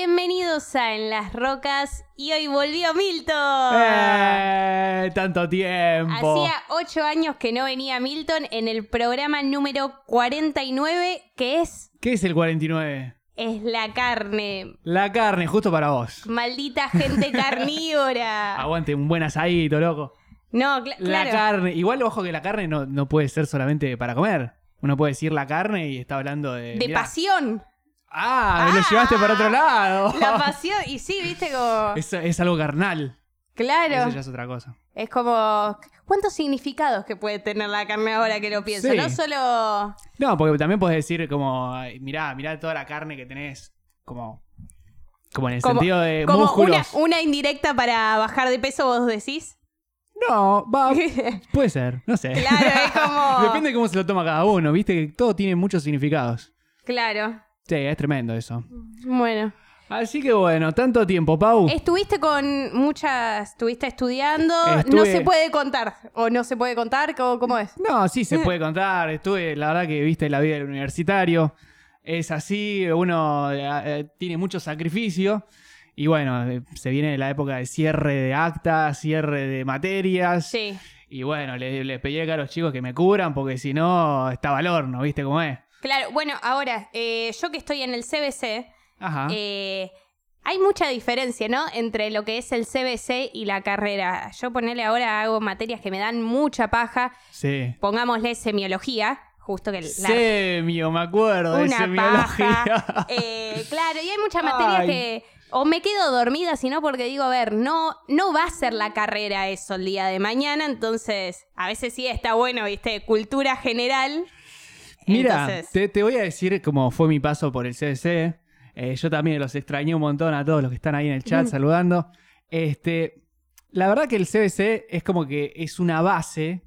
Bienvenidos a En las Rocas y hoy volvió Milton. ¡Eh! Tanto tiempo. Hacía ocho años que no venía Milton en el programa número 49, que es, ¿Qué es el 49? es la carne. La carne, justo para vos. Maldita gente carnívora. Aguante un buen asadito, loco. No, cla- La claro. carne. Igual, ojo que la carne no, no puede ser solamente para comer. Uno puede decir la carne y está hablando de. De mirá. pasión. Ah, me lo llevaste para otro lado. La pasión. Y sí, viste como. Es, es algo carnal. Claro. Eso ya es otra cosa. Es como. ¿Cuántos significados que puede tener la carne ahora que lo pienso? Sí. No solo. No, porque también puedes decir como, mirá, mirá toda la carne que tenés. Como. Como en el Como- sentido de Como una, músculos. una indirecta para bajar de peso, vos decís. No, va, puede ser, no sé. Claro, es como- Depende de cómo se lo toma cada uno, viste que todo tiene muchos significados. claro. Sí, es tremendo eso. Bueno. Así que bueno, tanto tiempo, Pau. Estuviste con muchas. Estuviste estudiando. No se puede contar. ¿O no se puede contar? ¿Cómo, cómo es? No, sí se puede contar. Estuve, la verdad que viste la vida del universitario. Es así, uno eh, eh, tiene mucho sacrificio. Y bueno, eh, se viene la época de cierre de actas, cierre de materias. Sí. Y bueno, le, le pedí a los chicos que me cubran porque si no, estaba al horno, ¿viste cómo es? Claro, bueno, ahora, eh, yo que estoy en el CBC, Ajá. eh, hay mucha diferencia, ¿no? Entre lo que es el CBC y la carrera. Yo ponele ahora hago materias que me dan mucha paja. sí. Pongámosle semiología, justo que la Semio, me acuerdo de semiología. paja. Eh, claro, y hay muchas materias Ay. que o me quedo dormida, sino porque digo, a ver, no, no va a ser la carrera eso el día de mañana, entonces a veces sí está bueno, viste, cultura general. Mira, Entonces, te, te voy a decir cómo fue mi paso por el CBC. Eh, yo también los extrañé un montón a todos los que están ahí en el chat saludando. Este, la verdad que el CBC es como que es una base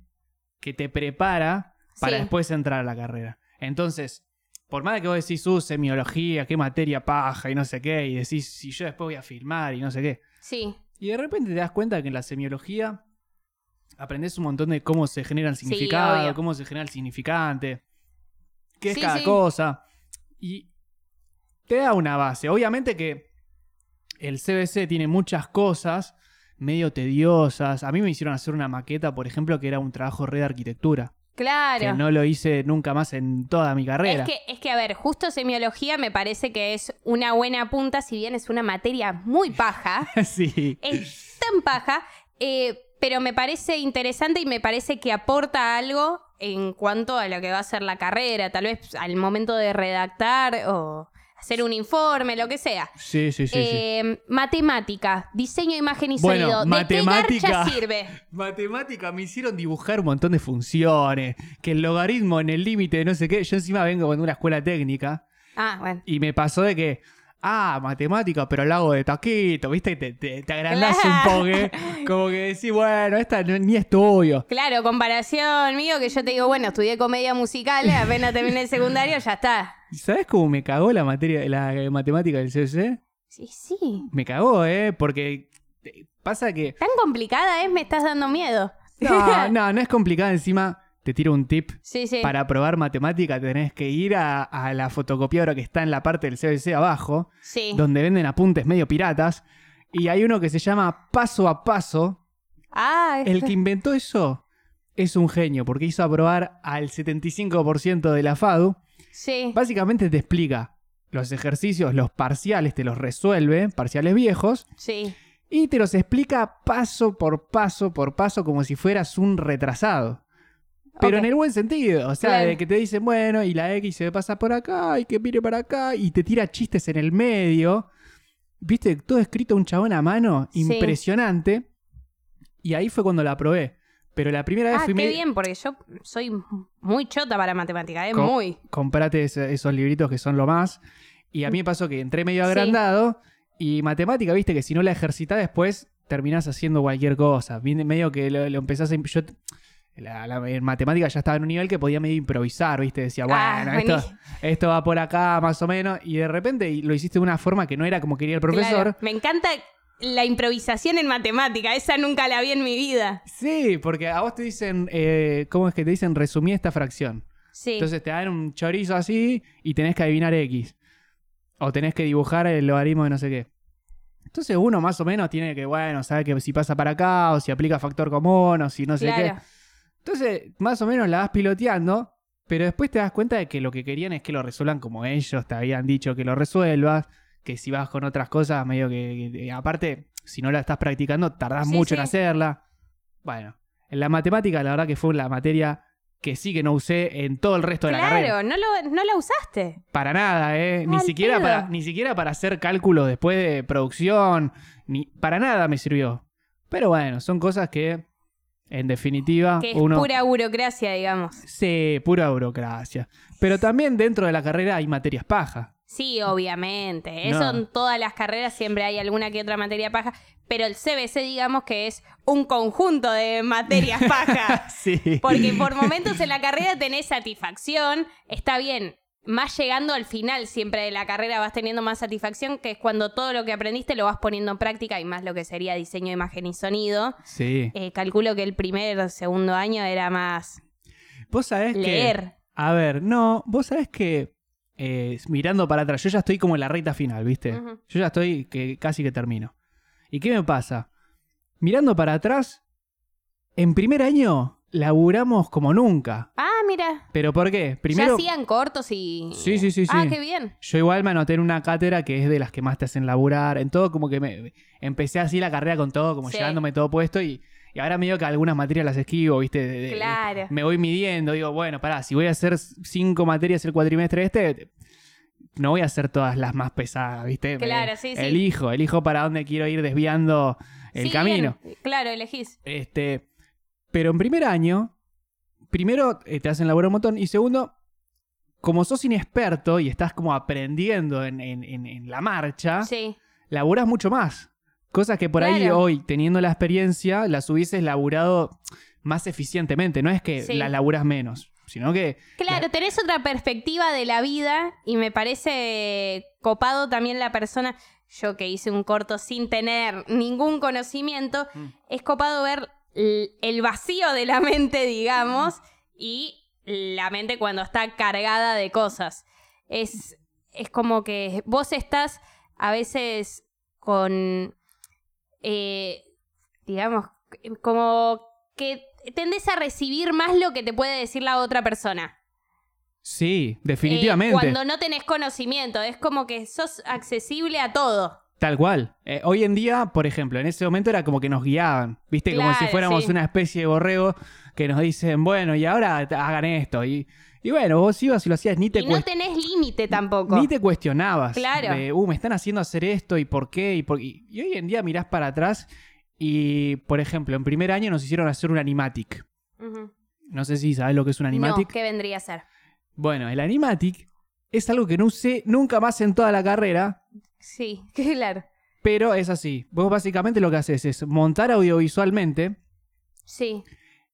que te prepara para Sí. después entrar a la carrera. Entonces, por más de que vos decís, uh, semiología, qué materia paja y no sé qué, y decís, si yo después voy a filmar y no sé qué. sí, Y de repente te das cuenta que en la semiología aprendes un montón de cómo se genera el significado, cómo se genera el significante, qué es Sí, cada sí. cosa. Y te da una base. Obviamente que el CBC tiene muchas cosas medio tediosas. A mí me hicieron hacer una maqueta, por ejemplo, que era un trabajo re de arquitectura. claro. Que no lo hice nunca más en toda mi carrera. Es que, es que, a ver, justo semiología me parece que es una buena punta, si bien es una materia muy paja, sí. es tan paja, eh, pero me parece interesante y me parece que aporta algo en cuanto a lo que va a ser la carrera, tal vez al momento de redactar o hacer un informe, lo que sea. Sí, sí, sí, sí. Eh, Matemática, diseño, imagen y Bueno, sonido. ¿De matemática. qué sirve? Matemática me hicieron dibujar un montón de funciones, que el logaritmo en el límite no sé qué. Yo encima vengo de una escuela técnica Ah, bueno. y me pasó de que, ah, matemática, pero lo hago de taquito, ¿viste? Te, te, te agrandás Claro. un poco, como que decís, bueno, esta no- ni estudio. Claro, comparación mío, que yo te digo, bueno, estudié comedia musical, apenas terminé el secundario, ya está. ¿Sabes cómo me cagó la materia, la matemática del CBC? Sí, sí. Me cagó, ¿eh? Porque eh, pasa que... Tan complicada es, me estás dando miedo. No, no, no es complicada. Encima, te tiro un tip. Sí, sí. Para probar matemática tenés que ir a, a la fotocopiadora que está en la parte del CBC abajo, Sí. donde venden apuntes medio piratas. Y hay uno que se llama Paso a Paso. Ah, El que inventó eso es un genio, porque hizo aprobar al 75% de la FADU. sí. Básicamente te explica los ejercicios, los parciales, te los resuelve, parciales viejos, Sí. y te los explica paso por paso por paso como si fueras un retrasado. Pero en el buen sentido, o sea, Claro. de que te dicen, bueno, y la X se pasa por acá, y que mire para acá, y te tira chistes en el medio. Viste, todo escrito un chabón a mano, Sí. impresionante. Y ahí fue cuando la probé. Pero la primera vez Ah, fui qué medio- bien, porque yo soy muy chota para matemática, ¿eh? Muy. comprate ese- esos libritos que son lo más. Y a mí me pasó que entré medio Sí. agrandado y matemática, viste, que si no la ejercitás después terminás haciendo cualquier cosa. Viene medio que lo, lo empezás a... Yo, la, la- en matemática ya estaba en un nivel que podía medio improvisar, viste, decía, Ah, bueno, esto, esto va por acá más o menos. Y de repente lo hiciste de una forma que no era como quería el profesor. Claro. Me encanta la improvisación en matemática. Esa nunca la vi en mi vida. Sí, porque a vos te dicen, eh, ¿cómo es que te dicen resumí esta fracción? Sí. Entonces te dan un chorizo así y tenés que adivinar X. O tenés que dibujar el logaritmo de no sé qué. Entonces uno más o menos tiene que, bueno, sabe que si pasa para acá, o si aplica factor común, o si no sé qué. Entonces, más o menos la vas piloteando, pero después te das cuenta de que lo que querían es que lo resuelvan como ellos te habían dicho que lo resuelvas, que si vas con otras cosas, medio que, que- aparte, si no la estás practicando, tardás Sí, mucho en hacerla. Bueno, en la matemática, la verdad que fue la materia que sí que no usé en todo el resto de la carrera. Claro, no, lo, no la usaste. Para nada, ¿eh? Ni Al siquiera, pedo. para, ni siquiera para hacer cálculos después de producción. Ni, para nada me sirvió. Pero bueno, son cosas que, en definitiva, Que es uno... pura burocracia, digamos. Sí, pura burocracia. Pero también dentro de la carrera hay materias paja. Sí, obviamente. Eso No. en todas las carreras siempre hay alguna que otra materia paja. Pero el CBC, digamos que es un conjunto de materias pajas. sí. Porque por momentos en la carrera tenés satisfacción, está bien. Más llegando al final siempre de la carrera vas teniendo más satisfacción, que es cuando todo lo que aprendiste lo vas poniendo en práctica y más lo que sería diseño, imagen y sonido. Sí. Eh, calculo que el primer, segundo año era más Vos sabés que... leer. A ver, no, vos sabés que... eh, mirando para atrás, yo ya estoy como en la recta final, ¿viste? Yo ya estoy que casi que termino. ¿Y qué me pasa? Mirando para atrás, en primer año laburamos como nunca. Ah, mira. ¿Pero por qué? Ya Primero, hacían cortos y... Sí, sí, sí, Ah, sí. qué bien. yo igual me anoté en una cátedra que es de las que más te hacen laburar. En todo, como que me empecé así la carrera con todo, como Sí. llevándome todo puesto y, y ahora medio que algunas materias las esquivo, ¿viste? De- de- Claro. Me voy midiendo, digo, bueno, pará, si voy a hacer cinco materias el cuatrimestre este, no voy a hacer todas las más pesadas, ¿viste? Claro, sí, sí. Elijo, elijo para dónde quiero ir desviando el Sí, camino. bien. Claro, elegís. Este, pero en primer año, primero eh, te hacen laburar un montón y segundo, como sos inexperto y estás como aprendiendo en, en- en- en la marcha, Sí. laburás mucho más. Cosas que por ahí hoy, teniendo la experiencia, las hubieses laburado más eficientemente. No es que Sí. las laburas menos, sino que... Claro, tenés otra perspectiva de la vida y me parece copado también la persona, yo que hice un corto sin tener ningún conocimiento, Mm. es copado ver el vacío de la mente, digamos, y la mente cuando está cargada de cosas. Es, es como que vos estás a veces con, eh, digamos, como que tendés a recibir más lo que te puede decir la otra persona. Sí, Eh, definitivamente. cuando no tenés conocimiento, es como que sos accesible a todo. Tal cual. Eh, hoy en día, por ejemplo, en ese momento era como que nos guiaban, ¿viste? como si fuéramos sí. una especie de borrego que nos dicen, bueno, y ahora hagan esto. Y, y bueno, vos ibas y lo hacías, ni te, Y no tenés límite tampoco. ni te cuestionabas. Claro. De, uh, me están haciendo hacer esto y por qué. Y, por... y y hoy en día mirás para atrás y, por ejemplo, en primer año nos hicieron hacer un animatic. No sé si sabes lo que es un No, animatic. ¿qué vendría a ser? Bueno, el animatic es algo que no usé nunca más en toda la carrera. Sí, claro. Pero es así. Vos básicamente lo que haces es montar audiovisualmente Sí,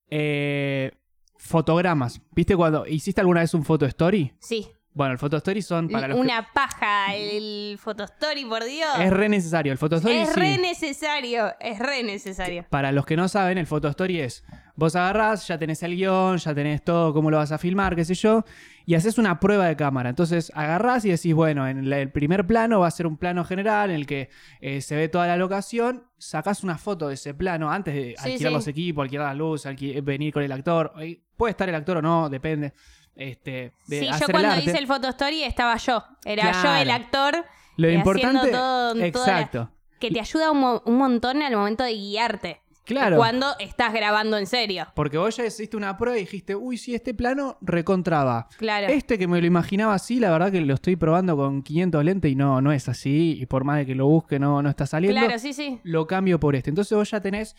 eh, fotogramas. ¿Viste cuando hiciste alguna vez un photo story? sí. Bueno, el photo story son para los que- Una paja el fotostory, por Dios. Es re necesario. El photo story Es sí. re necesario, es re necesario. Para los que no saben, el photo story es vos agarrás, ya tenés el guion, ya tenés todo, cómo lo vas a filmar, qué sé yo, y haces una prueba de cámara. Entonces agarrás y decís, bueno, en el primer plano va a ser un plano general en el que eh, se ve toda la locación, sacás una foto de ese plano antes de Sí, alquilar sí. los equipos, alquilar las luces, alqui- venir con el actor. Puede estar el actor o no, depende. Este, de Sí, yo el cuando arte. hice el fotostory estaba yo. Era yo el actor Lo eh, importante, todo- la- exacto. que te ayuda un, mo- un montón al momento de guiarte. Claro. Cuando estás grabando en serio. Porque vos ya hiciste una prueba y dijiste, uy, sí, este plano recontraba. Claro. Este que me lo imaginaba así, la verdad que lo estoy probando con 500 lentes y no, no es así. Y por más de que lo busque, no, no está saliendo. Claro, sí, sí. Lo cambio por este. Entonces vos ya tenés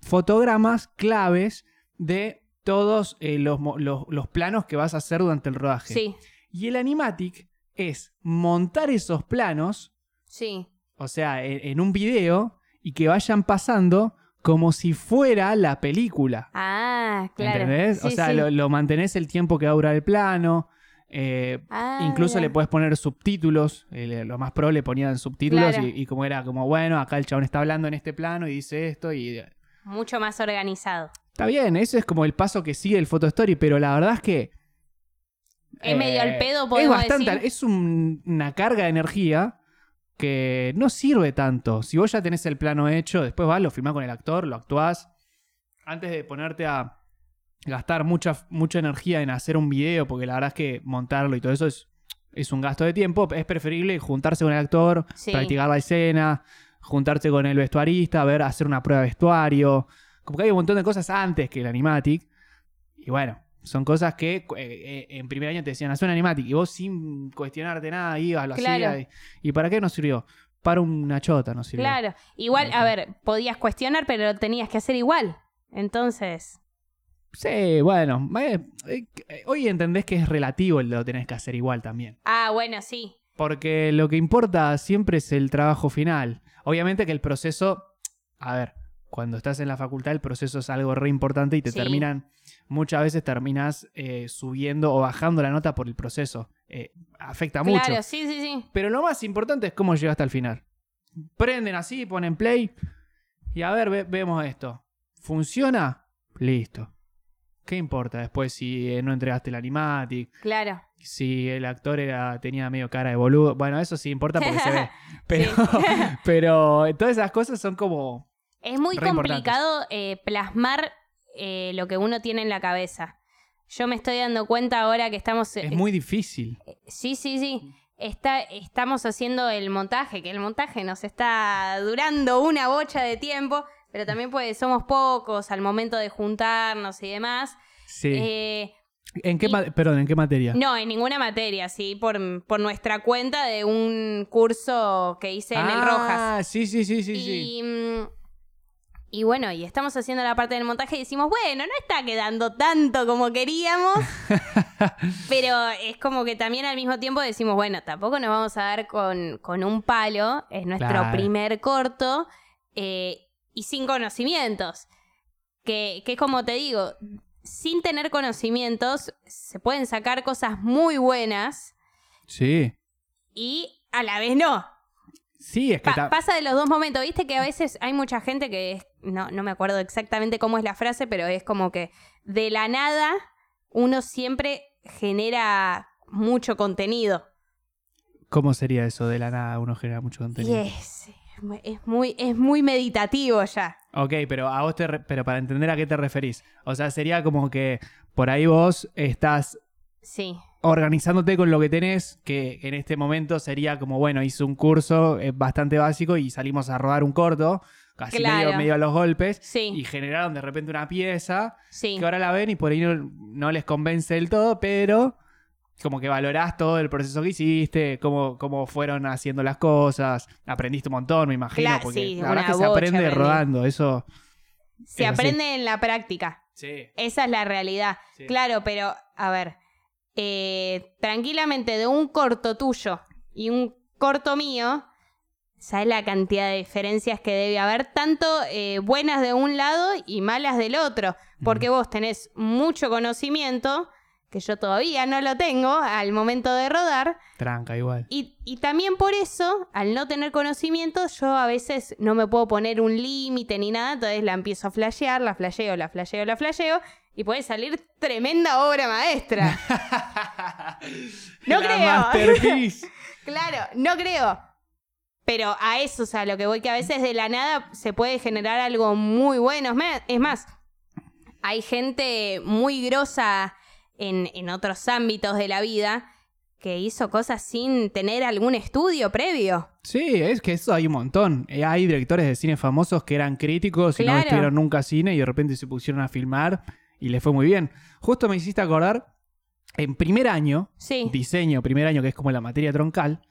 fotogramas claves de todos eh, los, los- los planos que vas a hacer durante el rodaje. Sí, Y el animatic es montar esos planos, sí. o sea, en, en un video, y que vayan pasando como si fuera la película. Ah, claro. ¿Entendés? o sea, sí. lo, lo mantenés el tiempo que va a durar el plano. eh, Ah, incluso mira. le puedes poner subtítulos. eh, lo más pro le ponían subtítulos Claro. y, y como era como, bueno, acá el chabón está hablando en este plano y dice esto y... Mucho más organizado. Está bien, eso es como el paso que sigue el photo story, pero la verdad es que Es medio al pedo, Es bastante, decir. es un- una carga de energía que no sirve tanto. Si vos ya tenés el plano hecho, después vas, lo filmás con el actor, lo actuás. Antes de ponerte a gastar mucha, mucha energía en hacer un video, porque la verdad es que montarlo y todo eso es, es un gasto de tiempo, es preferible juntarse con el actor, Sí. practicar la escena, juntarse con el vestuarista, ver, hacer una prueba de vestuario. Como que hay un montón de cosas antes que el animatic. Y bueno, son cosas que eh, eh, en primer año te decían, haz un animatic. Y vos sin cuestionarte nada ibas, lo Claro. hacías. Y, ¿Y para qué nos sirvió? Para una chota nos sirvió. Claro. Igual, a ver, podías cuestionar, pero lo tenías que hacer igual. Entonces, Sí, bueno. eh, hoy entendés que es relativo el lo tenés que hacer igual también. ah, bueno, sí. Porque lo que importa siempre es el trabajo final. Obviamente que el proceso, a ver, cuando estás en la facultad el proceso es algo re importante y te Sí. terminan, muchas veces terminas eh, subiendo o bajando la nota por el proceso. Eh, afecta mucho. Claro, sí, sí, sí. Pero lo más importante es cómo llegaste al final. Prenden así, ponen play y a ver, ve- vemos esto. ¿Funciona? Listo. ¿Qué importa después si eh, no entregaste el animatic? Claro. si el actor era, tenía medio cara de boludo. Bueno, eso sí importa porque se ve. Pero todas esas cosas son como. Es muy Re complicado eh, plasmar eh, lo que uno tiene en la cabeza. Yo me estoy dando cuenta ahora que estamos... eh, Es muy difícil. Sí, sí, sí. Está, estamos haciendo el montaje, que el montaje nos está durando una bocha de tiempo, pero también pues somos pocos al momento de juntarnos y demás. Sí. Eh, ¿En qué y- perdón, ¿en qué materia? no, en ninguna materia, sí, por, por nuestra cuenta de un curso que hice en el Rojas. Ah, sí, sí, sí, sí, sí. Y, mm, y bueno, y estamos haciendo la parte del montaje y decimos, bueno, no está quedando tanto como queríamos, pero es como que también al mismo tiempo decimos, bueno, tampoco nos vamos a dar con, con un palo, es nuestro Claro. primer corto eh, y sin conocimientos. Que, que como te digo, sin tener conocimientos se pueden sacar cosas muy buenas Sí. y a la vez no. Sí, es que Pa- pasa de los dos momentos, viste que a veces hay mucha gente que es, no, no me acuerdo exactamente cómo es la frase, pero es como que de la nada uno siempre genera mucho contenido. ¿Cómo sería eso? De la nada uno genera mucho contenido. es, es muy, es muy meditativo ya. Ok, pero a vos te re- pero para entender a qué te referís. O sea, sería como que por ahí vos estás Sí, organizándote con lo que tenés, que en este momento sería como, bueno, hice un curso eh, bastante básico y salimos a rodar un corto, casi Claro. medio, medio a los golpes, sí, y generaron de repente una pieza sí. que ahora la ven y por ahí no, no les convence del todo, pero como que valorás todo el proceso que hiciste, cómo, cómo fueron haciendo las cosas, aprendiste un montón, me imagino, Claro, porque sí, la verdad una es que se aprende aprendí. rodando, eso... Se es así. aprende en la práctica. Sí. Esa es la realidad. Claro, pero a ver, eh, tranquilamente de un corto tuyo y un corto mío, ¿sabes la cantidad de diferencias que debe haber? Tanto eh, buenas de un lado y malas del otro. Porque vos tenés mucho conocimiento, que yo todavía no lo tengo al momento de rodar. Tranca igual. Y, y también por eso, al no tener conocimiento, yo a veces no me puedo poner un límite ni nada, entonces la empiezo a flashear, la flasheo, la flasheo, la flasheo, y puede salir tremenda obra maestra. No La creo. claro, no creo. Pero a eso, o sea, lo que voy que a veces de la nada se puede generar algo muy bueno. Es más- hay gente muy grosa en, en otros ámbitos de la vida que hizo cosas sin tener algún estudio previo. Sí, es que eso hay un montón. Eh, Hay directores de cine famosos que eran críticos y no estudiaron nunca cine y de repente se pusieron a filmar y les fue muy bien. Justo me hiciste acordar, en primer año, Sí. diseño, primer año, que es como la materia troncal,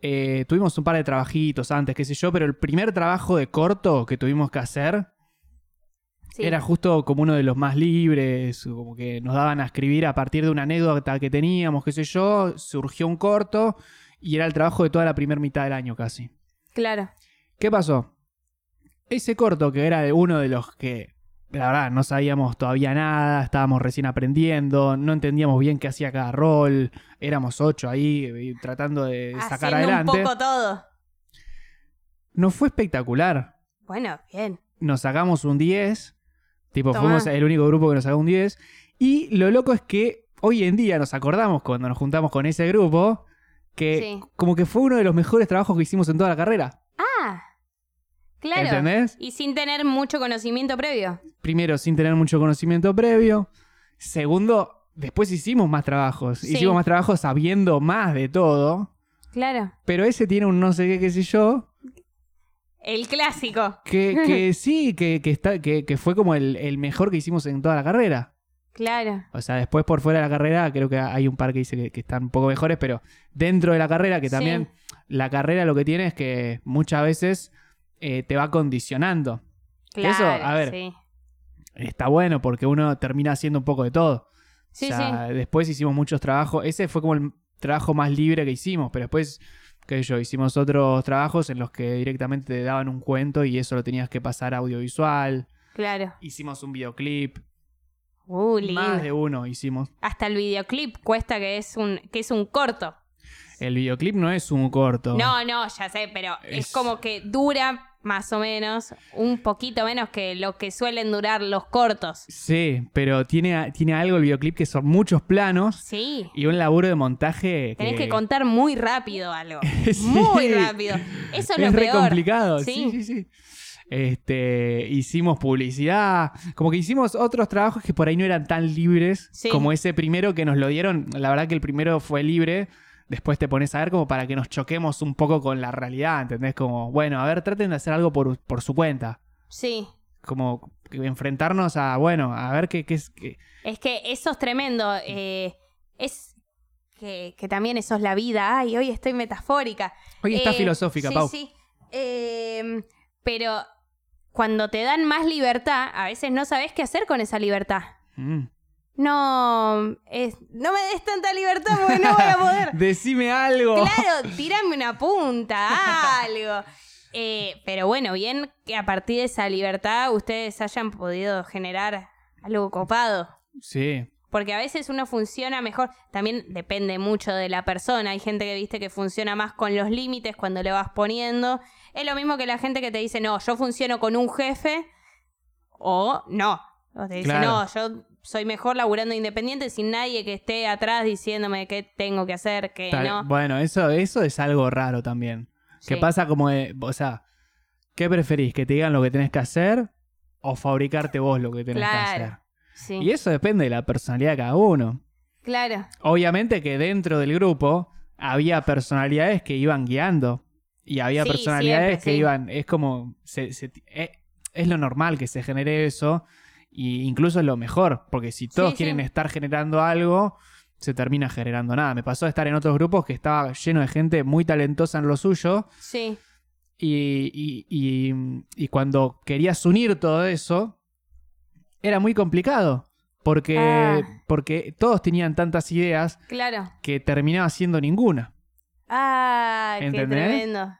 eh, tuvimos un par de trabajitos antes, qué sé yo, pero el primer trabajo de corto que tuvimos que hacer sí. era justo como uno de los más libres, como que nos daban a escribir a partir de una anécdota que teníamos, qué sé yo, surgió un corto y era el trabajo de toda la primera mitad del año casi. Claro. ¿Qué pasó? Ese corto, que era uno de los que, la verdad, no sabíamos todavía nada, estábamos recién aprendiendo, no entendíamos bien qué hacía cada rol, éramos ocho ahí tratando de sacar adelante. un poco todo. Nos fue espectacular. Bueno, bien. Nos sacamos un 10, tipo, Tomá. fuimos el único grupo que nos sacó un 10, y lo loco es que hoy en día nos acordamos cuando nos juntamos con ese grupo que Sí. como que fue uno de los mejores trabajos que hicimos en toda la carrera. Claro. ¿Entendés? Y sin tener mucho conocimiento previo. Primero, sin tener mucho conocimiento previo. Segundo, después hicimos más trabajos. Sí. Hicimos más trabajos sabiendo más de todo. Claro. Pero ese tiene un no sé qué, qué sé yo, El clásico. que, que sí, que, que, está, que, que fue como el, el mejor que hicimos en toda la carrera. Claro. O sea, después por fuera de la carrera, creo que hay un par que dice que, que están un poco mejores, pero dentro de la carrera, que Sí. también la carrera lo que tiene es que muchas veces eh, te va condicionando. Que Claro. eso, a ver, Sí, Está bueno porque uno termina haciendo un poco de todo. sí. o sea, después hicimos muchos trabajos. Ese fue como el trabajo más libre que hicimos, pero después, qué sé yo, hicimos otros trabajos en los que directamente te daban un cuento y eso lo tenías que pasar audiovisual. Claro. Hicimos un videoclip. Uh, lindo. Más de uno hicimos. Hasta el videoclip cuesta que es un, que es un corto. El videoclip no es un corto. No, no, ya sé, pero es... Es- como que dura más o menos, un poquito menos que lo que suelen durar los cortos. Sí, pero tiene, tiene algo el videoclip que son muchos planos Sí. y un laburo de montaje Tenés que contar muy rápido algo. Sí. Muy rápido. Eso es, es lo re peor. complicado. Sí, Sí. sí, sí. Este, hicimos publicidad, como que hicimos otros trabajos que por ahí no eran tan libres Sí. como ese primero que nos lo dieron. La verdad que el primero fue libre. Después te pones a ver como para que nos choquemos un poco con la realidad, ¿entendés? Como, bueno, a ver, traten de hacer algo por, por su cuenta. Sí. Como enfrentarnos a, bueno, a ver qué, qué es... qué- Es que eso es tremendo. eh, es que, que también eso es la vida. Ay, hoy estoy metafórica. Hoy está Eh, filosófica, sí, Pau. Sí, Eh, pero cuando te dan más libertad, a veces no sabes qué hacer con esa libertad. Mm. No, es, no me des tanta libertad porque no voy a poder. Decime algo. Claro, tirame una punta, algo. Eh, pero bueno, bien que a partir de esa libertad ustedes hayan podido generar algo copado. Sí. Porque a veces uno funciona mejor, también depende mucho de la persona. Hay gente que viste que funciona más con los límites cuando le vas poniendo. Es lo mismo que la gente que te dice, no, yo funciono con un jefe o no. O te dice, Claro. no, yo soy mejor laburando independiente sin nadie que esté atrás diciéndome qué tengo que hacer, qué Tal- no. Bueno, eso, eso es algo raro también. Sí. Que pasa como, de- o sea, ¿qué preferís? ¿Que te digan lo que tenés que hacer o fabricarte vos lo que tenés que hacer? Sí, Y eso depende de la personalidad de cada uno. claro. Obviamente que dentro del grupo había personalidades que iban guiando y había Sí, personalidades siempre, que iban, es como, se- se- eh, es lo normal que se genere eso y incluso es lo mejor, porque si todos Sí, quieren sí. estar generando algo, se termina generando nada. Me pasó de estar en otros grupos que estaba lleno de gente muy talentosa en lo suyo Sí, y, y- y- y cuando querías unir todo eso, era muy complicado. Porque, Ah. porque todos tenían tantas ideas claro. que terminaba siendo ninguna. Ah, qué tremendo.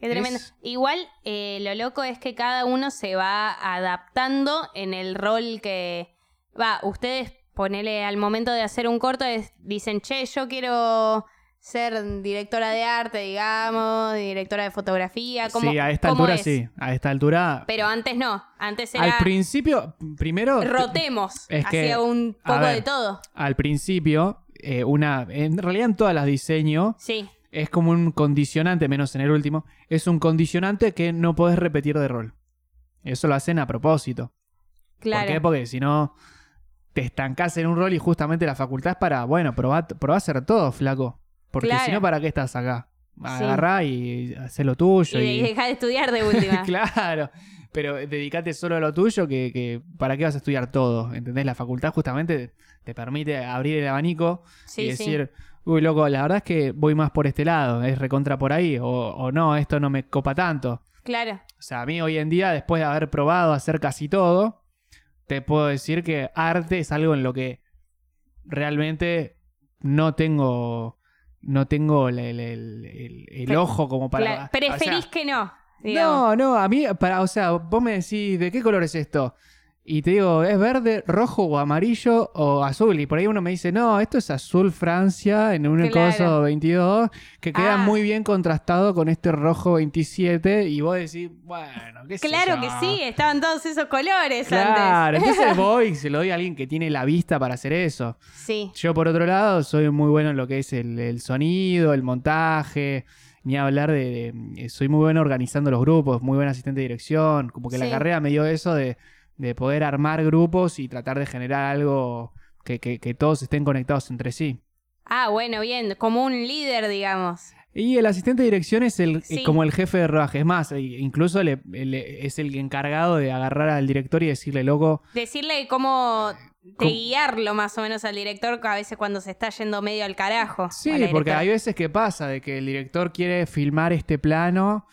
Qué tremendo. Es- Igual, eh, lo loco es que cada uno se va adaptando en el rol que. Va, ustedes ponele al momento de hacer un corto, es- dicen, che, yo quiero ser directora de arte, digamos, directora de fotografía. ¿cómo, sí, a esta cómo altura es? sí. A esta altura. Pero antes no. Antes Al era. principio, primero. Rotemos. Es que, Hacía un poco de todo. Al principio, eh, una. En realidad, en todas las diseños, Sí, es como un condicionante, menos en el último. Es un condicionante que no podés repetir de rol. Eso lo hacen a propósito. claro. ¿Por qué? Porque si no, te estancás en un rol y justamente la facultad es para, bueno, probá, probá a hacer todo, flaco. Porque Claro. si no, ¿para qué estás acá? Sí. Agarrá y hacé lo tuyo. y, Y, de estudiar de última. claro, pero dedicate solo a lo tuyo, que, que ¿para qué vas a estudiar todo? ¿Entendés? La facultad justamente te permite abrir el abanico Sí, y sí. Uy, loco, la verdad es que voy más por este lado, es recontra por ahí, o, o no, esto no me copa tanto. Claro. O sea, a mí hoy en día, después de haber probado hacer casi todo, te puedo decir que arte es algo en lo que realmente no tengo. No tengo el, el- el- ojo como para. O Preferís sea, que no. digamos. no, no, a mí, para, o sea, vos me decís, ¿de qué color es esto? Y te digo, ¿es verde, rojo o amarillo o azul? Y por ahí uno me dice, no, esto es azul Francia en un Claro. coso 22, que queda Ah. muy bien contrastado con este rojo 27. Y vos decís, bueno, qué sé Claro yo. que sí, estaban todos esos colores Claro, antes. entonces voy y se lo doy a alguien que tiene la vista para hacer eso. Sí. Yo, por otro lado, soy muy bueno en lo que es el, el sonido, el montaje, ni hablar de, de- Soy muy bueno organizando los grupos, muy buen asistente de dirección, como que la carrera me dio eso de, de poder armar grupos y tratar de generar algo que, que- que todos estén conectados entre sí. Ah, bueno, bien, como un líder, digamos. Y el asistente de dirección es el, Sí. como el jefe de rodaje. Es más, eh, incluso le- le- es el encargado de agarrar al director y decirle, loco, Decirle cómo de guiarlo más o menos al director a veces cuando se está yendo medio al carajo. Sí, porque hay veces que pasa de que el director quiere filmar este plano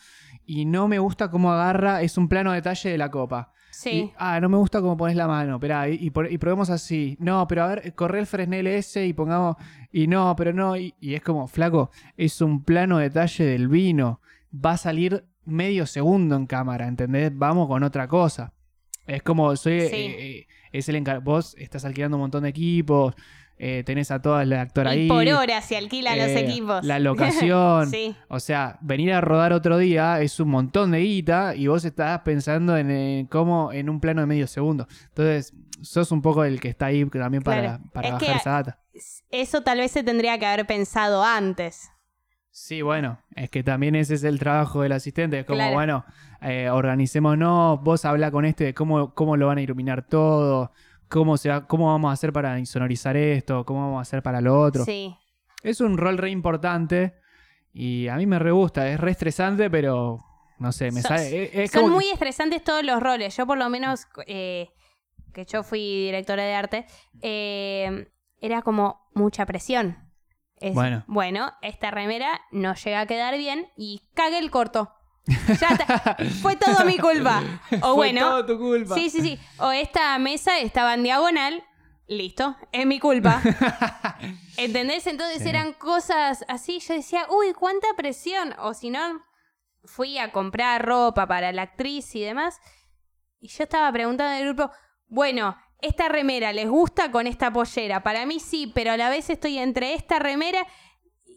y no me gusta cómo agarra, es un plano detalle de la copa. Sí. Y, ah, no me gusta cómo pones la mano, esperá, y, y, probemos así. No, pero a ver, corre el Fresnel ese y pongamos. Y no, pero no. Y, y es como, flaco, es un plano detalle del vino. Va a salir medio segundo en cámara, ¿entendés? Vamos con otra cosa. Es como, soy. Sí. eh, eh, es el encar- Vos estás alquilando un montón de equipos, eh, tenés a toda la actora ahí. por hora se alquilan los eh, equipos. La locación. sí. O sea, venir a rodar otro día es un montón de guita y vos estás pensando en eh, cómo en un plano de medio segundo. Entonces, sos un poco el que está ahí también para, Claro. para Es bajar esa data. Eso tal vez se tendría que haber pensado antes. Sí, bueno, es que también ese es el trabajo del asistente. Es como, Claro. bueno, eh, organicémonos, vos habla con este de cómo, cómo lo van a iluminar todo, cómo, se va- cómo vamos a hacer para insonorizar esto, cómo vamos a hacer para lo otro. Sí. Es un rol re importante y a mí me re gusta, es re estresante, pero no sé, me So- sale... es- es Son como muy estresantes todos los roles. Yo por lo menos, eh, que yo fui directora de arte, eh, era como mucha presión. Es, Bueno. bueno, esta remera no llega a quedar bien y cagué el corto. Ya está. Fue todo mi culpa. O Fue bueno, todo tu culpa. sí, sí, sí. O esta mesa estaba en diagonal. Listo, es mi culpa. ¿Entendés? Entonces Sí. eran cosas así. Yo decía, uy, cuánta presión. O si no, fui a comprar ropa para la actriz y demás. Y yo estaba preguntando en el grupo, bueno, ¿esta remera les gusta con esta pollera? Para mí sí, pero a la vez estoy entre esta remera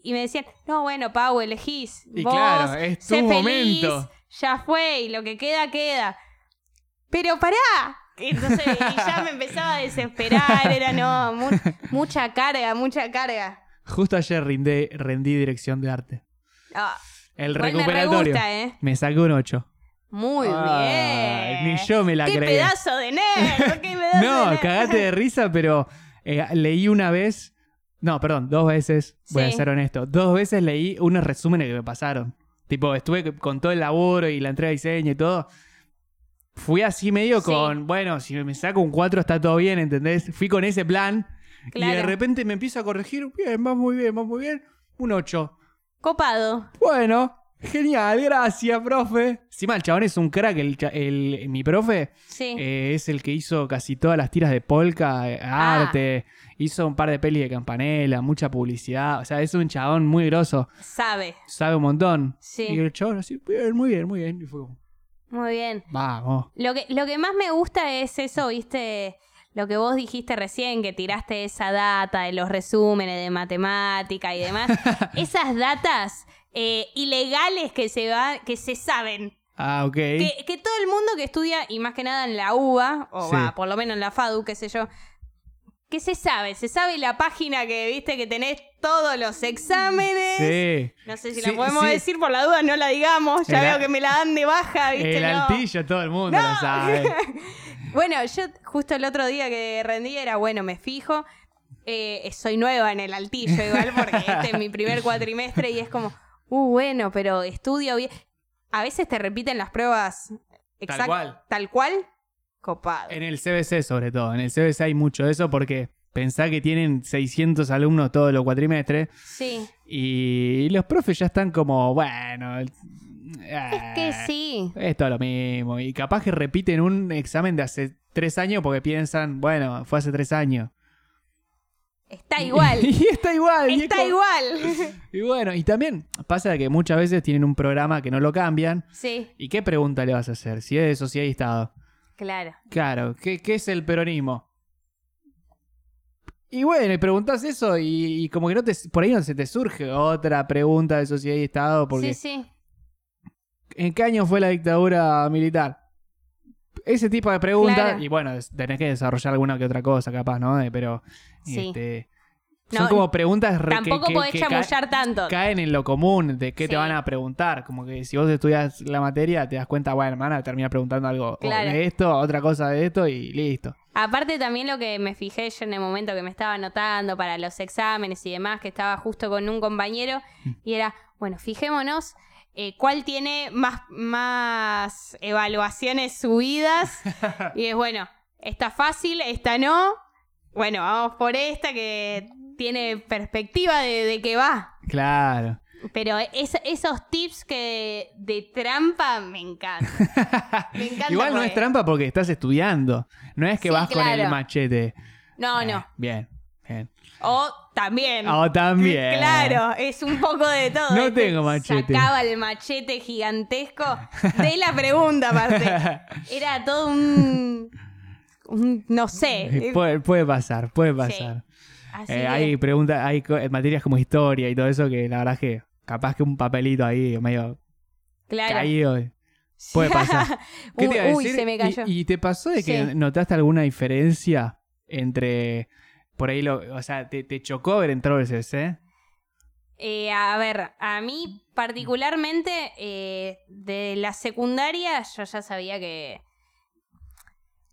y me decían, no, bueno, Pau, elegís. Y Vos, claro, es tu sé feliz, momento. Ya fue y lo que queda, queda. Pero pará. Entonces y ya me empezaba a desesperar, era no, mu- mucha carga, mucha carga. Justo ayer rendí dirección de arte. Ah, El me recuperatorio. gusta, ¿eh? Me saqué un 8. Muy bien. ni yo me la ¡Qué creía. pedazo de nerd! ¡Qué pedazo de No, nerd! cagate de risa, pero eh, leí una vez. No, perdón, dos veces. Voy a Sí. ser honesto. Dos veces leí unos resúmenes que me pasaron. Tipo, estuve con todo el laburo y la entrega de diseño y todo. Fui así medio Sí. con, bueno, si me saco un 4 está todo bien, ¿entendés? Fui con ese plan. Y de Claro. repente me empiezo a corregir. Bien, va muy bien, va muy bien. Un 8. Copado. Bueno, genial, gracias, profe. Encima el chabón es un crack, el, el- mi profe Sí. eh, es el que hizo casi todas las tiras de polka, eh, Ah. arte, hizo un par de pelis de campanela, mucha publicidad, o sea, es un chabón muy grosso, Sabe. sabe un montón. Sí. Y el chabón así, bien, muy bien, muy bien. Y fue como, Muy bien. vamos. Lo que, lo que más me gusta es eso, viste, lo que vos dijiste recién, que tiraste esa data de los resúmenes de matemática y demás. Esas datas eh, ilegales que se, va, que se saben. Ah, ok. Que, que todo el mundo que estudia, y más que nada en la UBA, o Sí. va, por lo menos en la FADU, qué sé yo, que se sabe, se sabe la página que viste que tenés todos los exámenes. Sí. No sé si Sí, la podemos sí. decir por la duda, no la digamos. Ya El veo que me la dan de baja, ¿viste? El No. altillo, todo el mundo No. lo sabe. Bueno, yo justo el otro día que rendí era, bueno, me fijo. eh, soy nueva en el altillo igual porque este es mi primer cuatrimestre y es como, uh, bueno, pero estudio bien. A veces te repiten las pruebas exact- cual. Tal cual. Copado. En el CBC sobre todo, en el CBC hay mucho de eso porque pensá que tienen 600 alumnos todos los cuatrimestres Sí. y los profes ya están como, bueno... Es Es que sí. Es todo lo mismo. Y capaz que repiten un examen de hace tres años porque piensan, bueno, fue hace tres años. Está igual. y está igual. y es Está como- igual. Y bueno, y también pasa que muchas veces tienen un programa que no lo cambian. sí, ¿Y qué pregunta le vas a hacer? Si es de sociedad y Estado. Claro. Claro, ¿qué, qué es el peronismo? Y bueno, y preguntás eso y, y como que no te, por ahí no se te surge otra pregunta de sociedad y Estado, porque Sí, sí. ¿en qué año fue la dictadura militar? Ese tipo de preguntas, Claro. y bueno, tenés que desarrollar alguna que otra cosa capaz, ¿no? Eh, Pero Sí. este, son No, como preguntas re- Tampoco que, podés que ca- chamullar tanto. caen en lo común de qué te van a preguntar. Como que si vos estudias la materia, te das cuenta, bueno, me van a terminar preguntando algo Claro. de esto, otra cosa de esto y listo. Aparte también lo que me fijé yo en el momento que me estaba anotando para los exámenes y demás, que estaba justo con un compañero, Mm. y era, bueno, fijémonos eh, cuál tiene más, más evaluaciones subidas. y es, bueno, esta fácil, esta no. Bueno, vamos por esta que tiene perspectiva de, de que va. Claro. Pero es- esos tips que de trampa me encantan. Me encanta Igual no porque- es trampa porque estás estudiando. No es que Sí, vas con el machete. No, Eh, no. bien. O también. Oh, también. Claro, es un poco de todo. No ¿viste? tengo machete. Sacaba el machete gigantesco de la pregunta, aparte. Era todo un. un- no sé. puede, puede pasar, puede pasar. Así Eh, hay preguntas, hay co- materias como historia y todo eso que la verdad es que capaz que un papelito ahí medio claro. caído. Puede pasar. ¿Qué te iba a uy, se me cayó. ¿Y, y te pasó de que Sí. notaste alguna diferencia entre por ahí lo, o sea, te, te chocó entrado al CBC? Eh, a ver, a mí particularmente eh, de la secundaria yo ya sabía que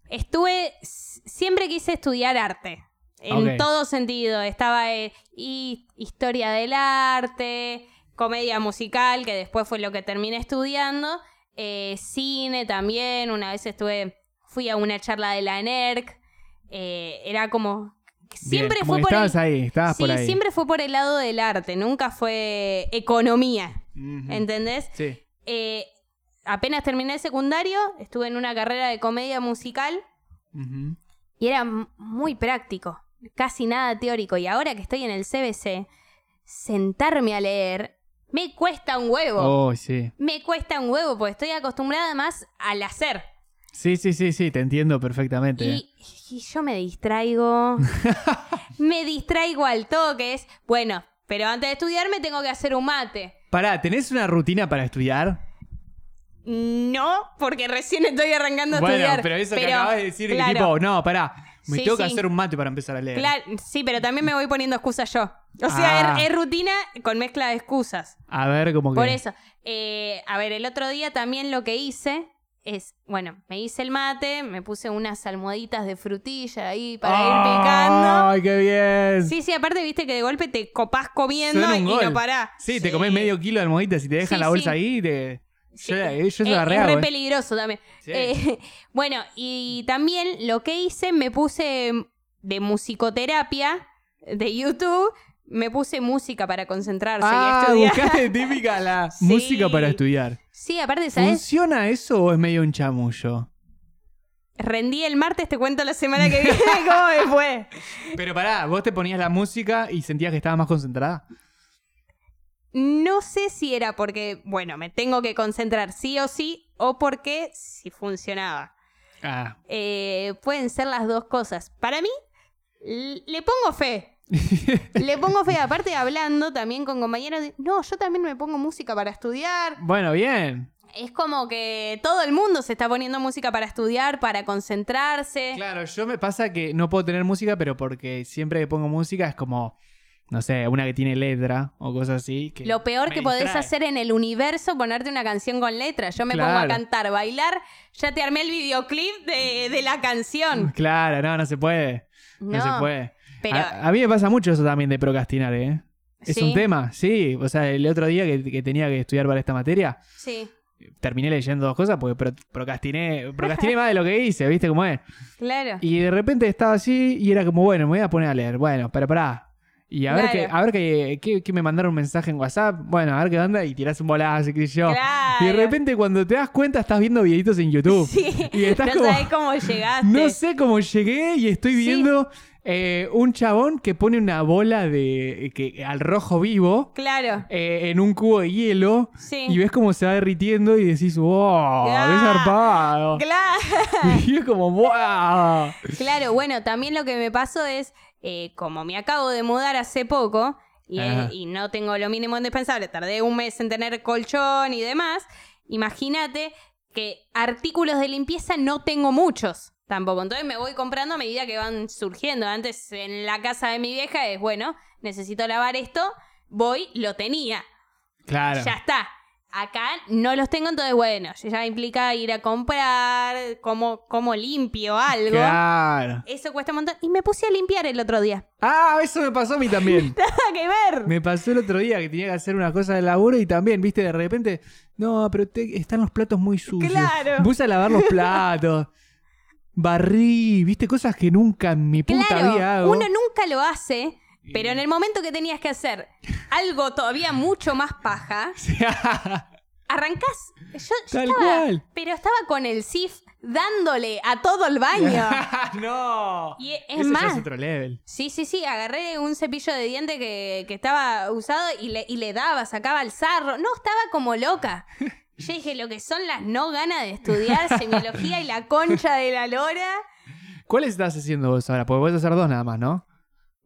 estuve, siempre quise estudiar arte, en todo sentido. Estaba eh, y historia del arte, comedia musical, que después fue lo que terminé estudiando, eh, cine también, una vez estuve, fui a una charla de la NERC, eh, era como... Siempre Bien, fue por el- ahí, estabas Sí, por ahí. siempre fue por el lado del arte, nunca fue economía, Ujú. ¿entendés? Sí. Eh, apenas terminé el secundario, estuve en una carrera de comedia musical y era muy práctico, casi nada teórico. Y ahora que estoy en el CBC, sentarme a leer me cuesta un huevo. Oh, sí. Me cuesta un huevo porque estoy acostumbrada más al hacer. Sí, sí, sí, sí, te entiendo perfectamente. Y, y yo me distraigo. me distraigo al toque. Es, bueno, pero antes de estudiar me tengo que hacer un mate. Pará, ¿tenés una rutina para estudiar? No, porque recién estoy arrancando a bueno, estudiar. pero eso que acabas de decir, que claro, tipo, no, pará, me Sí, tengo que sí. hacer un mate para empezar a leer. claro, sí, pero también me voy poniendo excusas yo. O sea, Ah. es, es rutina con mezcla de excusas. A ver, como que... Por eso. Eh, a ver, el otro día también lo que hice es, bueno, me hice el mate, me puse unas almohaditas de frutilla ahí para ir picando. ¡Ay, qué bien! Sí, sí, aparte viste que de golpe te copás comiendo y gol. no parás. Sí, te comes medio kilo de almohaditas y te dejan Sí, la bolsa sí. ahí y te... Yo, yo Eh, es re eh. peligroso también. Eh, bueno, y también lo que hice, me puse de musicoterapia de YouTube, me puse música para concentrarse y Ah, estudiar. buscaste típica la Sí. música para estudiar. Sí, aparte, ¿sabes? ¿Funciona eso o es medio un chamullo? Rendí el martes, te cuento la semana que viene cómo me fue. Pero pará, vos te ponías la música y sentías que estabas más concentrada. No sé si era porque, bueno, me tengo que concentrar sí o sí, o porque si funcionaba. Ah. Eh, pueden ser las dos cosas. Para mí, le pongo fe. le pongo fe. Aparte, hablando también con compañeros, de, no, yo también me pongo música para estudiar. Bueno, bien. Es como que todo el mundo se está poniendo música para estudiar, para concentrarse. Claro, yo me pasa que no puedo tener música, pero porque siempre que pongo música es como, no sé, una que tiene letra o cosas así. Que Lo peor que podés distrae. hacer en el universo, ponerte una canción con letra. Yo me pongo a cantar, bailar, ya te armé el videoclip de, de la canción. Claro, no, no se puede. No, No, se puede. Pero A, a mí me pasa mucho eso también de procrastinar, ¿eh? Es Sí. un tema, sí. O sea, el otro día que, que tenía que estudiar para esta materia, sí, terminé leyendo dos cosas porque pro- procrastiné, procrastiné más de lo que hice, ¿viste cómo es? claro. Y de repente estaba así y era como, bueno, me voy a poner a leer. Bueno, pero pará. Y a ver, Claro. que, a ver que, que- que me mandaron un mensaje en WhatsApp. Bueno, a ver qué onda. Y tirás un bolazo, qué sé yo. Claro. Y de repente cuando te das cuenta estás viendo videitos en YouTube. Sí, Y estás no como... sabés cómo llegaste. No sé cómo llegué y estoy Sí. viendo eh, un chabón que pone una bola de que, al rojo vivo Claro. eh, en un cubo de hielo Sí. y ves cómo se va derritiendo y decís, wow, qué Ah. zarpado. Claro. Y es como, wow. Claro, bueno, también lo que me pasó es, eh, como me acabo de mudar hace poco y, eh, y no tengo lo mínimo indispensable, tardé un mes en tener colchón y demás, imagínate que artículos de limpieza no tengo muchos tampoco. Entonces me voy comprando a medida que van surgiendo. Antes en la casa de mi vieja es, bueno, necesito lavar esto, voy, lo tenía. Claro. Ya está. Acá no los tengo, entonces bueno, ya implica ir a comprar, cómo, cómo limpio algo. Claro. Eso cuesta un montón. Y me puse a limpiar el otro día. Ah, eso me pasó a mí también. Nada que ver. Me pasó el otro día que tenía que hacer una cosa de laburo y también, viste, de repente, no, pero te- están los platos muy sucios. Claro. Puse a lavar los platos. Barrí, viste, cosas que nunca en mi puta vida Claro, hago. uno nunca lo hace, pero en el momento que tenías que hacer algo todavía mucho más paja, arrancás. Yo, yo Tal estaba, cual. Pero estaba con el SIF dándole a todo el baño. no. Y es Ese ya más. es otro level. Sí, sí, sí, agarré un cepillo de diente que, que estaba usado y le, y le daba, sacaba el sarro. No, estaba como loca. Yo dije, lo que son las no ganas de estudiar semiología y la concha de la lora. ¿Cuáles estás haciendo vos ahora? Porque puedes hacer dos nada más, ¿no?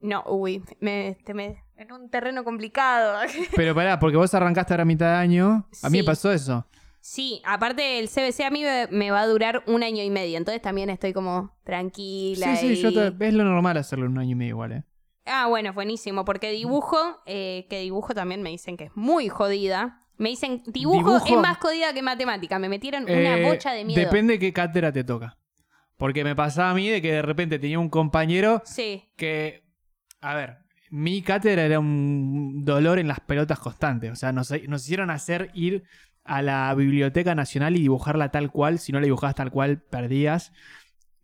No, uy, me, este, me- en un terreno complicado. Pero pará, porque vos arrancaste ahora a mitad de año. A mí Sí. me pasó eso. Sí, aparte el CBC a mí me, va a durar un año y medio, entonces también estoy como tranquila. Sí, sí, yo te- es lo normal hacerlo en un año y medio igual, ¿eh? Ah, bueno, buenísimo, porque dibujo, eh, que dibujo también me dicen que es muy jodida. Me dicen, dibujo, Dibujo- es más jodida que matemática. Me metieron una Eh, bocha de miedo. Depende qué cátedra te toca. Porque me pasaba a mí de que de repente tenía un compañero Sí, que, a ver, mi cátedra era un dolor en las pelotas constante. O sea, nos, nos hicieron hacer ir a la Biblioteca Nacional y dibujarla tal cual. Si no la dibujabas tal cual, perdías.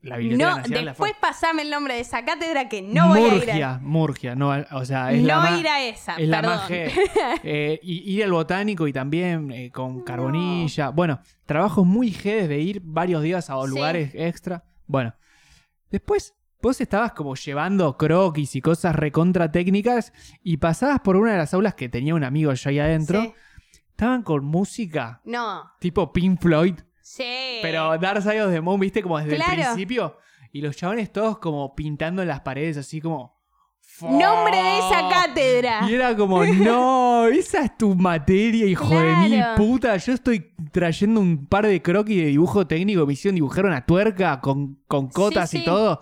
La Biblioteca no, Nacional la después pasame el nombre de esa cátedra que no voy a ir a, Murgia, no, o sea, es la no más, ir a esa, es la perdón. Eh, y ir al botánico y también eh, con carbonilla. Bueno, trabajos muy G desde ir varios días a Sí. lugares extra. Bueno, después vos estabas como llevando croquis y cosas recontra técnicas y pasabas por una de las aulas que tenía un amigo yo ahí adentro. Sí. Estaban con música No, tipo Pink Floyd, sí. pero Dark Side of the Moon, viste, como desde Claro. el principio. Y los chabones todos como pintando en las paredes, así como. Nombre de esa cátedra. Y era como, no, esa es tu materia, hijo de mil puta. Yo estoy trayendo un par de croquis de dibujo técnico, me hicieron dibujar una tuerca con, con cotas Sí, y todo.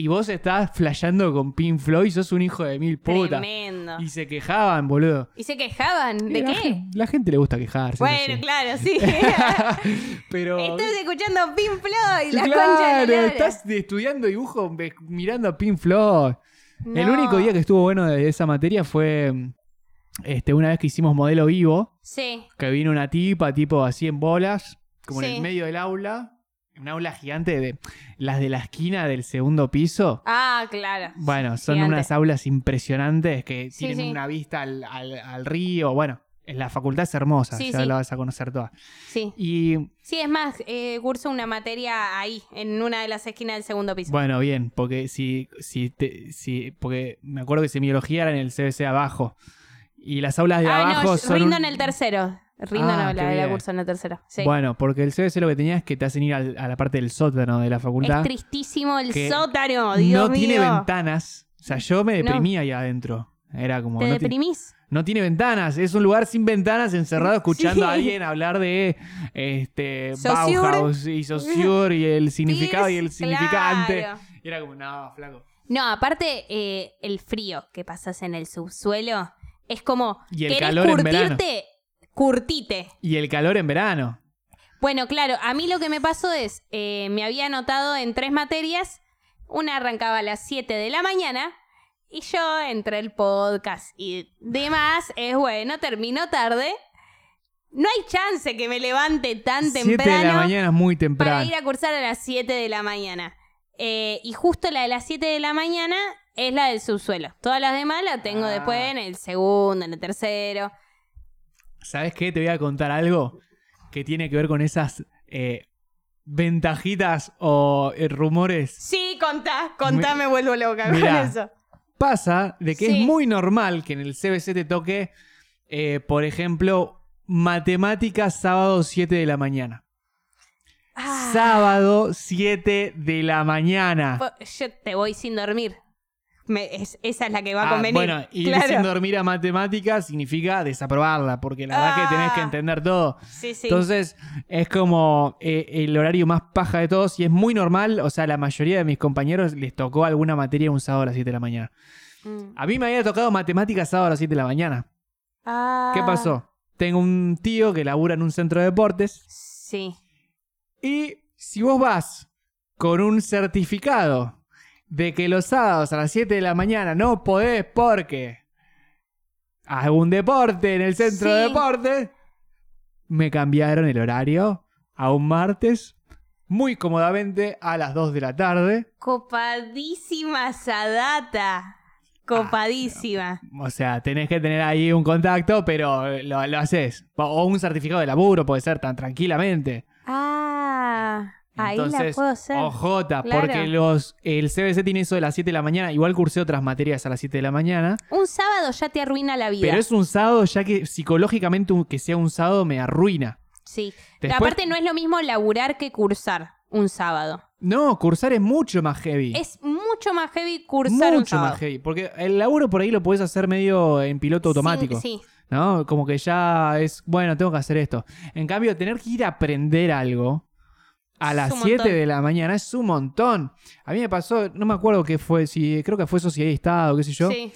Y vos estás flasheando con Pink Floyd, sos un hijo de mil puta. Tremendo. Y se quejaban, boludo. ¿Y se quejaban? ¿De la qué? gen- La gente le gusta quejarse. Bueno, claro, sí. Pero. Estás escuchando Pink Floyd, la claro, concha de la lora. estás estudiando dibujo ve- mirando a Pink Floyd. El No. único día que estuvo bueno de esa materia fue este, una vez que hicimos modelo vivo, Sí, que vino una tipa, tipo así en bolas, como en Sí. el medio del aula, un aula gigante de las de la esquina del segundo piso. ah, claro. Bueno, son Gigante. unas aulas impresionantes que Sí, tienen sí. una vista al, al- al río. Bueno, en la facultad es hermosa, Sí, ya la vas a conocer toda. Sí. Y Sí, es más, eh, curso una materia ahí, en una de las esquinas del segundo piso. Bueno, bien, porque si, si, te- si, porque me acuerdo que semiología era en el CBC abajo. Y las aulas de ah, abajo no, son. rindo un- en el tercero. Rindo Ah, no, la, la curso en el tercero. Sí. Bueno, porque el CBC lo que tenía es que te hacen ir al- a la parte del sótano de la facultad. es tristísimo el sótano, Dios no tiene mío. ventanas. O sea, yo me No. deprimía ahí adentro. Era como. ¿Te no, deprimís? no tiene ventanas. Es un lugar sin ventanas, encerrado, escuchando Sí. a alguien hablar de este Saussure. Bauhaus y Saussure y el significado y el significante. claro. Y era como, no, flaco. No, aparte, eh, el frío que pasas en el subsuelo es como. Y el ¿querés calor en verano. Curtite. Y el calor en verano. Bueno, claro, a mí lo que me pasó es, eh, me había anotado en tres materias, una arrancaba a las 7 de la mañana y yo entre el podcast y demás, es bueno, termino tarde. No hay chance que me levante tan 7 de la temprano mañana es muy para temprano. ir a cursar a las 7 de la mañana. Eh, y justo la de las 7 de la mañana es la del subsuelo. Todas las demás las tengo Ah. después en el segundo, en el tercero. ¿Sabes qué? Te voy a contar algo que tiene que ver con esas eh, ventajitas o eh, rumores. Sí, contá, contá, Mi- me vuelvo loca Mirá. con eso. Pasa de que Sí. es muy normal que en el CBC te toque, eh, por ejemplo, matemáticas sábado 7 de la mañana. Ah, Sábado 7 de la mañana. yo te voy sin dormir. Me- es- esa es la que va a Ah, convenir. bueno, ir claro. sin dormir a matemáticas significa desaprobarla, porque la verdad Ah. que tenés que entender todo. Sí, sí. Entonces, es como eh, el horario más paja de todos y es muy normal. O sea, la mayoría de mis compañeros les tocó alguna materia un sábado a las 7 de la mañana. Mm. A mí me había tocado matemáticas sábado a las 7 de la mañana. Ah, ¿Qué pasó? Tengo un tío que labura en un centro de deportes Sí. y si vos vas con un certificado de que los sábados a las 7 de la mañana no podés porque algún deporte en el centro de Sí. deportes, me cambiaron el horario a un martes muy cómodamente a las 2 de la tarde. Copadísima esa data. Copadísima. O sea, tenés que tener ahí un contacto, pero lo, lo haces. O un certificado de laburo puede ser tan tranquilamente. Ah, ahí la Entonces, puedo hacer. ojota, Claro. porque los, el CBC tiene eso de las 7 de la mañana. Igual cursé otras materias a las 7 de la mañana. Un sábado ya te arruina la vida. Pero es un sábado, ya que psicológicamente un- que sea un sábado me arruina. Sí. Después- Aparte no es lo mismo laburar que cursar un sábado. No, cursar es mucho más heavy. Es mucho más heavy cursar un mucho sábado. más heavy. Porque el laburo por ahí lo puedes hacer medio en piloto automático. Sí, sí. ¿No? Como que ya es, bueno, tengo que hacer esto. En cambio, tener que ir a aprender algo a las un 7 montón. de la mañana es un montón. A mí me pasó, no me acuerdo qué fue, si creo que fue Sociedad y Estado, qué sé yo. Sí.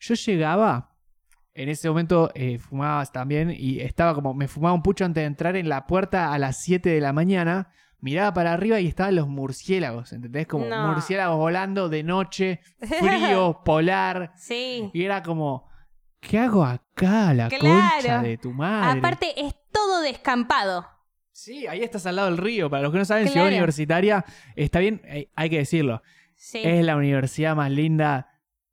Yo llegaba, en ese momento eh, fumabas también y estaba como, me fumaba un pucho antes de entrar en la puerta a las 7 de la mañana, miraba para arriba y estaban los murciélagos, ¿entendés? Como No. murciélagos volando de noche, frío, polar, Sí. y era como, ¿qué hago acá, la Claro. concha de tu madre? Aparte es todo descampado. Sí, ahí estás al lado del río, para los que no saben, Ciudad. Universitaria, está bien, eh, hay que decirlo, Sí. es la universidad más linda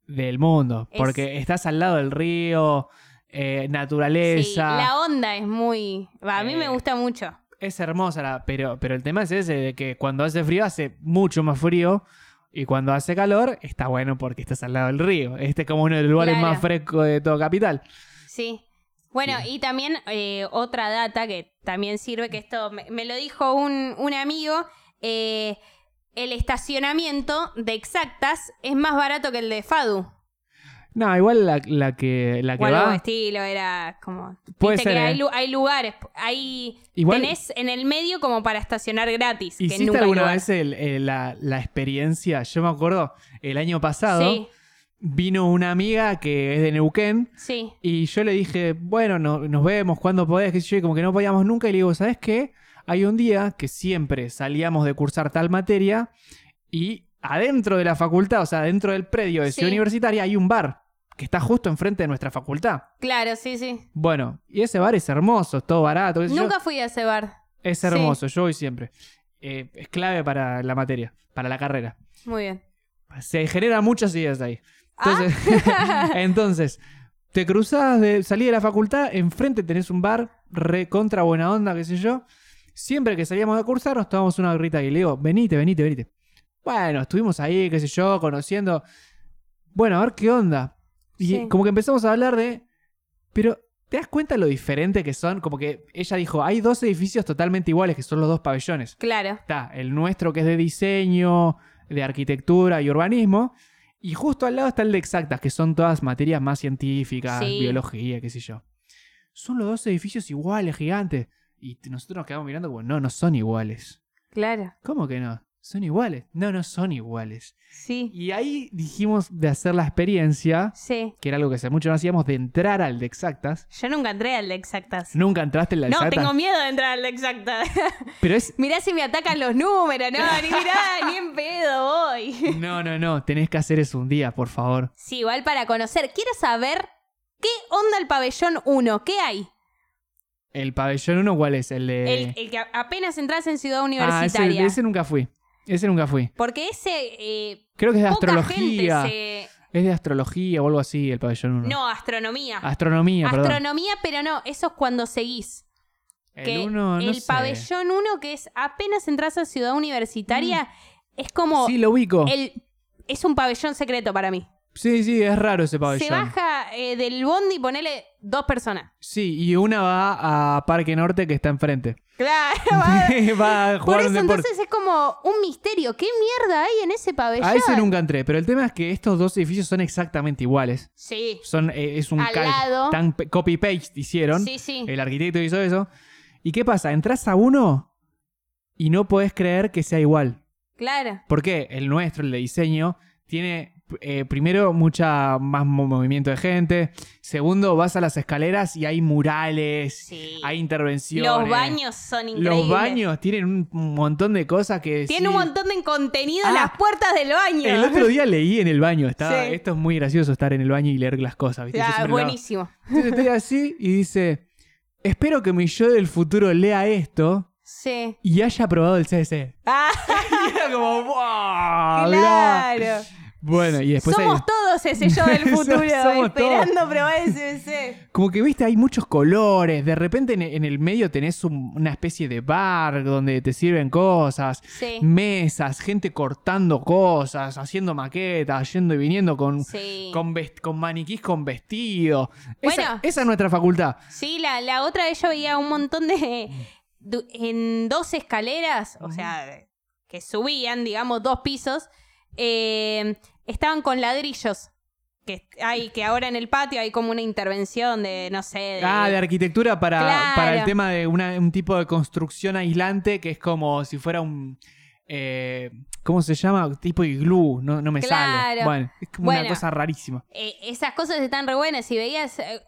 del mundo. Es- Porque estás al lado del río, eh, Sí, naturaleza. la onda es muy... A mí Eh, me gusta mucho. Es hermosa, la- pero, pero el tema es ese, de que cuando hace frío hace mucho más frío. Y cuando hace calor, está bueno porque estás al lado del río. Este es como uno de los lugares Claro. más frescos de todo Capital. Sí. Bueno, Bien. y también eh, otra data que también sirve, que esto me, me lo dijo un, un amigo, eh, el estacionamiento de exactas es más barato que el de Fadu. No, igual la, la que, la que algo va. estilo, era como... Puede ser, que ¿eh? hay, hay lugares, hay... Igual- Tenés en el medio como para estacionar gratis. que ¿Hiciste nunca hay alguna vez el- el- la, la experiencia? Yo me acuerdo, el año pasado Sí, vino una amiga que es de Neuquén sí. y yo le dije, bueno, no- nos vemos cuando podés, qué sé yo, y como que no podíamos nunca. Y le digo, ¿sabes qué? Hay un día que siempre salíamos de cursar tal materia y adentro de la facultad, o sea, dentro del predio de Sí. Ciudad Universitaria, hay un bar que está justo enfrente de nuestra facultad. Claro, sí, sí. Bueno, y ese bar es hermoso, es todo barato. yo. Nunca fui a ese bar. Es sí. hermoso, yo voy siempre. Eh, es clave para la materia, para la carrera. Muy bien. Se generan muchas ideas ahí. Ah. Entonces, entonces te cruzás de salir de la facultad, enfrente tenés un bar, re contra buena onda, qué sé yo. Siempre que salíamos a cursar nos tomamos una grita y le digo, venite, venite, venite. Bueno, estuvimos ahí, qué sé yo, conociendo. Bueno, a ver qué onda. Y Sí. como que empezamos a hablar de. Pero, ¿te das cuenta lo diferente que son? Como que ella dijo, hay dos edificios totalmente iguales, que son los dos pabellones. Claro. Está el nuestro que es de diseño, de arquitectura y urbanismo. Y justo al lado está el de exactas, que son todas materias más científicas, Sí. biología, qué sé yo. Son los dos edificios iguales, gigantes. Y nosotros nos quedamos mirando como, no, no son iguales. Claro. ¿Cómo que no? ¿Son iguales? No, no son iguales. Sí. Y ahí dijimos de hacer la experiencia, Sí. que era algo que hace mucho no hacíamos, de entrar al de exactas. Yo nunca entré al de exactas. Nunca entraste en la de No, exactas. tengo miedo de entrar al de exactas. Pero es. mirá si me atacan los números, no, ni mirá, ni en pedo voy. No, no, no. Tenés que hacer eso un día, por favor. Sí, igual para conocer. Quiero saber qué onda el pabellón 1, qué hay. ¿El pabellón 1 cuál es? El de. El, el que apenas entras en Ciudad Ah, ese, Universitaria. ese nunca fui. Ese nunca fui. Porque ese. eh, Creo que es de poca astrología. gente se. Es de astrología o algo así, el pabellón 1. No, astronomía. Astronomía, perdón. Astronomía, pero no, eso es cuando seguís. que el 1, no el sé. pabellón 1, que es apenas entras a Ciudad Universitaria, es como. Mm. Sí, lo ubico. el, es un pabellón secreto para mí. Sí, sí, es raro ese pabellón. Se baja eh, del bondi y ponele dos personas. Sí, y una va a Parque Norte que está enfrente. Claro. va- va a Por jugar eso un deporte. entonces es como un misterio. ¿Qué mierda hay en ese pabellón? A ese nunca entré, pero el tema es que estos dos edificios son exactamente iguales. Sí. Son, eh, es un Al cal- lado. tan pe- copy-paste hicieron. Sí, sí. El arquitecto hizo eso. ¿Y qué pasa? Entras a uno y no podés creer que sea igual. Claro. ¿Por qué? El nuestro, el de diseño, tiene eh, primero mucha más mo- movimiento de gente. Segundo, vas a las escaleras y hay murales, Sí. hay intervenciones. Los baños son increíbles. Los baños tienen un montón de cosas que Tiene sí- un montón de contenido Ah, en las puertas del baño. El otro día leí en el baño. Estaba, Sí. Esto es muy gracioso estar en el baño y leer las cosas. ¿viste? Ah, buenísimo. Entonces estoy así y dice: Espero que mi yo del futuro lea esto Sí. y haya probado el CSC. Ah, Y era como, ¡wow! mirá". Bueno, y después hay- Somos todos ese yo del futuro, esperando probar el CBC. Como que viste, hay muchos colores. De repente en, en el medio tenés un- una especie de bar donde te sirven cosas, Sí. mesas, gente cortando cosas, haciendo maquetas, yendo y viniendo con, Sí. con, con maniquís con vestido. Esa, Bueno. esa es nuestra facultad. Sí, la, la otra vez yo veía un montón de. en dos escaleras, o sea, que subían, digamos, dos pisos, eh, estaban con ladrillos. Que hay, que ahora en el patio hay como una intervención de, no sé. de- Ah, de arquitectura para, Claro. para el tema de una- un tipo de construcción aislante que es como si fuera un... eh, ¿Cómo se llama? Tipo iglú, no, no me sale. Claro. Bueno, es como una cosa rarísima. Eh, esas cosas están re buenas. Y veías eh,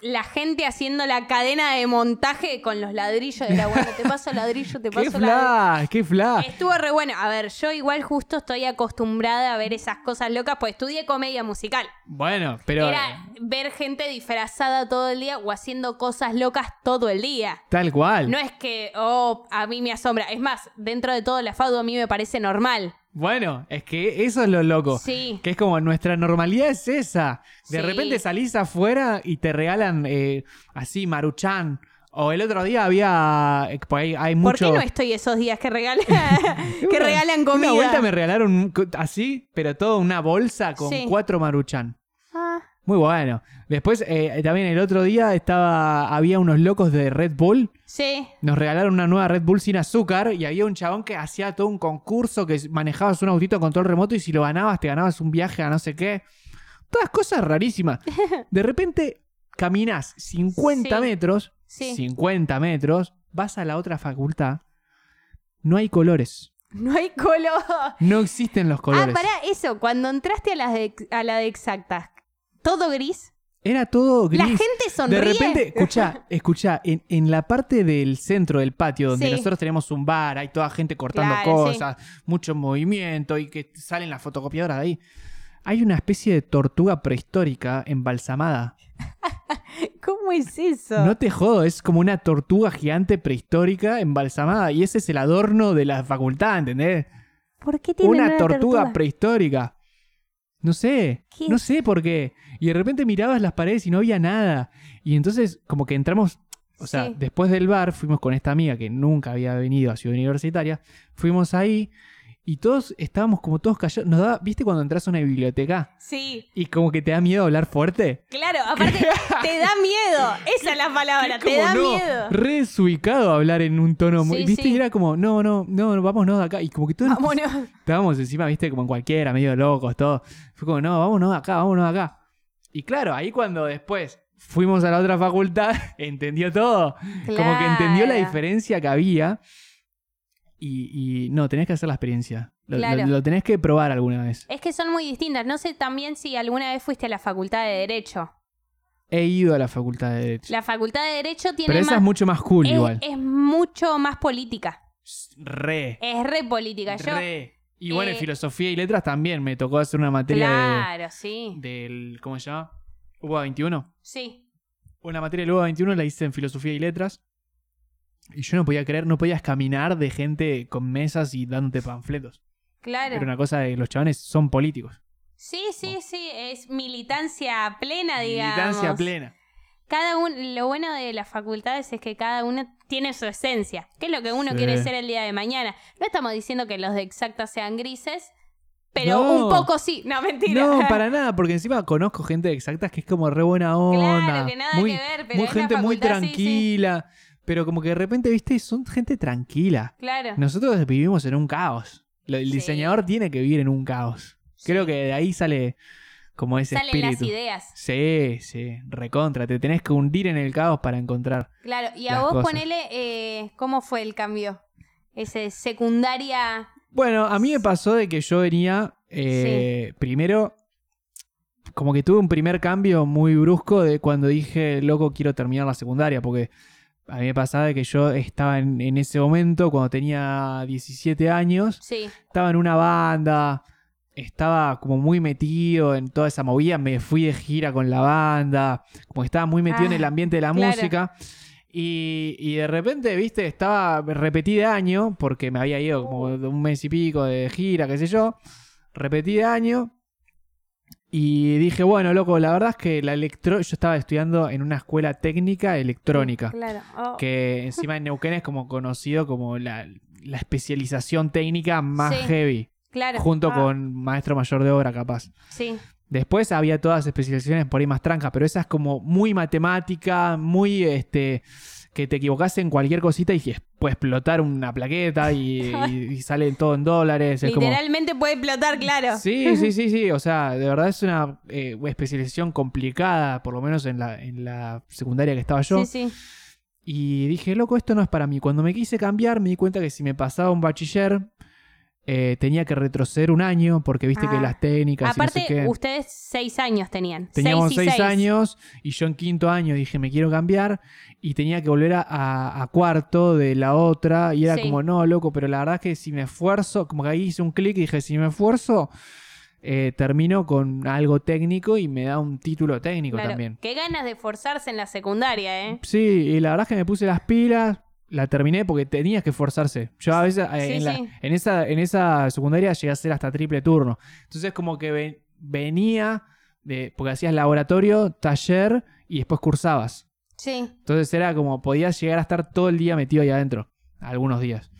la gente haciendo la cadena de montaje con los ladrillos. Era bueno, te paso ladrillo, te ¡Qué paso ladrillo. flash! ¡Qué flash! Estuvo re bueno. A ver, yo igual justo estoy acostumbrada a ver esas cosas locas, pues estudié comedia musical. Bueno, pero Era ver gente disfrazada todo el día o haciendo cosas locas todo el día. tal cual. No es que, oh, a mí me asombra. Es más, dentro de todo la FADU a mí me parece normal. Bueno, es que eso es lo loco. Sí. Que es como nuestra normalidad es esa. De Sí. repente salís afuera y te regalan eh, así maruchan. O el otro día había. eh, pues hay, hay ¿Por qué no estoy esos días que regalan, que Una- regalan comida? Una vuelta me regalaron así, pero toda una bolsa con Sí. cuatro maruchan. Ah, Muy bueno. Después, eh, también el otro día estaba había unos locos de Red Bull. sí. Nos regalaron una nueva Red Bull sin azúcar y había un chabón que hacía todo un concurso que manejabas un autito a control remoto y si lo ganabas te ganabas un viaje a no sé qué. Todas cosas rarísimas. De repente caminas 50 Sí. metros, Sí. 50 metros, vas a la otra facultad, no hay colores. No hay color. No existen los colores. Ah, pará, eso. Cuando entraste a la de, a la de exactas, todo gris. Era todo gris. La gente sonríe. De repente, escucha, escucha, en, en la parte del centro del patio donde Sí. nosotros tenemos un bar, hay toda gente cortando Claro, cosas, mucho movimiento y que salen las fotocopiadoras de ahí. Hay una especie de tortuga prehistórica embalsamada. ¿Cómo es eso? No te jodo, es como una tortuga gigante prehistórica embalsamada y ese es el adorno de la facultad, ¿entendés? ¿Por qué tienen Una, tortuga, prehistórica. No sé, ¿Qué? no sé por qué. Y de repente mirabas las paredes y no había nada. Y entonces como que entramos, o sea, Sí. después del bar fuimos con esta amiga que nunca había venido a Ciudad Universitaria, fuimos ahí y todos estábamos como todos callados. Nos da, ¿viste cuando entras a una biblioteca Sí, y como que te da miedo hablar fuerte? claro. Aparte, te da miedo. Esa es la palabra. Te da no, miedo. Re desubicado hablar en un tono muy. Sí, ¿Viste? sí. Y era como, no, no, no, no, vámonos de acá. Y como que todos Vámonos. estábamos encima, viste, como en cualquiera, medio locos, todo. Fue como, no, vámonos de acá, vámonos de acá. Y claro, ahí cuando después fuimos a la otra facultad, entendió todo. Como que entendió la diferencia que había. Y, y no, tenés que hacer la experiencia. Lo, lo- Claro. lo tenés que probar alguna vez. Es que son muy distintas. No sé también si alguna vez fuiste a la facultad de Derecho. He ido a la facultad de Derecho. La facultad de Derecho tiene Pero esa más. es mucho más cool es, igual. es mucho más política. Re. Es re política. Yo, Re. Y bueno, en eh, filosofía y letras también me tocó hacer una materia de- claro, sí. del. ¿Cómo se llama? UBA 21. Sí. Una materia del UBA 21 la hice en filosofía y letras. Y yo no podía creer, no podías caminar de gente con mesas y dándote panfletos. Claro. Era una cosa de los chavales son políticos. Sí, sí, sí, es militancia plena, digamos. Militancia plena. Cada uno, lo bueno de las facultades es que cada uno tiene su esencia, que es lo que uno quiere ser el día de mañana. No estamos diciendo que los de exactas sean grises, pero No. un poco sí. No, mentira. No, para nada, porque encima conozco gente de exactas que es como re buena onda. Claro, que nada muy, que ver, pero muy gente muy sí, sí. Pero como que de repente, viste, son gente tranquila. Claro. Nosotros vivimos en un caos. El Sí. diseñador tiene que vivir en un caos. Creo que de ahí sale como ese Salen las ideas. Sí, sí, recontra. Te tenés que hundir en el caos para encontrar. Claro, y a vos cosas. ponele, eh, ¿cómo fue el cambio? Ese secundaria. Bueno, a mí me pasó de que yo venía eh, primero, como que tuve un primer cambio muy brusco de cuando dije, loco, quiero terminar la secundaria, porque a mí me pasaba de que yo estaba en, en ese momento, cuando tenía 17 años, Sí, estaba en una banda, estaba como muy metido en toda esa movida, me fui de gira con la banda, como que estaba muy metido en Ah, el ambiente de la claro. música. Y, y de repente, viste, estaba, repetí de año, porque me había ido como un mes y pico de gira, qué sé yo, repetí de año. Y dije, bueno, loco, la verdad es que la electro yo estaba estudiando en una escuela técnica electrónica claro. Oh. que encima en Neuquén es como conocido como la, la especialización técnica más Sí. heavy, Claro. junto Ah, con maestro mayor de obra capaz. Sí, Después había todas especializaciones por ahí más trancas, pero esa es como muy matemática, muy este que te equivocas en cualquier cosita y puede explotar una plaqueta y, y- y sale todo en dólares. Es como, literalmente puede explotar, claro. Sí, sí, sí, sí. O sea, de verdad es una eh, especialización complicada, por lo menos en la, en la secundaria que estaba yo. Sí, sí. Y dije, loco, esto no es para mí. Cuando me quise cambiar, me di cuenta que si me pasaba un bachiller, eh, tenía que retroceder un año, porque viste Ah. que las técnicas y no Aparte, sé qué. ustedes seis años tenían. Teníamos seis, y seis, años y yo en quinto año dije, me quiero cambiar. Y tenía que volver a, a- a cuarto de la otra. Y era Sí. como, no, loco, pero la verdad es que si me esfuerzo, como que ahí hice un clic y dije, si me esfuerzo, eh, termino con algo técnico y me da un título técnico Claro, también. Qué ganas de forzarse en la secundaria, ¿eh? Sí, y la verdad es que me puse las pilas, la terminé porque tenías que esforzarse. Yo a veces eh, Sí, en, la- sí. en esa, en esa secundaria llegué a hacer hasta triple turno. Entonces como que ven- venía de, porque hacías laboratorio, taller y después cursabas. Sí. Entonces era como podías llegar a estar todo el día metido ahí adentro, algunos días.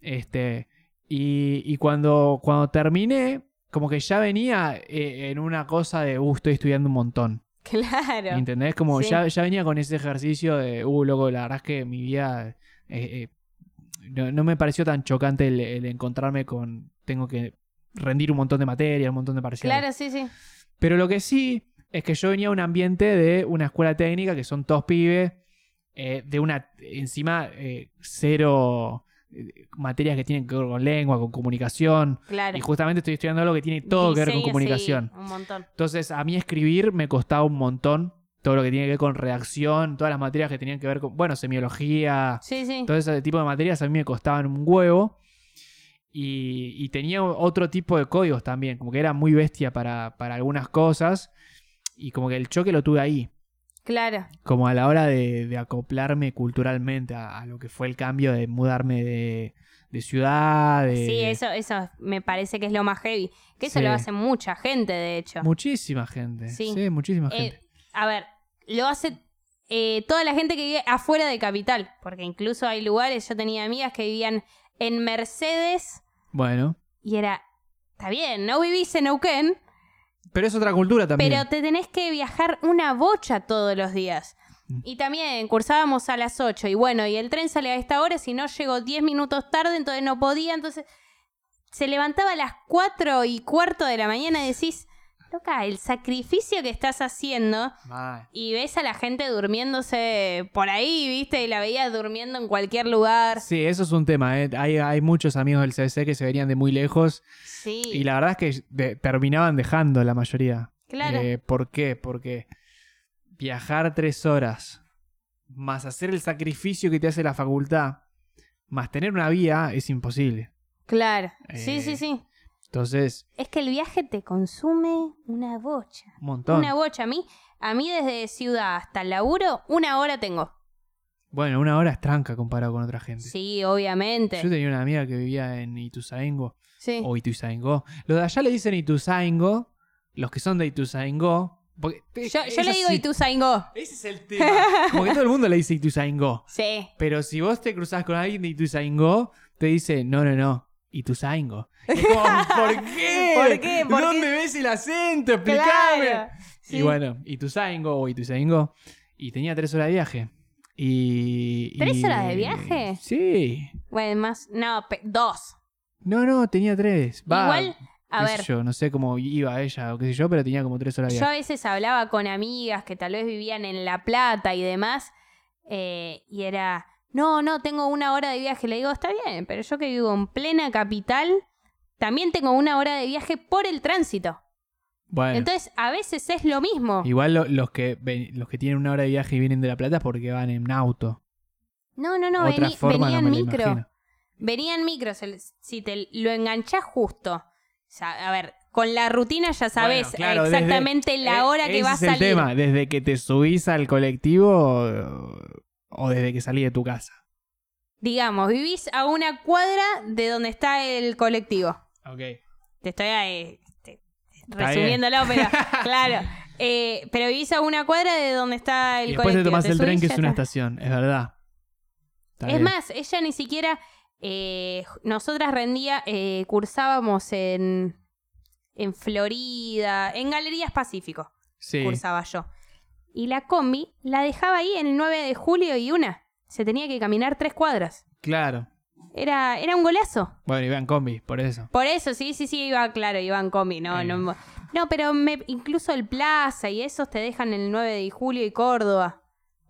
Este, y, y cuando, cuando terminé, como que ya venía eh, en una cosa de, uh, estoy estudiando un montón. Claro. ¿Entendés? Como Sí. ya, ya venía con ese ejercicio de, uh, loco, la verdad es que mi vida eh, eh, no, no me pareció tan chocante el, el encontrarme con, tengo que rendir un montón de materia, un montón de parciales. Claro, sí, sí. Pero lo que sí es que yo venía a un ambiente de una escuela técnica que son todos pibes, eh, de una, encima, eh, cero materias que tienen que ver con lengua, con comunicación. Claro. Y justamente estoy estudiando algo que tiene todo que ver con comunicación. sí, un montón. Entonces, a mí escribir me costaba un montón. Todo lo que tiene que ver con redacción, todas las materias que tenían que ver con, bueno, semiología, Sí, sí. todo ese tipo de materias a mí me costaban un huevo. Y, y tenía otro tipo de códigos también, como que era muy bestia para, para algunas cosas. Y como que el choque lo tuve ahí, Claro. como a la hora de, de acoplarme culturalmente a, a lo que fue el cambio de mudarme de, de ciudad. De, Sí, eso, eso me parece que es lo más heavy. Que eso Sí. lo hace mucha gente, de hecho. Muchísima gente. Sí. Sí, muchísima Eh, gente. a ver, lo hace eh, toda la gente que vive afuera de capital. Porque incluso hay lugares, yo tenía amigas que vivían en Mercedes Bueno. y era, está bien, no vivís en Neuquén, Pero es otra cultura también. pero te tenés que viajar una bocha todos los días. Mm. Y también cursábamos a las 8 y bueno, y el tren sale a esta hora, si no llego 10 minutos tarde, entonces no podía, entonces se levantaba a las 4 y cuarto de la mañana y decís, loca, el sacrificio que estás haciendo Mal. y ves a la gente durmiéndose por ahí, viste, y la veías durmiendo en cualquier lugar. Sí, eso es un tema. ¿eh? Hay, hay muchos amigos del CBC que se venían de muy lejos Sí, y la verdad es que de- terminaban dejando la mayoría. claro. Eh, ¿Por qué? Porque viajar tres horas, más hacer el sacrificio que te hace la facultad, más tener una vida, es imposible. claro. Sí, eh, sí, sí. Entonces, Es que el viaje te consume una bocha. un montón. Una bocha. A mí, a mí desde ciudad hasta el laburo, una hora tengo. Bueno, una hora es tranca comparado con otra gente. Sí, obviamente. Yo tenía una amiga que vivía en Ituzaingo. Sí. O Ituzaingó. Los de allá le dicen Ituzaingo. Los que son de Ituzaingó. Porque te- Yo, yo es le digo así. Ituzaingó. Ese es el tema. Como que todo el mundo le dice Ituzaingó. Sí. Pero si vos te cruzás con alguien de Ituzaingó, te dice, no, no, no, Ituzaingo. Y como, ¿por qué? ¿Por qué? ¿Por ¿Dónde qué? ves el acento? Explícame. Claro. Sí. Y bueno, Ituzaingo o Ituzaingo. Y tenía tres horas de viaje. Y, ¿Tres y- horas de viaje? Sí. Bueno, más. No, dos. No, no, tenía tres. Va, Igual, a ver. yo, no sé cómo iba ella o qué sé yo, pero tenía como tres horas de Yo a viaje. veces hablaba con amigas que tal vez vivían en La Plata y demás, eh, y era, no, no, tengo una hora de viaje. Le digo, está bien, pero yo que vivo en plena capital, también tengo una hora de viaje por el tránsito. Bueno, Entonces, a veces es lo mismo. igual lo- los, que, ven- los que tienen una hora de viaje y vienen de La Plata es porque van en auto. No, no, no, Otra vení- forma venía no en me la micro. imagino. Venía en micro, se- si te lo enganchás justo. O sea, a ver, con la rutina ya sabes Bueno, claro, desde- exactamente la eh, hora que ese va a es el salir. tema, desde que te subís al colectivo o, desde que salí de tu casa. Digamos, vivís a una cuadra de donde está el colectivo. Ok. Te estoy eh, te- Está resumiéndolo, pero claro. Eh, pero vivís a una cuadra de donde está el Y después te colectivo. tomás el tren que es una está. estación, es verdad. Está Es bien. más, ella ni siquiera. eh, nosotras rendía, eh, cursábamos en, en Florida, en Galerías Pacífico, Sí. cursaba yo. Y la combi la dejaba ahí en el 9 de julio y una. Se tenía que caminar tres cuadras. Claro. Era, era un golazo. Bueno, y vean combi, por eso. Por eso, sí, sí, sí, iba, claro, iba en combi, no, no. No, pero me- incluso el Plaza y esos te dejan el 9 de julio y Córdoba.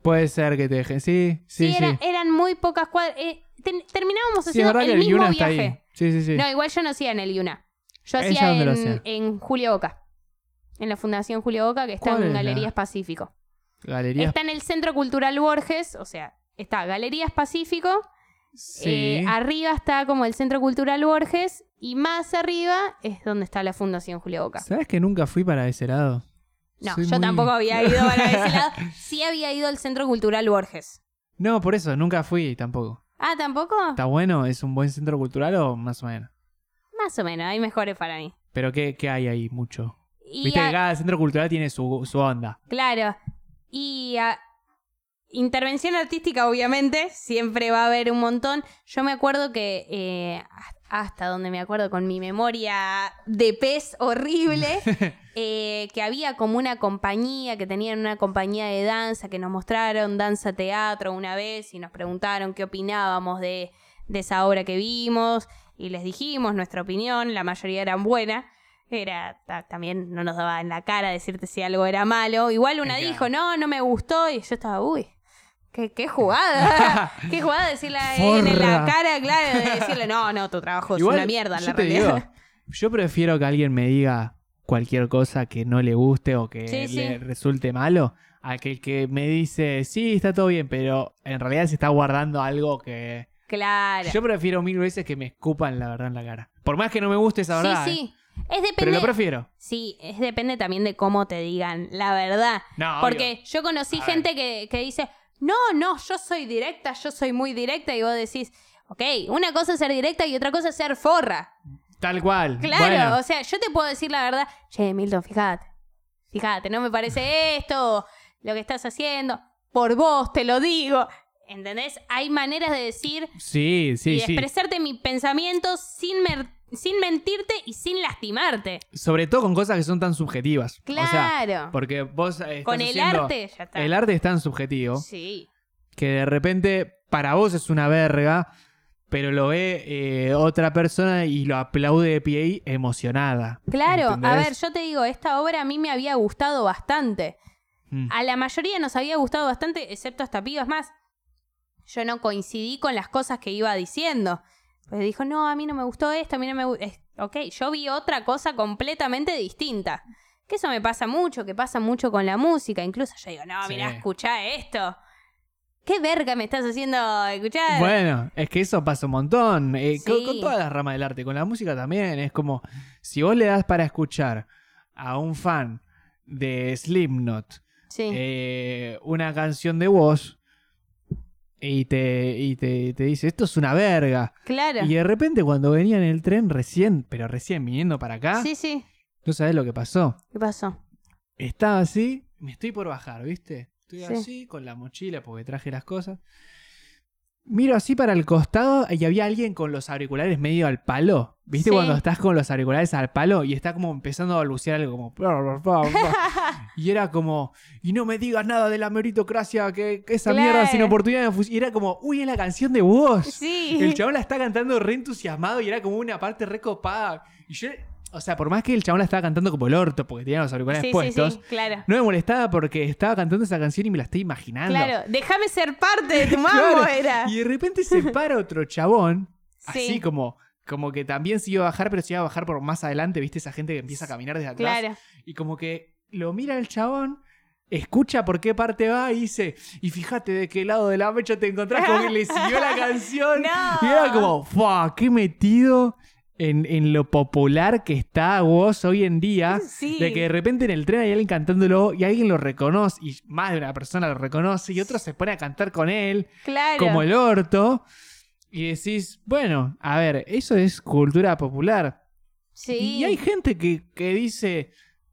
Puede ser que te dejen. Sí, sí, Sí, sí. era- eran muy pocas cuadras. eh, ten- terminábamos Sí, es haciendo verdad el mismo Yuna está viaje. ahí. Sí, sí, sí. No, igual yo no hacía en el Yuna. Yo ¿Ella hacía dónde lo en, hacía? en Julio Boca. En la Fundación Julio Boca, que está ¿Cuál en es la- Galerías Pacífico. Galerías. Está en el Centro Cultural Borges, o sea, está Galerías Pacífico. Sí. eh, arriba está como el Centro Cultural Borges. Y más arriba es donde está la Fundación Julio Boca. ¿Sabes que nunca fui para ese lado? No, Soy yo muy- tampoco había ido para ese lado. Sí había ido al Centro Cultural Borges. No, por eso, nunca fui tampoco. Ah, ¿tampoco? ¿Está bueno? ¿Es un buen centro cultural o más o menos? Más o menos, hay mejores para mí. ¿Pero qué, qué hay ahí mucho? Y Viste a- que cada centro cultural tiene su, su onda. Claro. Y a- intervención artística, obviamente, siempre va a haber un montón. Yo me acuerdo que, eh, hasta donde me acuerdo con mi memoria de pez horrible, eh, que había como una compañía, que tenían una compañía de danza, que nos mostraron danza teatro una vez y nos preguntaron qué opinábamos de, de esa obra que vimos. Y les dijimos nuestra opinión, la mayoría eran buenas. Era, ta- también no nos daba en la cara decirte si algo era malo. Igual una dijo, no, no me gustó. Y yo estaba, uy, qué, qué jugada. qué jugada decirle en la cara, claro, de decirle, no, no, tu trabajo es una mierda en la realidad. digo, yo prefiero que alguien me diga cualquier cosa que no le guste o que Sí, le sí. resulte malo, a que el que me dice, sí, está todo bien, pero en realidad se está guardando algo que... Claro. Yo prefiero mil veces que me escupan la verdad en la cara. Por más que no me guste esa verdad. sí, ¿eh? Es Pero depende. lo prefiero. Sí, es depende también de cómo te digan la verdad. No, Porque yo conocí A gente que, que dice, no, no, yo soy directa, yo soy muy directa. Y vos decís, ok, una cosa es ser directa y otra cosa es ser forra. Tal cual. Claro, Bueno, o sea, yo te puedo decir la verdad, che, Milton, fíjate, fíjate, no me parece esto, lo que estás haciendo, por vos te lo digo. ¿Entendés? Hay maneras de decir sí, y sí, sí. expresarte mis pensamientos sin, mer- sin mentirte y sin lastimarte. Sobre todo con cosas que son tan subjetivas. O sea, Claro. porque vos eh, estás Con el arte ya está. El arte es tan subjetivo Sí. que de repente para vos es una verga, pero lo ve eh, otra persona y lo aplaude de pie emocionada. Claro, a ver, yo te digo, esta obra a mí me había gustado bastante. Mm. A la mayoría nos había gustado bastante, excepto hasta pibas más. Yo no coincidí con las cosas que iba diciendo. Pues dijo, no, a mí no me gustó esto, a mí no me gusta. Ok, yo vi otra cosa completamente distinta. Que eso me pasa mucho, que pasa mucho con la música. Incluso yo digo, no, Sí. mirá, escuchá esto. ¿Qué verga me estás haciendo escuchar? Bueno, es que eso pasa un montón. eh, con, todas las ramas del arte, con la música también. Es como, si vos le das para escuchar a un fan de Slipknot sí. eh, una canción de voz, y te, y te, te dice, esto es una verga. Claro. Y de repente cuando venía en el tren recién, pero recién viniendo para acá, Sí, sí. ¿tú sabes lo que pasó? ¿Qué pasó? Estaba así, me estoy por bajar, ¿viste? Estoy Sí. así con la mochila porque traje las cosas. Miro así para el costado y había alguien con los auriculares medio al palo. ¿Viste Sí. cuando estás con los auriculares al palo y está como empezando a balbucear algo como... y era como... Y no me digas nada de la meritocracia, que, que esa Claro. mierda sin oportunidad de. Y era como, uy, es la canción de vos. Sí. El chabón la está cantando re entusiasmado y era como una parte recopada. Y yo, o sea, por más que el chabón la estaba cantando como el orto porque tenía los auriculares Sí, sí, puestos, sí, claro. no me molestaba porque estaba cantando esa canción y me la estoy imaginando. Claro, déjame ser parte de tu mambo, Claro. era. Y de repente se para otro chabón, Sí. así como, como que también se iba a bajar, pero se iba a bajar por más adelante, ¿viste? Esa gente que empieza a caminar desde atrás. Claro. Y como que lo mira el chabón, escucha por qué parte va y dice, y fíjate de qué lado de la mecha te encontrás, como que le siguió la canción. No. Y era como, ¡fua! ¡Qué metido! En, en lo popular que está vos hoy en día, Sí. de que de repente en el tren hay alguien cantándolo y alguien lo reconoce, y más de una persona lo reconoce, y otro se pone a cantar con él, Claro. como el orto, y decís, bueno, a ver, eso es cultura popular. Sí. Y hay gente que, que dice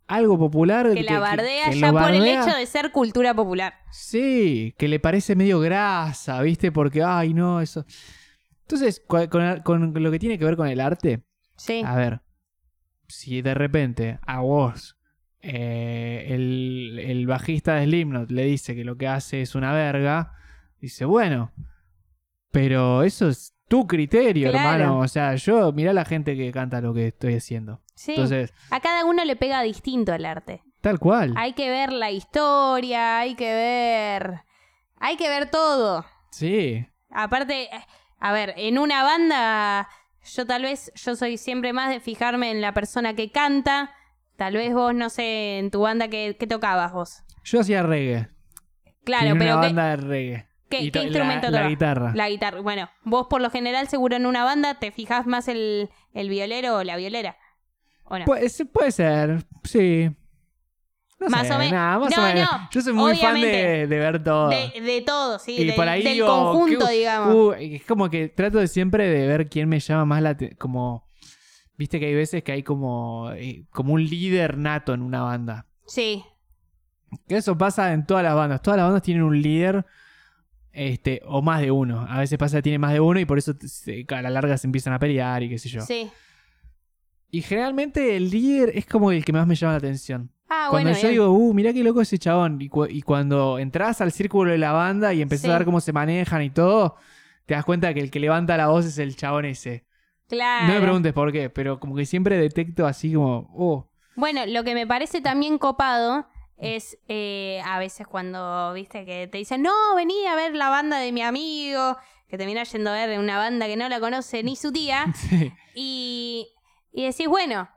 algo popular. que la bardea que ya por el hecho de ser cultura popular. Sí, que le parece medio grasa, ¿viste? Porque, ay, no, eso. Entonces, con, con lo que tiene que ver con el arte, Sí. a ver, si de repente a vos eh, el, el bajista de Slipknot le dice que lo que hace es una verga, dice, bueno, pero eso es tu criterio, Claro. hermano. O sea, yo, mirá la gente que canta lo que estoy haciendo. Sí. Entonces, A cada uno le pega distinto el arte. tal cual. Hay que ver la historia, hay que ver. Hay que ver todo. Sí. Aparte, eh, a ver, en una banda, yo tal vez, yo soy siempre más de fijarme en la persona que canta. Tal vez vos, no sé, en tu banda, ¿qué, qué tocabas vos? Yo hacía reggae. Claro, Tenía pero una ¿qué, banda de reggae. qué- qué to- instrumento la, la guitarra. La guitarra. Bueno, vos por lo general, seguro en una banda, te fijas más el, el violero o la violera. ¿O no? Puede ser, sí. No Más sé, o me- nada, más No, o menos. no, Yo soy muy fan de, de ver todo. de, de todo, sí. y por ahí del digo, conjunto, ¿qué- digamos. uh, es como que trato de siempre de ver quién me llama más la atención. Como, viste que hay veces que hay como, eh, como un líder nato en una banda. Sí, Que eso pasa en todas las bandas. Todas las bandas tienen un líder. Este, o más de uno. A veces pasa que tiene más de uno y por eso a la larga se empiezan a pelear y qué sé yo. sí. Y generalmente el líder es como el que más me llama la atención. Ah, cuando bueno, yo bien. digo, uh, mirá qué loco ese chabón. Y, cu- y cuando entras al círculo de la banda y empezás Sí. a ver cómo se manejan y todo, te das cuenta que el que levanta la voz es el chabón ese. Claro. No me preguntes por qué, pero como que siempre detecto así como, oh, Bueno, lo que me parece también copado es eh, a veces cuando, viste, que te dicen, no, vení a ver la banda de mi amigo, que te viene yendo a ver una banda que no la conoce ni su tía, sí. y, y decís, bueno,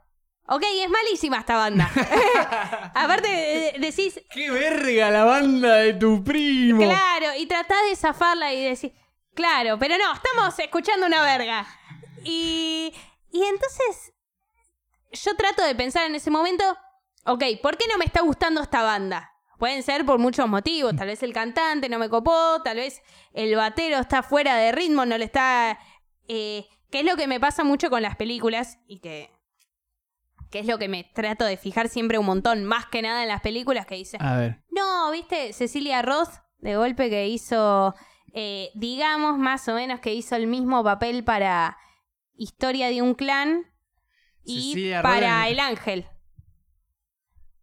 ok, es malísima esta banda. Aparte de- decís, ¡Qué verga la banda de tu primo! claro, y tratás de zafarla y decís, claro, pero no, estamos escuchando una verga. Y, y entonces yo trato de pensar en ese momento, ok, ¿por qué no me está gustando esta banda? Pueden ser por muchos motivos, tal vez el cantante no me copó, tal vez el batero está fuera de ritmo, no le está... Eh, que es lo que me pasa mucho con las películas y que, que es lo que me trato de fijar siempre un montón, más que nada en las películas que dice, A ver, no, viste, Cecilia Roth, de golpe que hizo, eh, digamos más o menos que hizo el mismo papel para Historia de un clan y Cecilia para Roth- El Ángel.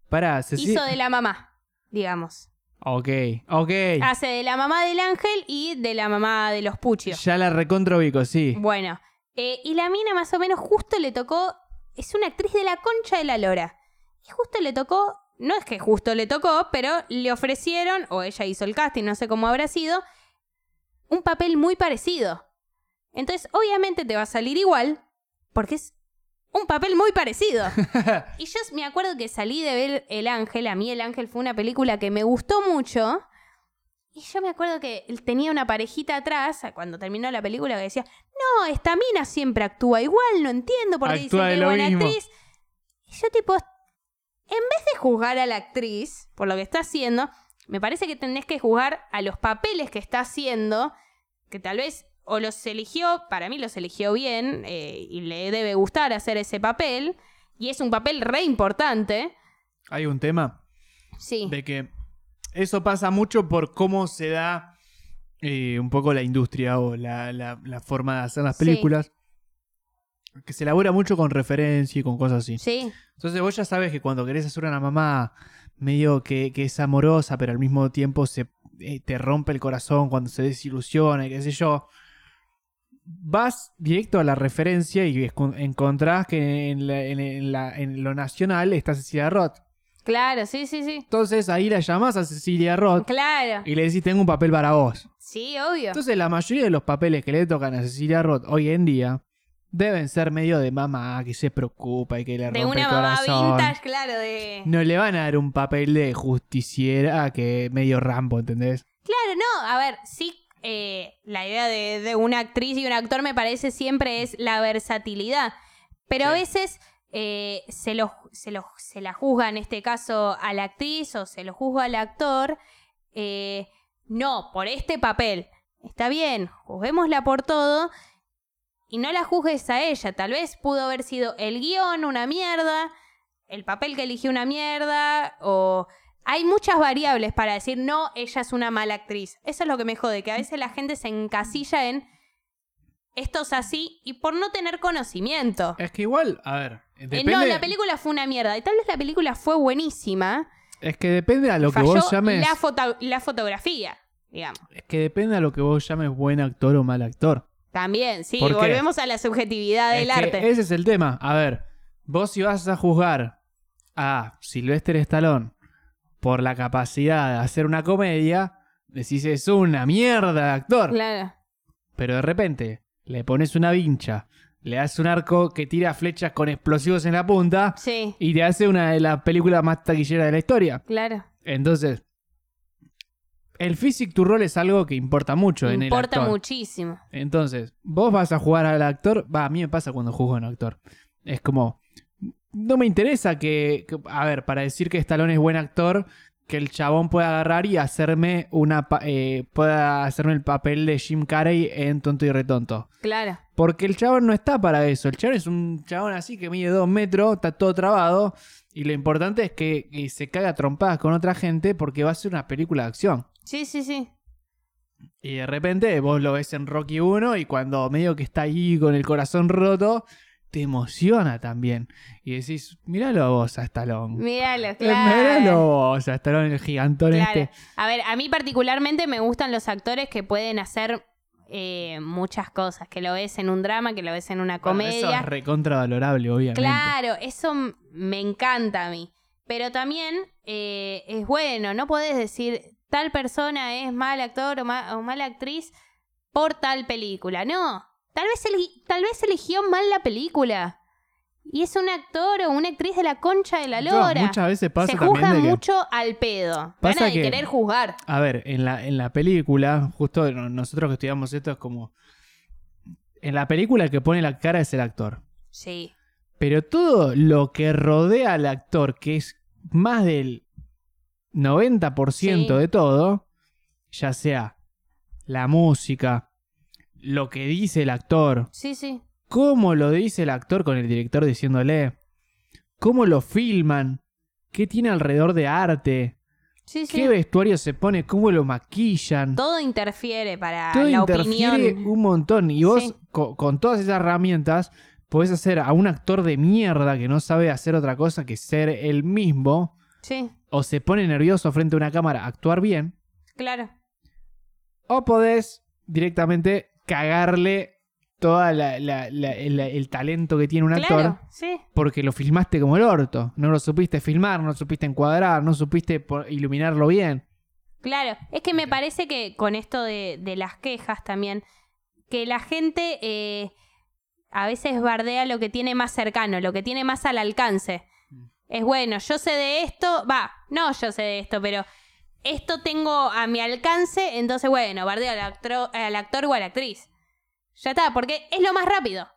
pará, Ceci- Hizo de la mamá, digamos. Ok, ok. Hace de la mamá del Ángel y de la mamá de los Puchios. Ya la recontra ubico, sí. Bueno, eh, y la mina más o menos justo le tocó, es una actriz de la concha de la lora. Y justo le tocó, no es que justo le tocó, pero le ofrecieron, o ella hizo el casting, no sé cómo habrá sido, un papel muy parecido. Entonces, obviamente te va a salir igual, porque es un papel muy parecido. y yo me acuerdo que salí de ver El Ángel, a mí El Ángel fue una película que me gustó mucho. Y yo me acuerdo que él tenía una parejita atrás, cuando terminó la película, que decía, no, esta mina siempre actúa igual, no entiendo por qué Actúa que es buena mismo. actriz. Y yo tipo, en vez de juzgar a la actriz por lo que está haciendo, Me parece que tenés que juzgar a los papeles que está haciendo, que tal vez o los eligió, para mí los eligió bien, eh, y le debe gustar hacer ese papel, y es un papel re importante. Hay un tema Sí. de que eso pasa mucho por cómo se da eh, un poco la industria o la, la- la forma de hacer las Sí. películas. Que se elabora mucho con referencia y con cosas así. Sí, Entonces vos ya sabes que cuando querés hacer una mamá medio que, que es amorosa, pero al mismo tiempo se, eh, te rompe el corazón cuando se desilusiona y qué sé yo, vas directo a la referencia y encontrás que en, la- en- en la- en lo nacional está Cecilia Roth. Claro, sí, sí, sí. Entonces ahí la llamás a Cecilia Roth Claro. y le decís tengo un papel para vos. Sí, obvio. Entonces la mayoría de los papeles que le tocan a Cecilia Roth hoy en día deben ser medio de mamá que se preocupa y que le De rompe una el mamá corazón. vintage, claro, de... No le van a dar un papel de justiciera que medio Rambo, ¿entendés? Claro, no, a ver, sí, eh, la idea de, de una actriz y un actor me parece siempre es la versatilidad, pero a veces eh, se, lo, se, se la juzga en este caso a la actriz o se lo juzga al actor, eh, no, por este papel. Está bien, juzguémosla por todo y no la juzgues a ella, tal vez pudo haber sido el guion una mierda, el papel que eligió una mierda o... Hay muchas variables para decir, no, ella es una mala actriz. Eso es lo que me jode, que a veces la gente se encasilla en esto es así y por no tener conocimiento. Es que igual, a ver, Eh, depende, no, la película fue una mierda. Y tal vez la película fue buenísima. es que depende a lo que vos llames, la, foto- la fotografía, digamos. es que depende a lo que vos llames buen actor o mal actor. También, sí, volvemos a la subjetividad del arte. ese es el tema. A ver, vos si vas a juzgar a Sylvester Stallone por la capacidad de hacer una comedia, decís es una mierda de actor. Claro. Pero de repente le pones una vincha, le das un arco que tira flechas con explosivos en la punta Sí, y te hace una de las películas más taquilleras de la historia. claro. Entonces, el physic to role es algo que importa mucho en el Importa muchísimo. Entonces, vos vas a jugar al actor. Va, a mí me pasa cuando juego a un actor. Es como. No me interesa que, que- A ver, para decir que Stallone es buen actor, que el chabón pueda agarrar y hacerme una. eh, pueda hacerme el papel de Jim Carrey en Tonto y Retonto. Claro. Porque el chabón no está para eso. El chabón es un chabón así que mide dos metros, está todo trabado. Y lo importante es que, que se caga trompadas con otra gente porque va a ser una película de acción. Sí, sí, sí. Y de repente vos lo ves en Rocky 1 y cuando medio que está ahí con el corazón roto, te emociona también. Y decís, míralo a vos a Stallone. Míralo, claro. Míralo vos a Stallone, el gigantón Claro. este. A ver, a mí particularmente me gustan los actores que pueden hacer eh, muchas cosas. Que lo ves en un drama, que lo ves en una Bueno, eso comedia. es recontravalorable, obviamente. Claro, eso me encanta a mí. Pero también eh, es bueno, no podés decir tal persona es mal actor o, ma- o mala actriz por tal película. No, tal vez, tal vez eligió mal la película. Y es un actor o una actriz de la concha de la No, lora. muchas veces pasa Se también juzga de que- mucho al pedo. Pasa Gana de que- querer juzgar. A ver, en la, en la película, justo no- nosotros que estudiamos esto es como... En la película el que pone la cara es el actor. Sí. Pero todo lo que rodea al actor, que es más del 90% Sí. de todo, ya sea la música, lo que dice el actor, Sí, sí. cómo lo dice el actor con el director diciéndole, cómo lo filman, qué tiene alrededor de arte, Sí, sí. qué vestuario se pone, cómo lo maquillan. Todo interfiere para Todo la interfiere opinión. un montón. Y vos, Sí. con, todas esas herramientas, podés hacer a un actor de mierda que no sabe hacer otra cosa que ser el mismo, Sí, o se pone nervioso frente a una cámara, actuar bien, claro. o podés directamente cagarle todo el, talento que tiene un actor Claro, sí. porque lo filmaste como el orto. No lo supiste filmar, no lo supiste encuadrar, no supiste iluminarlo bien. Claro, es que me parece que con esto de, de las quejas también, que la gente eh, a veces bardea lo que tiene más cercano, lo que tiene más al alcance. Es bueno, yo sé de esto, va, no yo sé de esto, pero esto tengo a mi alcance, entonces bueno, bardeo al, actro- al actor o a la actriz. Ya está, porque es lo más rápido.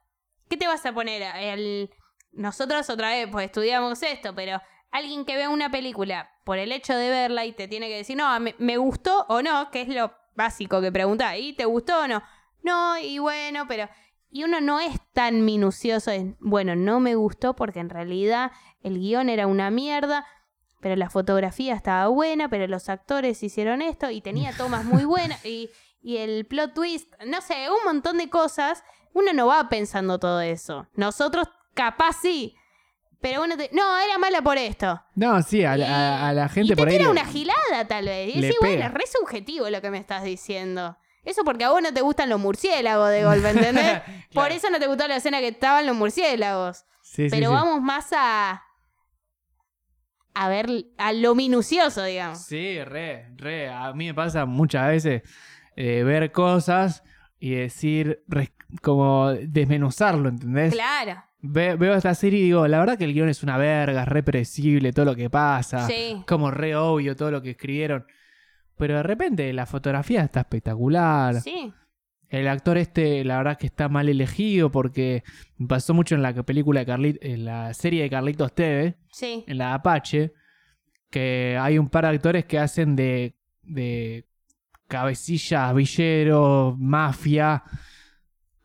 ¿Qué te vas a poner? El... Nosotros otra vez, pues estudiamos esto, pero alguien que ve una película por el hecho de verla y te tiene que decir, no, me, me gustó o no, que es lo básico que pregunta, ¿y te gustó o no? No, y bueno, pero... Y uno no es tan minucioso en, bueno, no me gustó porque en realidad el guion era una mierda, pero la fotografía estaba buena, pero los actores hicieron esto y tenía tomas muy buenas y, y el plot twist, no sé, un montón de cosas. Uno no va pensando todo eso. Nosotros capaz sí. Pero uno te... No, era mala por esto. No, sí, a, la- a- a la gente y te por ahí. le- una gilada tal vez. Y bueno, pega. es re subjetivo lo que me estás diciendo. Eso porque a vos no te gustan los murciélagos de golpe, ¿entendés? Por eso no te gustó la escena que estaban los murciélagos. Sí, sí, Pero sí. vamos más a. A ver, a lo minucioso, digamos. Sí, re, re. A mí me pasa muchas veces eh, ver cosas y decir, res- como desmenuzarlo, ¿entendés? Claro. Ve- veo esta serie y digo, la verdad que el guion es una verga, es re predecible todo lo que pasa. Sí. Como re obvio todo lo que escribieron. Pero de repente la fotografía está espectacular. Sí. El actor este, la verdad que está mal elegido porque pasó mucho en la película de Carlit, en la serie de Carlitos Teve, Sí. en la Apache, que hay un par de actores que hacen de, de cabecillas, villeros, mafia,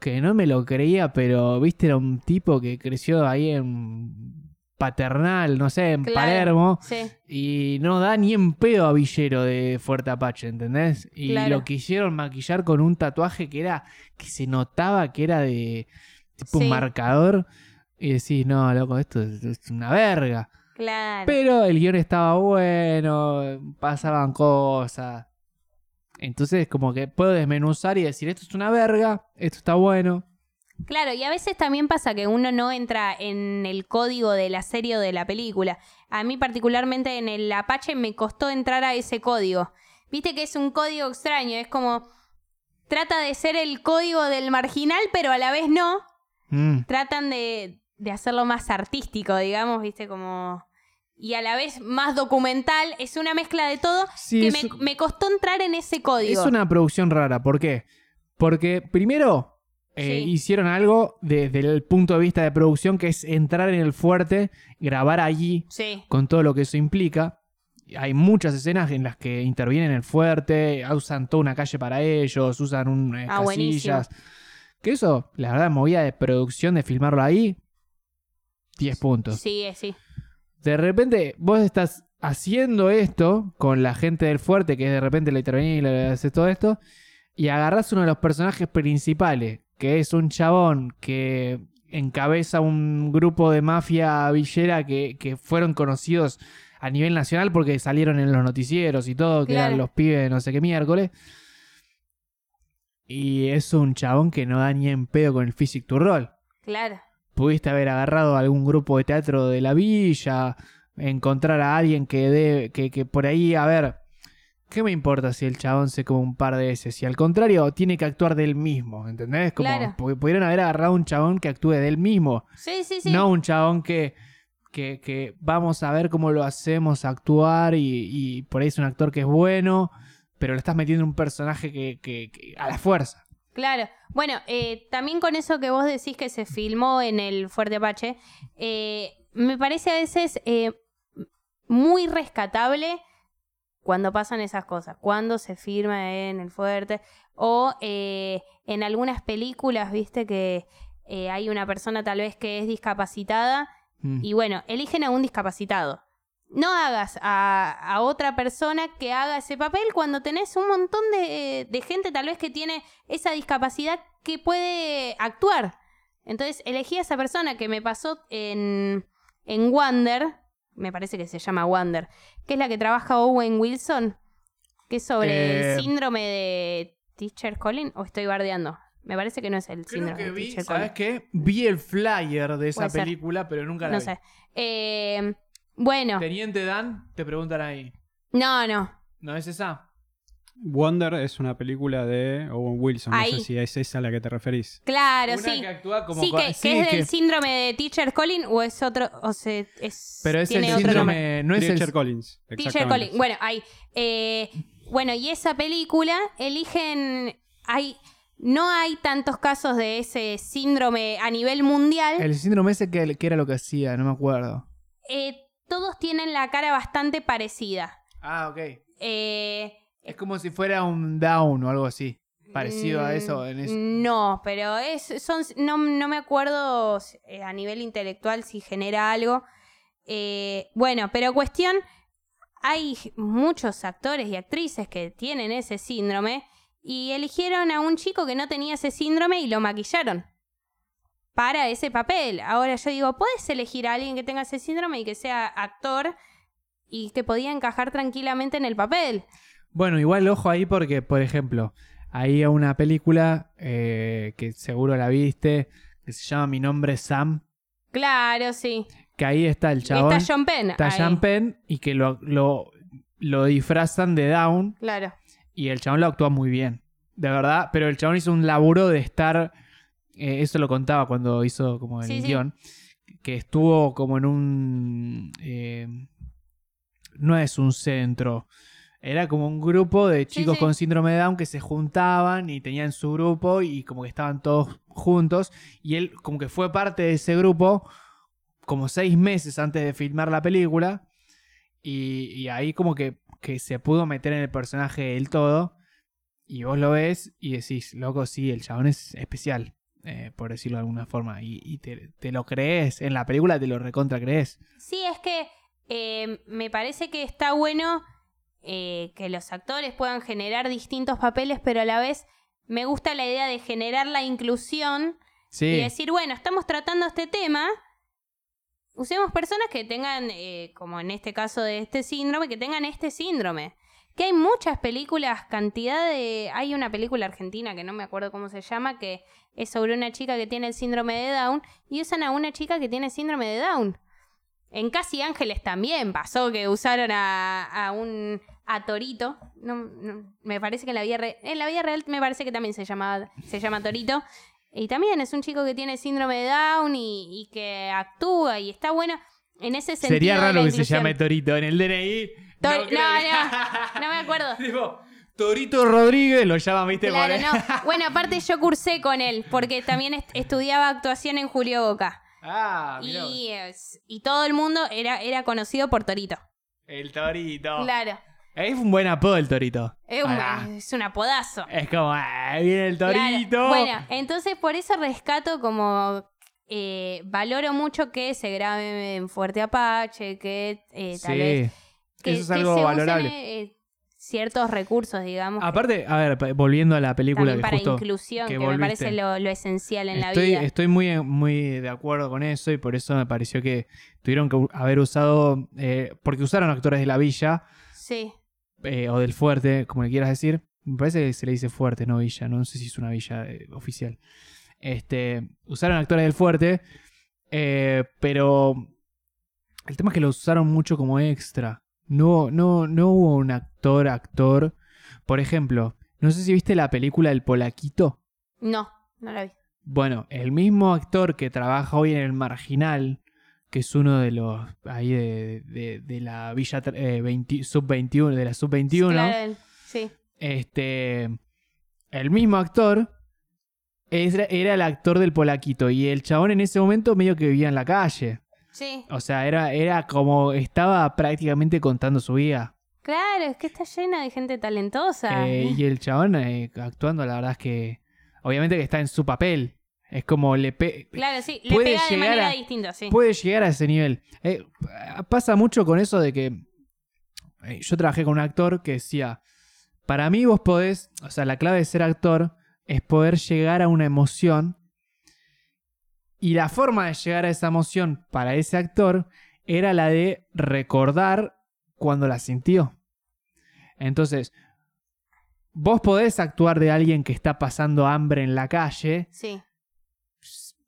que no me lo creía, pero viste, era un tipo que creció ahí en Paternal, no sé, en Claro. Palermo. Sí. Y no da ni en pedo a Villero de Fuerte Apache, ¿entendés? Y Claro. lo quisieron maquillar con un tatuaje que era. que se notaba que era de. tipo Sí. un marcador. Y decís, no, loco, esto es, es una verga. Claro. Pero el guion estaba bueno, pasaban cosas. Entonces, como que puedo desmenuzar y decir, esto es una verga, esto está bueno. Claro, y a veces también pasa que uno no entra en el código de la serie o de la película. A mí particularmente en el Apache me costó entrar a ese código. Viste que es un código extraño, es como trata de ser el código del marginal, pero a la vez no. Mm. Tratan de, de hacerlo más artístico, digamos, viste, como... Y a la vez más documental, es una mezcla de todo Sí, que me, me costó entrar en ese código. Es una producción rara, ¿por qué? Porque primero eh, Sí. hicieron algo desde el punto de vista de producción que es entrar en el fuerte, grabar allí Sí, con todo lo que eso implica. Hay muchas escenas en las que intervienen el fuerte, usan toda una calle para ellos, usan un, eh, Ah, buenísimo. casillas. Que eso, la verdad, movida de producción de filmarlo ahí, 10 puntos. sí, eh, sí. De repente, vos estás haciendo esto con la gente del fuerte, que de repente le intervenís y le haces todo esto, y agarrás uno de los personajes principales, que es un chabón que encabeza un grupo de mafia villera que, que fueron conocidos a nivel nacional porque salieron en los noticieros y todo, que Claro. eran los pibes de no sé qué miércoles. Y es un chabón que no da ni en pedo con el Physic to Roll Claro. pudiste haber agarrado a algún grupo de teatro de la villa, encontrar a alguien que dé, que, que por ahí, a ver, ¿qué me importa si el chabón se come un par de veces? Si al contrario, tiene que actuar del mismo, ¿entendés? Como, Claro. pudieron haber agarrado un chabón que actúe del mismo, Sí, sí, sí. no un chabón que, que, que vamos a ver cómo lo hacemos actuar y, y por ahí es un actor que es bueno, pero le estás metiendo un personaje que, que- que- a la fuerza. Claro. Bueno, eh, también con eso que vos decís que se filmó en el Fuerte Apache, eh, me parece a veces eh, muy rescatable cuando pasan esas cosas, cuando se firma en el Fuerte o eh, en algunas películas, viste que eh, hay una persona tal vez que es discapacitada Mm. y bueno, eligen a un discapacitado. No hagas a, a otra persona que haga ese papel cuando tenés un montón de, de gente tal vez que tiene esa discapacidad que puede actuar. Entonces elegí a esa persona que me pasó en, en Wonder, me parece que se llama Wonder, que es la que trabaja Owen Wilson, que es sobre Eh. el síndrome de Teacher Colin, o estoy bardeando. Me parece que no es el Creo síndrome que de vi, Teacher ¿sabes Colin. qué? Vi el flyer de esa Puede ser. película, pero nunca la No vi. sé. Eh, bueno, Teniente Dan, te preguntan ahí. no, no. ¿No es esa? Wonder es una película de Owen Wilson. Ahí. No sé si es esa a la que te referís. Claro, Una sí. que actúa como sí, co- que, sí, que es del que- síndrome de Teacher Colin o es otro, o se, es, Pero es el tiene otro nombre. síndrome, no es Richard el Collins. Teacher exactamente. Colin. Bueno, hay. eh, bueno, y esa película eligen. Hay. No hay tantos casos de ese síndrome a nivel mundial. el síndrome ese que, que era lo que hacía, no me acuerdo. Eh, todos tienen la cara bastante parecida. Ah, ok. Eh, Es como si fuera un down o algo así. Parecido a eso. En eso. Mm, No, pero es, son, no, no me acuerdo eh, a nivel intelectual si genera algo. Eh, bueno, pero cuestión, hay muchos actores y actrices que tienen ese síndrome y eligieron a un chico que no tenía ese síndrome y lo maquillaron para ese papel. Ahora yo digo, puedes elegir a alguien que tenga ese síndrome y que sea actor y que podía encajar tranquilamente en el papel. Bueno, igual ojo ahí porque, por ejemplo, hay una película eh, que seguro la viste, que se llama Mi nombre es Sam, Claro, sí. que ahí está el chabón. Está John Penn. está ahí. Penn y que lo, lo, lo disfrazan de down Claro. y el chabón lo actúa muy bien. De verdad, pero el chabón hizo un laburo de estar, eh, eso lo contaba cuando hizo como el Sí, sí. guion, que estuvo como en un... eh, no es un centro, era como un grupo de Sí, chicos sí. con síndrome de Down que se juntaban y tenían su grupo y como que estaban todos juntos. Y él como que fue parte de ese grupo como seis meses antes de filmar la película. Y, y ahí como que, que se pudo meter en el personaje del todo. Y vos lo ves y decís, loco, sí, el chabón es especial, eh, por decirlo de alguna forma, y, y te, te lo crees, en la película te lo recontra crees. Sí, es que eh, me parece que está bueno eh, que los actores puedan generar distintos papeles, pero a la vez me gusta la idea de generar la inclusión Sí, y decir, bueno, estamos tratando este tema, usemos personas que tengan, eh, como en este caso de este síndrome, que tengan este síndrome. Que hay muchas películas, cantidad de... Hay una película argentina que no me acuerdo cómo se llama, que es sobre una chica que tiene el síndrome de Down y usan a una chica que tiene síndrome de Down. En Casi Ángeles también pasó que usaron a, a un a Torito. No, no, me parece que en la vida re- en la vida real me parece que también se llama se llama Torito. Y también es un chico que tiene síndrome de Down y, y que actúa y está bueno en ese sentido. sería raro que se llame Torito en el DNI. Tor- no, no, no, no me acuerdo. Tipo, Torito Rodríguez lo llaman, viste, Claro, no. Bueno, aparte yo cursé con él porque también est- estudiaba actuación en Julio Boca. Ah, mirá. Y, es- y todo el mundo era, era conocido por Torito. El Torito. Claro. Es un buen apodo el Torito. Es un, Ah, es un apodazo. es como, ah, viene el Claro. Torito. Bueno, entonces por eso rescato como eh, valoro mucho que se grabe en Fuerte Apache, que eh, tal sí, vez que, eso es que algo se usen, valorable. eh, ciertos recursos, digamos, Aparte, a ver, volviendo a la película que para justo inclusión, que que, me parece lo, lo esencial en la estoy, vida. estoy muy, muy de acuerdo con eso y por eso me pareció que tuvieron que haber usado, eh, porque usaron actores de la villa Sí, eh, o del fuerte, como le quieras decir. Me parece que se le dice fuerte, no villa, no sé si es una villa eh, oficial. Este, usaron actores del fuerte, eh, pero el tema es que lo usaron mucho como extra. No, no, no hubo un actor, actor. Por ejemplo, no sé si viste la película El Polaquito. no, no la vi. Bueno, el mismo actor que trabaja hoy en El Marginal, que es uno de los ahí de, de- de la Villa eh, 20 Sub-21, de la Sub-21, Claro, él- sí. este, el mismo actor era, era el actor del Polaquito y el chabón en ese momento medio que vivía en la calle. Sí, O sea, era, era como estaba prácticamente contando su vida. claro, es que está llena de gente talentosa. Eh, y el chabón eh, actuando, la verdad es que obviamente que está en su papel. Es como le pe- Claro, sí, le puede pega de llegar manera a- distinta, sí. puede llegar a ese nivel. Eh, pasa mucho con eso de que yo trabajé con un actor que decía, para mí vos podés, o sea, la clave de ser actor es poder llegar a una emoción y la forma de llegar a esa emoción para ese actor era la de recordar cuando la sintió. Entonces, vos podés actuar de alguien que está pasando hambre en la calle, Sí,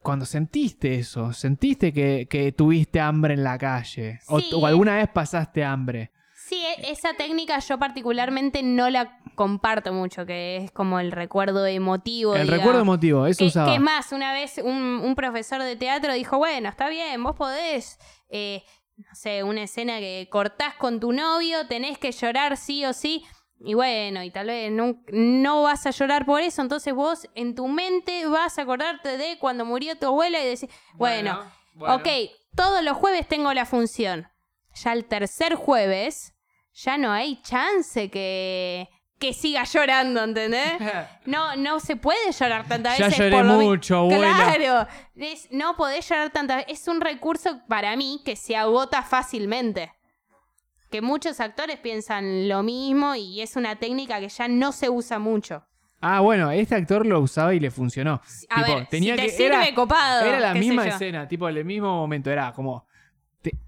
cuando sentiste eso, sentiste que, que tuviste hambre en la calle o, o alguna vez pasaste hambre. Sí, e- esa técnica yo particularmente no la comparto mucho, que es como el recuerdo emotivo. El digamos. recuerdo emotivo, eso Que, usaba. que es más, una vez un, un profesor de teatro dijo, bueno, está bien, vos podés, eh, no sé, una escena que cortás con tu novio, tenés que llorar sí o sí, y bueno, y tal vez no, no vas a llorar por eso, entonces vos en tu mente vas a acordarte de cuando murió tu abuela y decir, bueno, ok, todos los jueves tengo la función. ya el tercer jueves, ya no hay chance que, que siga llorando, ¿entendés? No, no se puede llorar tantas Ya veces. lloré por lo mi- mucho, abuela. Claro, es- no podés llorar tantas veces. Es un recurso para mí que se agota fácilmente. Que muchos actores piensan lo mismo y es una técnica que ya no se usa mucho. Ah, bueno, este actor lo usaba y le funcionó. A Tipo, ver, tenía si te que, sirve, era, copado. era la misma escena, tipo, en el mismo momento. Era como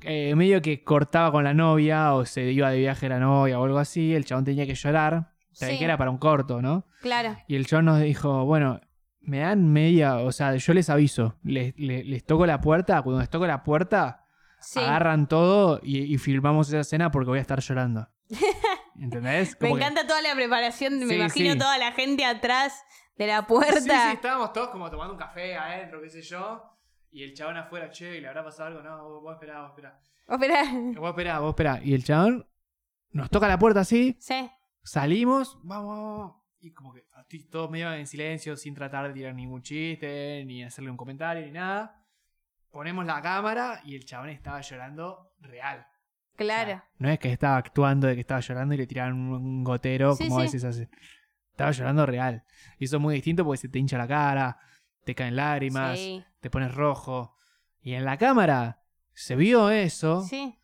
eh, medio que cortaba con la novia o se iba de viaje la novia o algo así. El chabón tenía que llorar. Sabía Sí. que era para un corto, ¿no? Claro. Y el chabón nos dijo, bueno, me dan media, o sea, yo les aviso, les, les, les toco la puerta, cuando les toco la puerta, Sí. agarran todo y, y filmamos esa escena porque voy a estar llorando. ¿Entendés? Me que- encanta toda la preparación. Me Sí, imagino sí. toda la gente atrás de la Sí, puerta. sí, estábamos todos como tomando un café adentro, qué sé yo. Y el chabón afuera, che, ¿y le habrá pasado algo? No, vos, vos esperá, vos esperá. Oh, espera. Vos esperá, vos esperá. Y el chabón nos toca la puerta así, Sí. salimos, vamos, vamos. Y como que así, todos medio en silencio, sin tratar de tirar ningún chiste, ni hacerle un comentario, ni nada. Ponemos la cámara y el chabón estaba llorando real. O sea, Claro. no es que estaba actuando de que estaba llorando y le tiraban un, gotero, Sí, como a sí. veces hacen. Estaba llorando real. Y eso es muy distinto porque se te hincha la cara, te caen lágrimas, sí. Te pones rojo. Y en la cámara se vio eso Sí.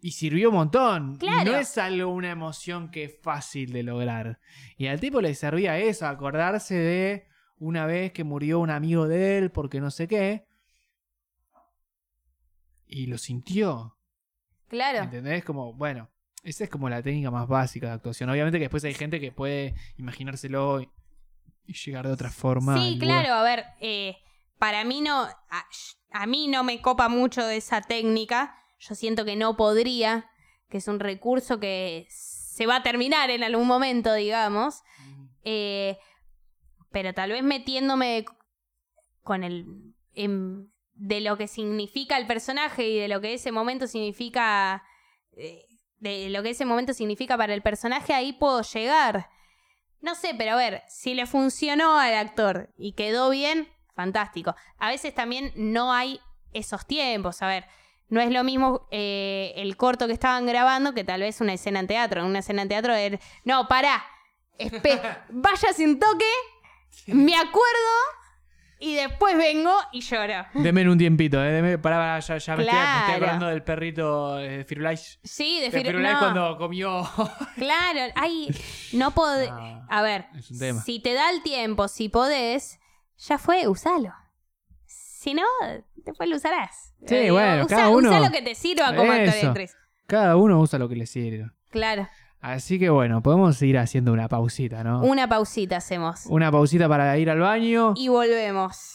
y sirvió un montón. Y Claro. No es algo, una emoción que es fácil de lograr. Y al tipo le servía eso, acordarse de una vez que murió un amigo de él porque no sé qué. Y lo sintió. Claro. ¿Entendés? Como, bueno, esa es como la técnica más básica de actuación. Obviamente que después hay gente que puede imaginárselo y, llegar de otra forma. Sí, claro, lugar. a ver, eh, para mí no, a, mí no me copa mucho de esa técnica, yo siento que no podría, que es un recurso que se va a terminar en algún momento, digamos, eh, pero tal vez metiéndome con el... de lo que significa el personaje y de lo que ese momento significa... eh, de lo que ese momento significa para el personaje, ahí puedo llegar. No sé, pero a ver, si le funcionó al actor y quedó bien, fantástico. A veces también no hay esos tiempos, a ver. No es lo mismo eh, el corto que estaban grabando que tal vez una escena en teatro. En una escena en teatro es, no, pará, espe- vaya sin toque, me acuerdo y después vengo y lloro. Deme un tiempito, ¿eh? Deme, pará, pará, ya, ya me, estoy, me estoy Claro. acordando del perrito eh, Firulais. Sí, de De fir- Firulais no, cuando comió. Claro, ay, no podés... Ah, A ver, es un tema. si te da el tiempo, si podés, ya fue, usalo. Si no, después lo usarás. Sí, Eh, bueno, usa, cada uno- usa lo que te sirva como actor y Eso. actriz. Cada uno usa lo que le sirve. Claro. Así que bueno, podemos ir haciendo una pausita, ¿no? Una pausita hacemos. Una pausita para ir al baño. Y volvemos.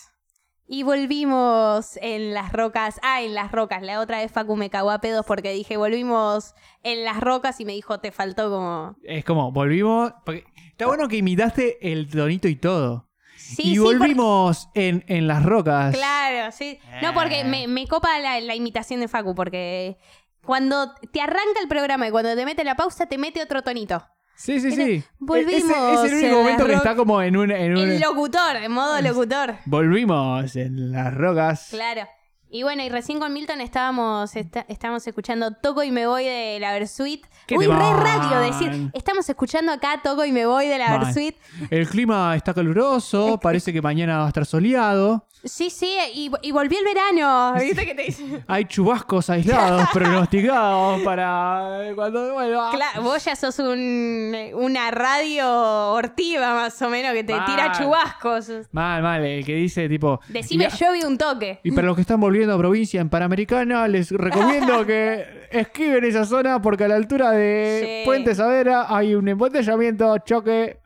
Y volvimos en las rocas. Ah, en las rocas. La otra vez Facu me cagó a pedos porque dije volvimos en las rocas y me dijo te faltó como. Es como, volvimos. porque está bueno que imitaste el tonito y todo. Sí, y sí, volvimos en, en las rocas. Claro, sí. No, porque me, me copa la, la imitación de Facu porque cuando te arranca el programa y cuando te mete la pausa te mete otro tonito. Sí, sí, sí. Volvimos Ese es el en único momento que está como en un. En un... El locutor, en modo locutor. Volvimos en las rocas. Claro. Y bueno, y recién con Milton estábamos, esta- estábamos escuchando Toco y me voy de la Versuit. ¡Qué Uy, re radio decir, estamos escuchando acá Toco y me voy de la. Versuit. El clima está caluroso, parece que mañana va a estar soleado. Sí, sí, y, y volvió el verano. ¿Viste que te dice? Hay chubascos aislados pronosticados para eh, cuando vuelva. Claro, vos ya sos un, una radio hortiva más o menos que te Mal. tira chubascos. Mal, mal, el que dice tipo. Decime, y, yo vi un toque. y para los que están volviendo a provincia en Panamericana, les recomiendo que esquiven esa zona porque a la altura de Sí. Puente Savera hay un embotellamiento, choque.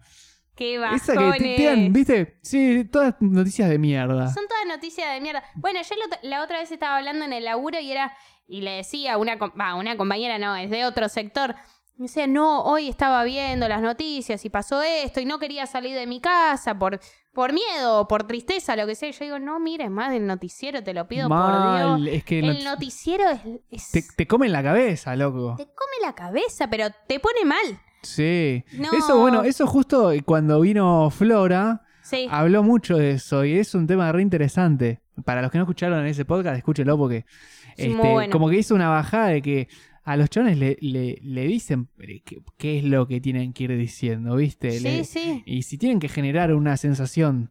Qué Esa que te bajones. tiran, ¿viste? Sí, todas noticias de mierda. Son todas noticias de mierda. Bueno, yo la ot- la otra vez estaba hablando en el laburo y era. Y le decía a una, va, una compañera, no, es de otro sector. Me decía, no, hoy estaba viendo las noticias y pasó esto y no quería salir de mi casa por, por miedo o por tristeza, lo que sea. Yo digo, no mires más del noticiero, te lo pido por Dios. es que El not- noticiero es. es- te, te comen la cabeza, loco. te come la cabeza, pero te pone mal. Sí. No. Eso, bueno, eso justo cuando vino Flora, Sí. habló mucho de eso y es un tema re interesante. para los que no escucharon en ese podcast, escúchenlo porque este, bueno. como que hizo una bajada de que a los chones le, le, le dicen qué, qué es lo que tienen que ir diciendo, ¿viste? Sí, Le- sí. Y si tienen que generar una sensación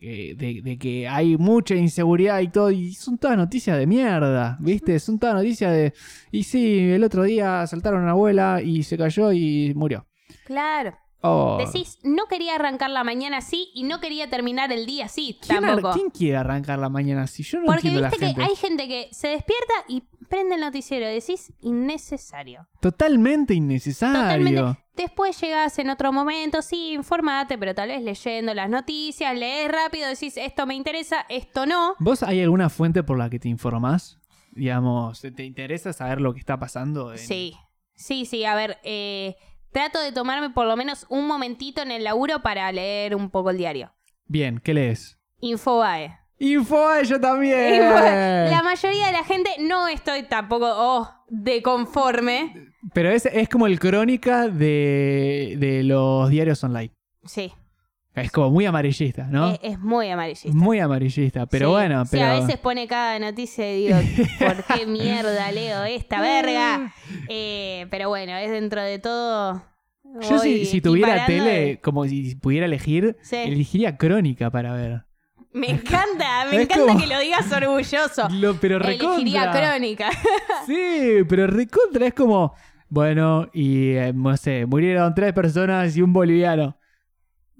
eh, de, de que hay mucha inseguridad y todo, y son todas noticias de mierda, ¿viste? Son todas noticias de... Y sí, el otro día asaltaron a una abuela y se cayó y murió. Claro. Oh. Decís, no quería arrancar la mañana así y no quería terminar el día así ¿Quién, tampoco. quién quiere arrancar la mañana así? Yo no Porque entiendo viste la que gente. hay gente que se despierta y prende el noticiero. Decís, innecesario. Totalmente innecesario. Totalmente. Después llegás en otro momento, sí, informate, pero tal vez leyendo las noticias, lees rápido, decís, esto me interesa, esto no. ¿Vos hay alguna fuente por la que te informás? Digamos, ¿te interesa saber lo que está pasando? en- Sí, sí, sí. A ver, eh, trato de tomarme por lo menos un momentito en el laburo para leer un poco el diario. Bien, ¿qué lees? Infobae. Info, yo también. La mayoría de la gente no estoy tampoco oh, de conforme. Pero es, es como el crónica de, de los diarios online. Sí, Es como muy amarillista, ¿no? es, es muy amarillista. Muy amarillista, pero Sí, bueno, pero... a veces pone cada noticia y digo, ¿por qué mierda leo esta verga? Eh, pero bueno, es dentro de todo. Yo si, tuviera tele, de- como si pudiera elegir, Sí. elegiría crónica para ver. Me encanta, me Es encanta como- que lo digas orgulloso. Lo, pero Elegiría recontra. crónica. Sí, pero recontra es como, bueno, y eh, no sé, murieron tres personas y un boliviano.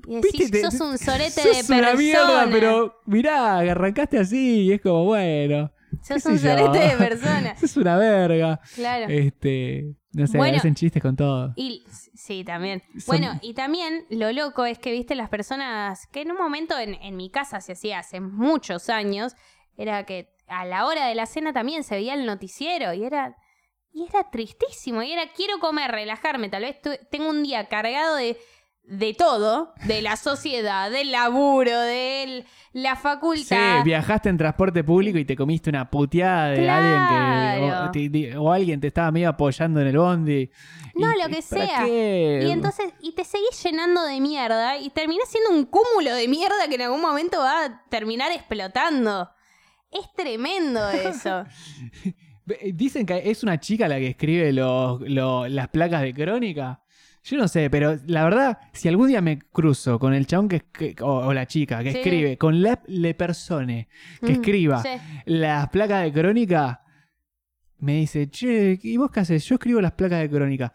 Y decís, Viste, sos un sorete Sos de una persona. mierda, pero mirá, arrancaste así y es como, bueno, Sos un sorete de persona. sos una verga. Claro. Este, no sé, Bueno, hacen chistes con todo. Y sí, también. Son- Bueno, y también lo loco es que, viste, las personas que en un momento en, en mi casa se hacía hace muchos años, era que a la hora de la cena también se veía el noticiero y era y era tristísimo y era quiero comer, relajarme, tal vez tengo un día cargado de de todo, de la sociedad, del laburo, de la Sí, facultad. viajaste en transporte público y te comiste una puteada de alguien que. O, te- alguien te estaba medio apoyando en el bondi. No, Y- lo que y ¿para sea. qué? Y entonces, y te seguís llenando de mierda y terminás siendo un cúmulo de mierda que en algún momento va a terminar explotando. Es tremendo eso. Ve- Dicen que es una chica la que escribe los- lo- las placas de crónica. Yo no sé, pero la verdad, si algún día me cruzo con el chabón que, que- o, o la chica que Sí. escribe, con la le persone que Mm, escriba sí. las placas de crónica, me dice, che, ¿y vos qué haces? Yo escribo las placas de crónica.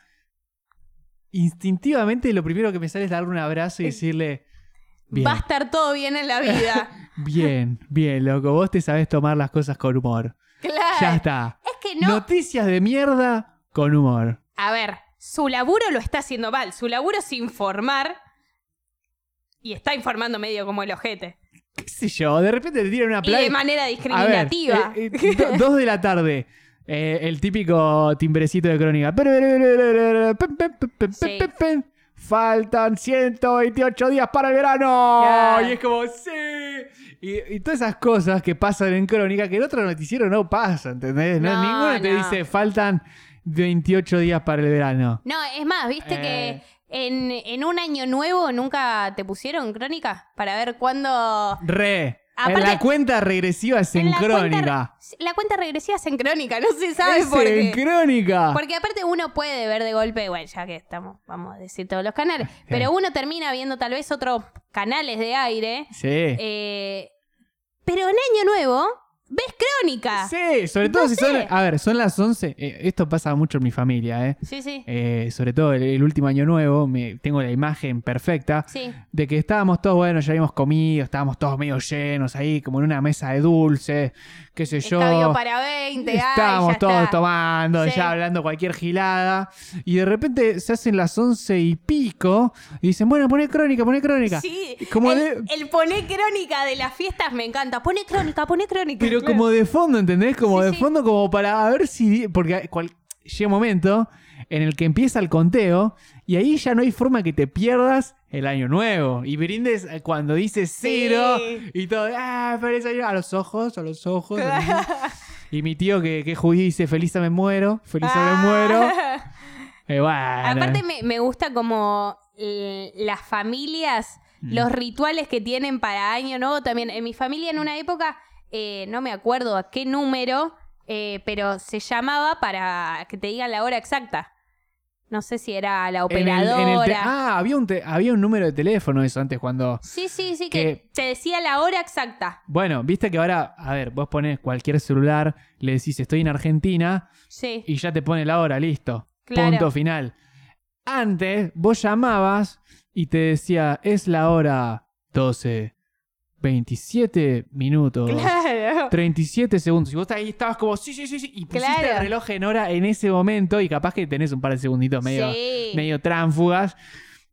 Instintivamente lo primero que me sale es darle un abrazo y decirle, bien, Va a estar todo bien en la vida. bien, bien, loco, vos te sabés tomar las cosas con humor. claro. Ya está. Es que no. Noticias de mierda con humor. A ver, su laburo lo está haciendo mal. Su laburo es informar. Y está informando medio como el ojete. ¿Qué sé yo? De repente te tiran una Y de manera ver, discriminativa. eh, eh, do- dos de la tarde. Eh, el típico timbrecito de crónica. Sí. Faltan 128 días para el verano. Y es como, sí. Y, y todas esas cosas que pasan en crónica que en otro noticiero no pasa, ¿entendés? No, No, ninguno te dice, faltan 28 días para el verano. No, es más, viste Eh. que en, en un año nuevo nunca te pusieron crónica para ver cuándo. Re. en Aparte- la cuenta regresiva es en, la crónica. Cuenta, la cuenta regresiva es en crónica, no se sabe Es por en qué. crónica. Porque aparte uno puede ver de golpe, bueno, ya que estamos, vamos a decir todos los canales, pero uno termina viendo tal vez otros canales de aire. Sí. eh, pero en Año Nuevo crónica. Sí, sobre todo No si sé. son. A ver, son las 11. eh, esto pasa mucho en mi familia, ¿eh? Sí, sí. Eh, sobre todo el, el último año nuevo, me, tengo la imagen perfecta Sí. de que estábamos todos, bueno, ya habíamos comido, estábamos todos medio llenos ahí, como en una mesa de dulce, qué sé yo. Para 20. ay, Estábamos ya todos está. tomando, Sí. ya hablando cualquier gilada. Y de repente se hacen las once y pico. Y dicen, bueno, poné crónica, poné crónica. Sí, Como el, de- el poné crónica de las fiestas me encanta. Pone crónica, pone crónica. Pero Claro. como de fondo, ¿entendés? Como Sí, de fondo, como para ver si. Porque cual- llega un momento en el que empieza el conteo y ahí ya no hay forma que te pierdas el año nuevo. Y brindes eh, cuando dice cero Sí. y todo. ¡Ah, feliz año! A los ojos, a los ojos. y mi tío que, que es judío dice: Feliz me muero, feliz me muero. Eh, bueno. Aparte me, me gusta como eh, las familias, Mm. los rituales que tienen para Año Nuevo también. En mi familia en una época eh, no me acuerdo a qué número, eh, pero se llamaba para que te digan la hora exacta. No sé si era la En el- en el operadora. ah, había un, te- había un número de teléfono eso antes cuando... Sí, sí, sí, que- que te decía la hora exacta. Bueno, viste que ahora, a ver, vos pones cualquier celular, le decís estoy en Argentina Sí. y ya te pone la hora, listo. Claro. Punto final. Antes, vos llamabas y te decía, es la hora 12, 27 minutos. Claro. 37 segundos. Y vos ahí estabas como, sí, sí, sí, sí. Y pusiste Claro. el reloj en hora en ese momento y capaz que tenés un par de segunditos medio, Sí. medio tránfugas.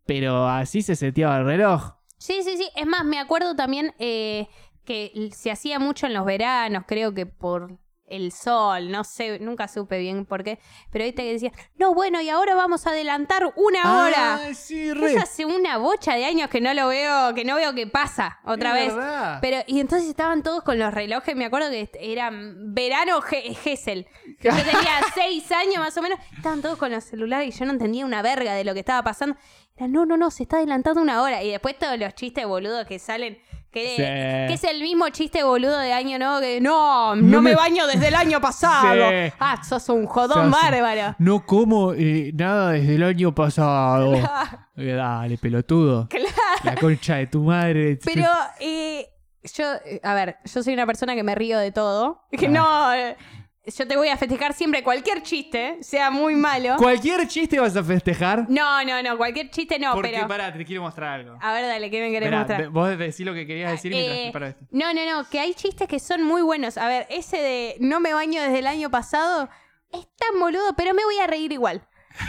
Pero así se seteaba el reloj. Sí, sí, sí. Es más, me acuerdo también eh, que se hacía mucho en los veranos, creo que por el sol, no sé, nunca supe bien por qué. Pero ahorita que decía, no, bueno, y ahora vamos a adelantar una hora. Ah, sí, re. Eso hace una bocha de años que no lo veo, que no veo que pasa otra Es vez. verdad. Pero, y entonces estaban todos con los relojes, me acuerdo que eran verano Ge- Gesell. Yo tenía seis años más o menos, estaban todos con los celulares y yo no entendía una verga de lo que estaba pasando. Era, no, no, no, se está adelantando una hora. Y después todos los chistes boludos que salen, que, Sí. que es el mismo chiste boludo de año nuevo que no, no, No me... me- baño desde el año pasado. Sí. Ah, sos un jodón Sos- bárbaro. No como eh, nada desde el año pasado. Eh, Dale, pelotudo. Claro. La concha de tu madre. Pero eh, yo, eh, a ver, yo soy una persona que me río de todo. Que Ah. no, eh, yo te voy a festejar siempre cualquier chiste, sea muy malo. Cualquier chiste vas a festejar. No, no, no, cualquier chiste no, porque, pero... pará, te quiero mostrar algo. A ver, dale, ¿qué me querés mostrar? vos decís lo que querías decir mientras Eh, esto. no, no, no, que hay chistes que son muy buenos. A ver, ese de no me baño desde el año pasado es tan boludo, pero me voy a reír igual.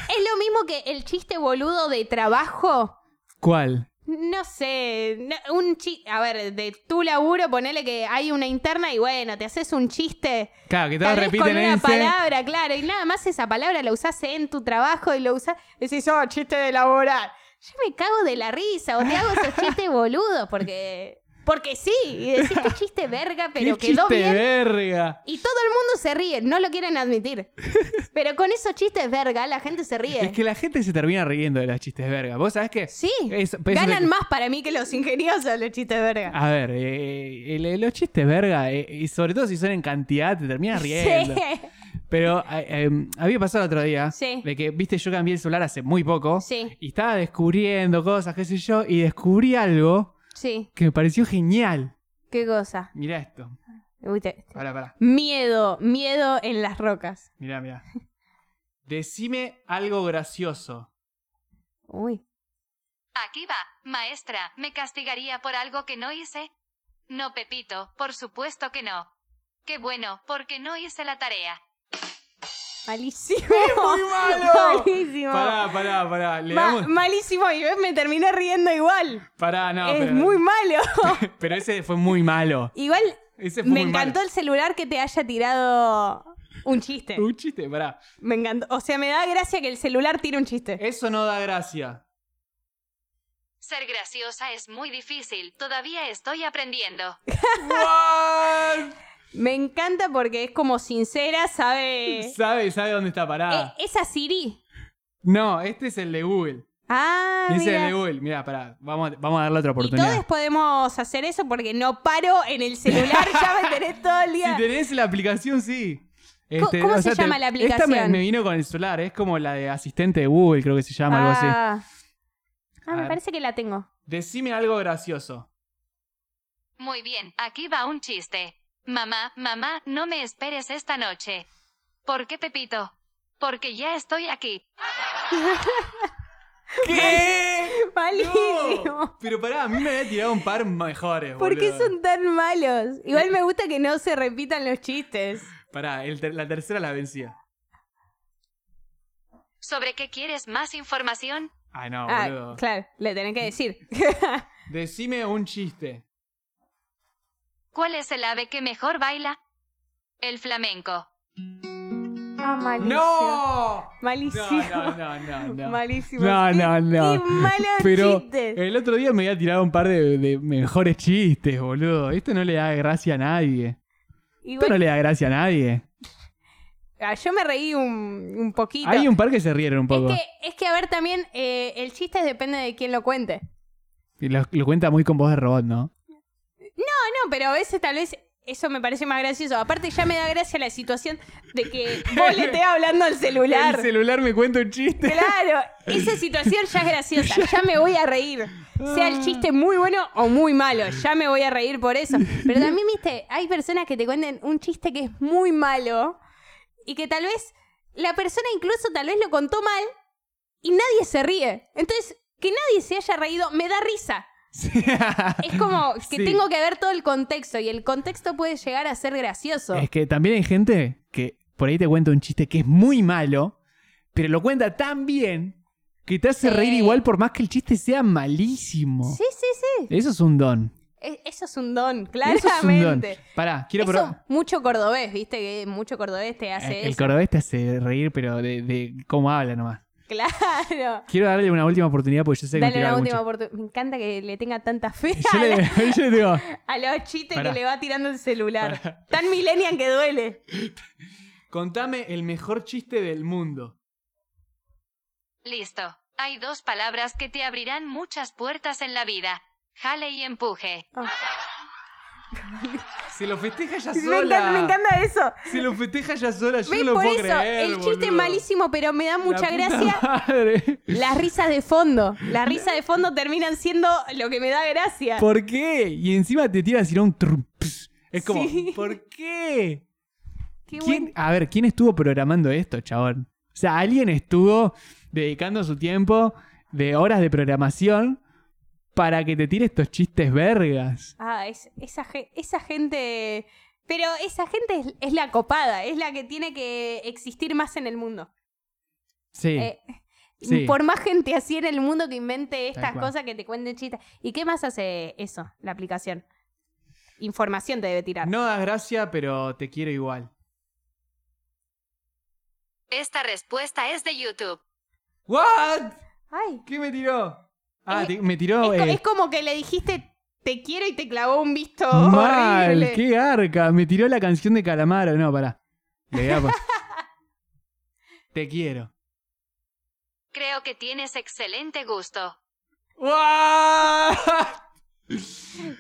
Es lo mismo que el chiste boludo de trabajo. ¿Cuál? No sé, no- un chiste, a ver, de tu laburo, ponele que hay una interna y bueno, te haces un chiste. Claro, que todos repiten con una ese. palabra, claro, y nada más esa palabra la usás en tu trabajo y lo usás, decís, oh, chiste de laboral. Yo me cago de la risa, o te hago esos chistes boludos, porque, porque sí, y decís que chiste verga, pero ¿Qué quedó chiste bien. verga? Y todo el mundo se ríe, no lo quieren admitir. Pero con esos chistes verga, la gente se ríe. Es que la gente se termina riendo de los chistes verga. ¿Vos sabés qué? Sí, Es- ganan más para mí que los ingeniosos los chistes verga. A ver, eh, el- los chistes verga, eh, y sobre todo si son en cantidad, te terminas riendo. Sí. Pero eh, eh, había pasado el otro día Sí. de que, viste, yo cambié el celular hace muy poco Sí. y estaba descubriendo cosas, qué sé yo, y descubrí algo Sí, que me pareció genial. qué cosa. Mirá esto. Uy, te- Pará, pará. Miedo, miedo en las rocas. Mirá, mirá. Decime algo gracioso. Uy. Aquí va, maestra, ¿me castigaría por algo que no hice? No, Pepito, por supuesto que no. Qué bueno, porque no hice la tarea. Malísimo. muy malo! Malísimo. Pará, pará, pará. Le Ma- damos... malísimo y me terminé riendo igual. Pará, no. es pero... muy malo. Pero ese fue muy malo. Igual Ese fue me muy encantó malo. el celular que te haya tirado un chiste. Un chiste, pará. Me encantó. O sea, me da gracia que el celular tire un chiste. Eso no da gracia. Ser graciosa es muy difícil, todavía estoy aprendiendo. Me encanta porque es como sincera, sabe. Sabe, sabe dónde está parada. Eh, esa Siri. No, este es el de Google. Ah, Ese es el mira. de Google. Mira, pará. Vamos, a- vamos a darle otra Y oportunidad. todos podemos hacer eso porque no paro en el celular, ya me tenés todo el Si día. tenés la aplicación, sí. Este, ¿Cómo o se sea, llama la Esta me, aplicación? me vino con el celular. Es como la de asistente de Google, creo que se llama, algo así. Ah, Ah, A me ver. parece que la tengo. Decime algo gracioso. Muy bien, aquí va un chiste. Mamá, mamá, no me esperes esta noche. ¿Por qué, Pepito? Porque ya estoy aquí. ¿Qué? Malísimo. No. Pero pará, a mí me había tirado un par mejores, ¿Por qué son tan malos? Igual me gusta que no se repitan los chistes. Pará, el ter- la tercera la vencía. ¿Sobre qué quieres más información? Ay, no, ah, boludo. claro, le tenés que decir. Decime un chiste. ¿Cuál es el ave que mejor baila? El flamenco. ah, malísimo. ¡No! Malísimo. No, no, no, no, no. Malísimo. No, Qué- no, no. Qué malos Pero chistes. el otro día me había tirado un par de, de mejores chistes, boludo. Esto no le da gracia a nadie. Esto Igual, no le da gracia a nadie. ah, yo me reí un, un poquito. Hay un par que se rieron un poco. es, que, es que, a ver, también eh, el chiste depende de quién lo cuente. Y lo, lo cuenta muy con voz de robot, ¿no? No, no, pero a veces tal vez eso me parece más gracioso. Aparte, ya me da gracia la situación de que vos le estés hablando al celular. El celular me cuenta un chiste. Claro, esa situación ya es graciosa, ya me voy a reír. Sea el chiste muy bueno o muy malo, ya me voy a reír por eso. Pero también, viste, hay personas que te cuenten un chiste que es muy malo y que tal vez la persona incluso tal vez lo contó mal y nadie se ríe. Entonces, que nadie se haya reído me da risa. Es como que Sí. tengo que ver todo el contexto y el contexto puede llegar a ser gracioso. Es que también hay gente que por ahí te cuenta un chiste que es muy malo, pero lo cuenta tan bien que te hace Sí. reír igual por más que el chiste sea malísimo. Sí, sí, sí. Eso es un don. E- Eso es un don, Eso es un don. claramente. Pará, quiero Eso, probar. mucho cordobés, viste que mucho cordobés te hace El eso. cordobés te hace reír, pero de, de cómo habla nomás. Claro. Quiero darle una última oportunidad porque yo sé que me Dale una tiraron última mucho. oportunidad. Me encanta que le tenga tanta fe Yo a, le, la- yo le digo, a los chistes que le va tirando el celular. Tan millennial que duele. contame el mejor chiste del mundo. Listo. Hay dos palabras que te abrirán muchas puertas en la vida. Jale y empuje. Se lo festeja ya Me sola. encanta, me encanta eso. Se lo festeja ya sola, yo no lo Por puedo eso, creer. el chiste es malísimo, pero me da La mucha puta gracia. madre. Las risas de fondo. Las risas de fondo terminan siendo lo que me da gracia. ¿Por qué? Y encima te tiras y un trum, ps. Es como, Sí. ¿por qué? Qué ¿Quién- buen- a ver, ¿quién estuvo programando esto, chabón? O sea, alguien estuvo dedicando su tiempo de horas de programación para que te tire estos chistes vergas. Ah, es- esa, esa gente. Pero esa gente es, es la copada, es la que tiene que existir más en el mundo. Sí. Eh, sí. Por más gente así en el mundo que invente estas cosas que te cuenten chistes. ¿Y qué más hace eso, la aplicación? Información te debe tirar. No das gracia, pero te quiero igual. Esta respuesta es de YouTube. ¿What? Ay, ¿Qué me tiró? Ah, Eh, te- me tiró. es, eh, es como que le dijiste te quiero y te clavó un visto mal, horrible. qué garca. Me tiró la canción de Calamaro. No, pará. Le voy a pa- te quiero. Creo que tienes excelente gusto. ¡Guau!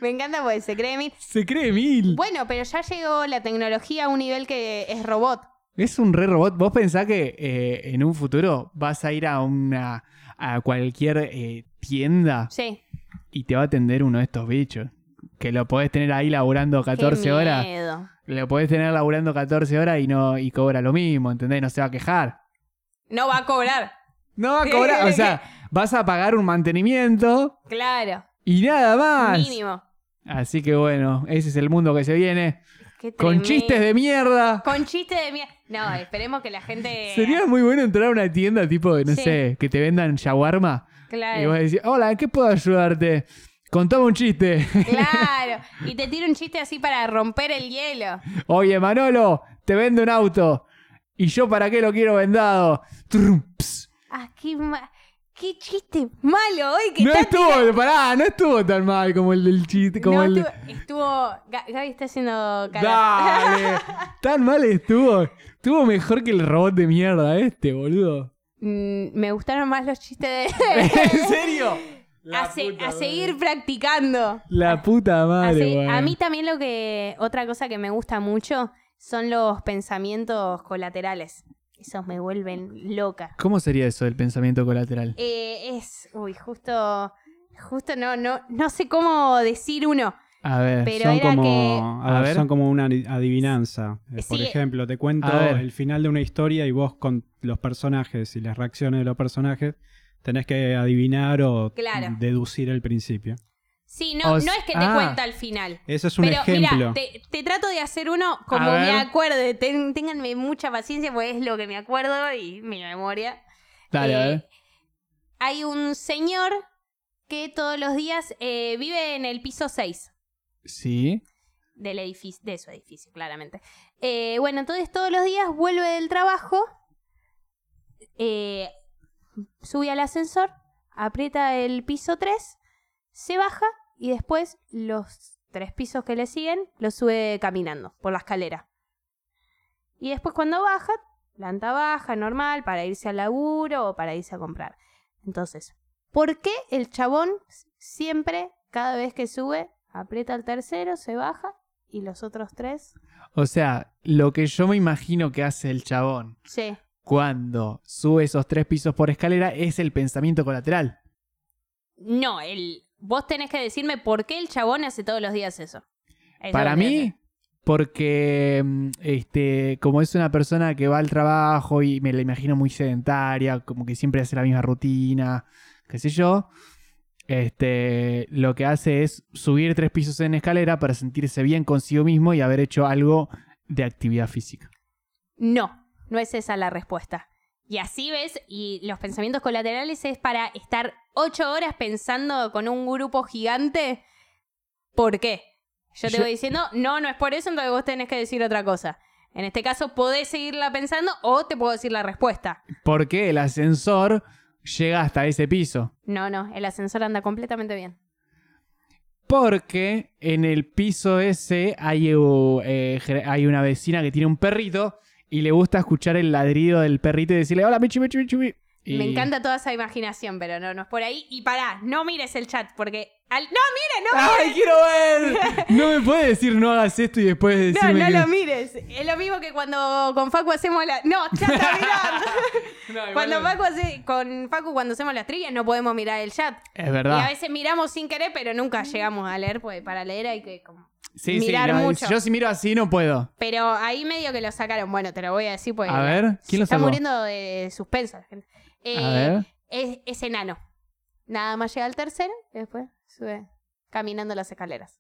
Me encanta porque se cree mil. Se cree mil. Bueno, pero ya llegó la tecnología a un nivel que es robot. Es un re robot. ¿Vos pensás que eh, en un futuro vas a ir a una a cualquier eh, tienda Sí. y te va a atender uno de estos bichos? Que lo podés tener ahí laburando 14 Qué horas. miedo. Lo podés tener laburando 14 horas y no y cobra lo mismo, ¿entendés? No se va a quejar. No va a cobrar. No va a cobrar, o sea, vas a pagar un mantenimiento Claro. y nada más. Mínimo. Así que bueno, ese es el mundo que se viene. Con chistes de mierda. Con chistes de mierda. No, esperemos que la gente. Sería muy bueno entrar a una tienda tipo, no Sí. sé, que te vendan shawarma. Claro. Y vos decís, hola, ¿en qué puedo ayudarte? Contame un chiste. Claro. Y te tiro un chiste así para romper el hielo. Oye, Manolo, te vendo un auto. ¿Y yo para qué lo quiero vendado? Ah, qué, ma- qué chiste malo hoy que No estuvo, tirando- pará, no estuvo tan mal como el del chiste. Como No, el estuvo, estuvo- Ga- Gaby está haciendo cara. Dale, tan mal estuvo. Estuvo mejor que el robot de mierda este, boludo. Mm, me gustaron más los chistes de. ¿En serio? a, se- a seguir practicando. La puta madre, a mí también lo que. Otra cosa que me gusta mucho son los pensamientos colaterales. Esos me vuelven loca. ¿Cómo sería eso del pensamiento colateral? Eh, es. Uy, justo. Justo no, no, no sé cómo decir uno. A ver. Pero son, era como, que. a A ver, ver. son como una adi- adivinanza. Por ejemplo, te cuento el final de una historia y vos con los personajes y las reacciones de los personajes tenés que adivinar o Claro. deducir el principio. Sí, no, O no s- es que te ah. cuenta al final. Ese es un Pero ejemplo. mira, te, te trato de hacer uno como me acuerde. Ten- ténganme mucha paciencia porque es lo que me acuerdo y mi memoria. Dale, a Eh, ver. Hay un señor que todos los días eh, vive en el piso 6 Sí. del edificio, de su edificio, claramente. Eh, bueno, entonces todos los días vuelve del trabajo, eh, sube al ascensor, aprieta el piso 3, se baja y después los tres pisos que le siguen los sube caminando por la escalera. Y después cuando baja, planta baja, normal, para irse al laburo o para irse a comprar. Entonces, ¿por qué el chabón siempre, cada vez que sube, aprieta el tercero, se baja ¿Y los otros tres? O sea, lo que yo me imagino que hace el chabón Sí. Cuando sube esos tres pisos por escalera es el pensamiento colateral. No, el, vos tenés que decirme por qué el chabón hace todos los días eso. Eso Para mí, que- porque mm, este, como es una persona que va al trabajo y me la imagino muy sedentaria, como que siempre hace la misma rutina, qué sé yo, este, lo que hace es subir tres pisos en escalera para sentirse bien consigo mismo y haber hecho algo de actividad física. No, no es esa la respuesta. Y así ves, y los pensamientos colaterales es para estar ocho horas pensando con un grupo gigante. ¿Por qué? Yo te Yo- voy diciendo, no, no es por eso, entonces vos tenés que decir otra cosa. En este caso, podés seguirla pensando o te puedo decir la respuesta. Porque el ascensor llega hasta ese piso. No, no, el ascensor anda completamente bien. Porque en el piso ese hay, uh, eh, hay una vecina que tiene un perrito y le gusta escuchar el ladrido del perrito y decirle, hola, Michi, Michi, Michi. Michi". Y- Me encanta toda esa imaginación, pero no, no es por ahí. Y pará, no mires el chat, porque... Al... No, mire, no ¡Ay, quiero ver! No me puedes decir no hagas esto y después No, decirme no que- lo mires. Es lo mismo que cuando con Facu hacemos la. No, ya está mirando. No, cuando no. Facu hace... con Facu cuando hacemos las trivias no podemos mirar el chat. Es Y a verdad. veces miramos sin querer, pero nunca llegamos a leer, porque para leer hay que como. Sí, sí, mirar no, mucho. Yo si miro así no puedo. Pero ahí medio que lo sacaron. Bueno, te lo voy a decir porque. A ver, se ¿quién lo está sacó? muriendo de suspenso. la gente. Eh, A ver. Es, es enano. Nada más llega al tercero y después sube caminando las escaleras.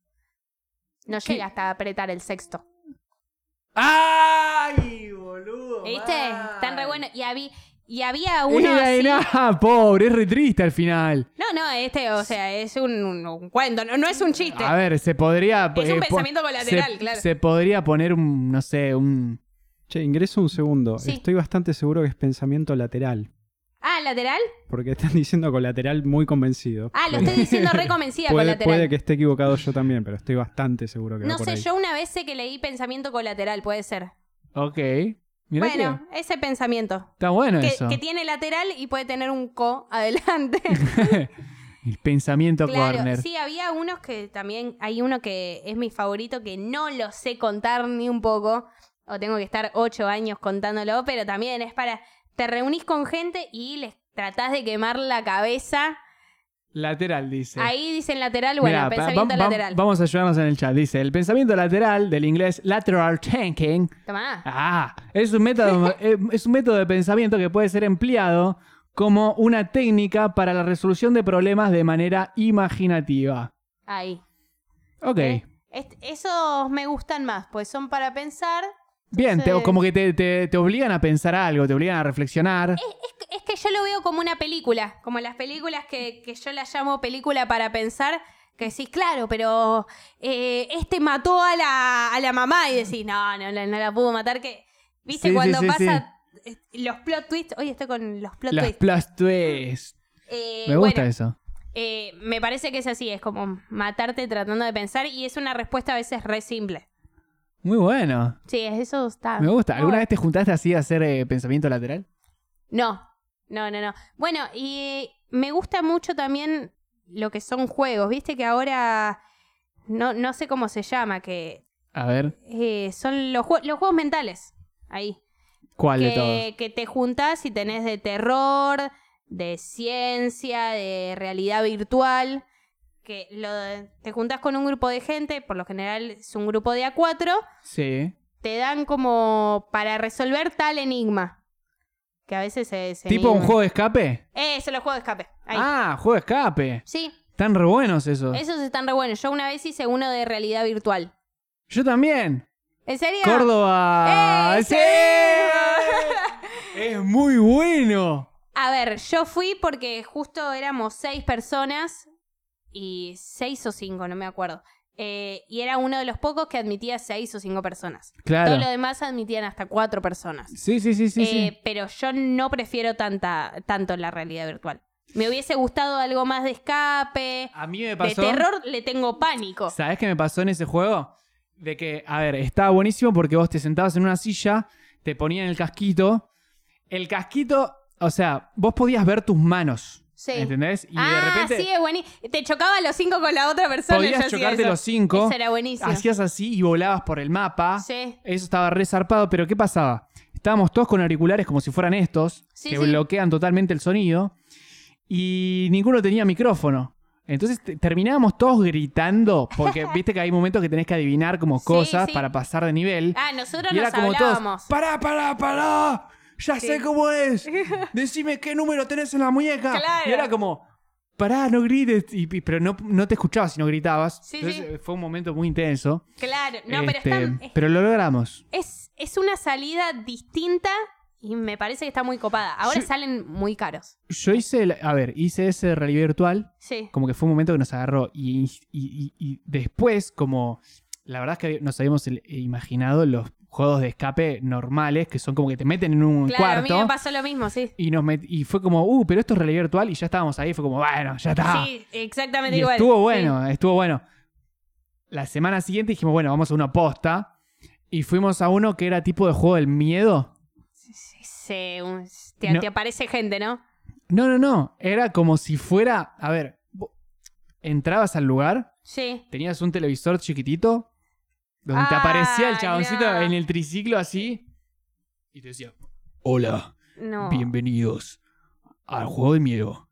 No ¿Qué? llega hasta apretar el sexto. ¡Ay, boludo! ¿Viste? Están re buenos. Y, habí- y había uno Era así. enana, pobre, es re triste al final. No, no, este, o sea, es un, un- un cuento, no, no es un chiste. A ver, se podría. Es un po- pensamiento colateral, se- claro. Se podría poner un, no sé, un. Che, ingreso un segundo. Sí. Estoy bastante seguro que es pensamiento lateral. Ah, lateral. Porque están diciendo colateral muy convencido. Ah, lo estoy diciendo reconvencida con puede, lateral. puede que esté equivocado yo también, pero estoy bastante seguro que No va por sé, ahí. yo una vez sé que leí pensamiento colateral, puede ser. Ok. Mirá bueno, ese pensamiento. está bueno Que, eso. que tiene lateral y puede tener un co adelante. El pensamiento claro, corner. sí, había unos que también, hay uno que es mi favorito, que no lo sé contar ni un poco, o tengo que estar ocho años contándolo, pero también es para, te reunís con gente y les tratás de quemar la cabeza. Lateral, dice. Ahí dicen lateral, bueno, Mirá, pensamiento lateral. Vamos a ayudarnos en el chat. Dice, el pensamiento lateral, del inglés lateral thinking, Tomá. ah, es un método, eh, es un método de pensamiento que puede ser empleado como una técnica para la resolución de problemas de manera imaginativa. Ahí. Ok. ¿Eh? Esos me gustan más, pues son para pensar. Bien, te- como que te, te- te obligan a pensar algo, te obligan a reflexionar. Es, es que yo lo veo como una película, como las películas que, que yo las llamo película para pensar, que decís, claro, pero eh, este mató a la, a la mamá y decís, no, no, no, no la pudo matar, que, viste, Sí, cuando sí, pasa eh, los plot twists, hoy estoy con los plot Los twists. plus twists. Eh, Me gusta bueno, eso. eh, me parece que es así, es como matarte tratando de pensar y es una respuesta a veces re simple. Muy bueno. Sí, eso está. Me gusta. ¿Alguna vez te juntaste así a hacer eh, pensamiento lateral? No, no, no, no. Bueno, y me gusta mucho también lo que son juegos. Viste que ahora no, no sé cómo se llama, que A ver, eh, son los, jue- los juegos mentales. Ahí. ¿cuál de todos? Que, que te juntás y tenés de terror, de ciencia, de realidad virtual. Que lo, te juntás con un grupo de gente, por lo general es un grupo de A4, Sí. te dan como para resolver tal enigma. Que a veces es. ¿Tipo un juego de escape? Eso, los juegos de escape. Ahí. Ah, juego de escape. Sí, Están re buenos esos. esos están re buenos. Yo una vez hice uno de realidad virtual. Yo también. ¿En serio? Córdoba. ¡Eh. Es muy bueno. A ver, yo fui porque justo éramos seis personas y seis o cinco, no me acuerdo. Eh, y era uno de los pocos que admitía seis o cinco personas. Claro. Todo lo demás admitían hasta cuatro personas. Sí, sí, sí, sí. Eh, sí. Pero yo no prefiero tanta, tanto la realidad virtual. Me hubiese gustado algo más de escape. A mí me De pasó. terror le tengo pánico. ¿Sabes qué me pasó en ese juego? De que, a ver, estaba buenísimo porque vos te sentabas en una silla, te ponían el casquito. El casquito, o sea, vos podías ver tus manos. Sí. ¿Entendés? Y ah, de repente sí, es buenísimo. Te chocaba los cinco con la otra persona. podías chocarte eso. los cinco, Eso era buenísimo. hacías así y volabas por el mapa. Sí. Eso estaba re zarpado, pero ¿qué pasaba? Estábamos todos con auriculares como si fueran estos, Sí, que sí. bloquean totalmente el sonido, y ninguno tenía micrófono. Entonces te- terminábamos todos gritando, porque viste que hay momentos que tenés que adivinar como cosas sí. para pasar de nivel. Ah, nosotros y era nos como hablábamos. todos, pará, pará, pará, ya Sí. sé cómo es, decime qué número tenés en la muñeca. Claro. Y era como, pará, no grites, y- y- pero no, no te escuchabas si no gritabas. Sí, Entonces sí. eh, fue un momento muy intenso. Claro, no, pero Este, están- es, pero lo logramos. es, es una salida distinta y me parece que está muy copada. Ahora Yo- salen muy caros. Yo hice, el- a ver, hice ese de realidad virtual, Sí. como que fue un momento que nos agarró y, y- y- después, como la verdad es que nos habíamos imaginado los juegos de escape normales, que son como que te meten en un Claro, a mí me pasó lo mismo, sí. y, nos met- y fue como, uh, pero esto es realidad virtual y ya estábamos ahí, fue como, bueno, ya está. Sí, exactamente y igual. estuvo sí. bueno, estuvo bueno. La semana siguiente dijimos, bueno, vamos a una posta y fuimos a uno que era tipo de juego del miedo. Sí, sí, un- te, No. te aparece gente, ¿no? No, no, no, era como si fuera, a ver, entrabas al lugar Sí. tenías un televisor chiquitito donde te Ah, aparecía el chaboncito no. en el triciclo así y te decía, hola, No. bienvenidos al juego de miedo.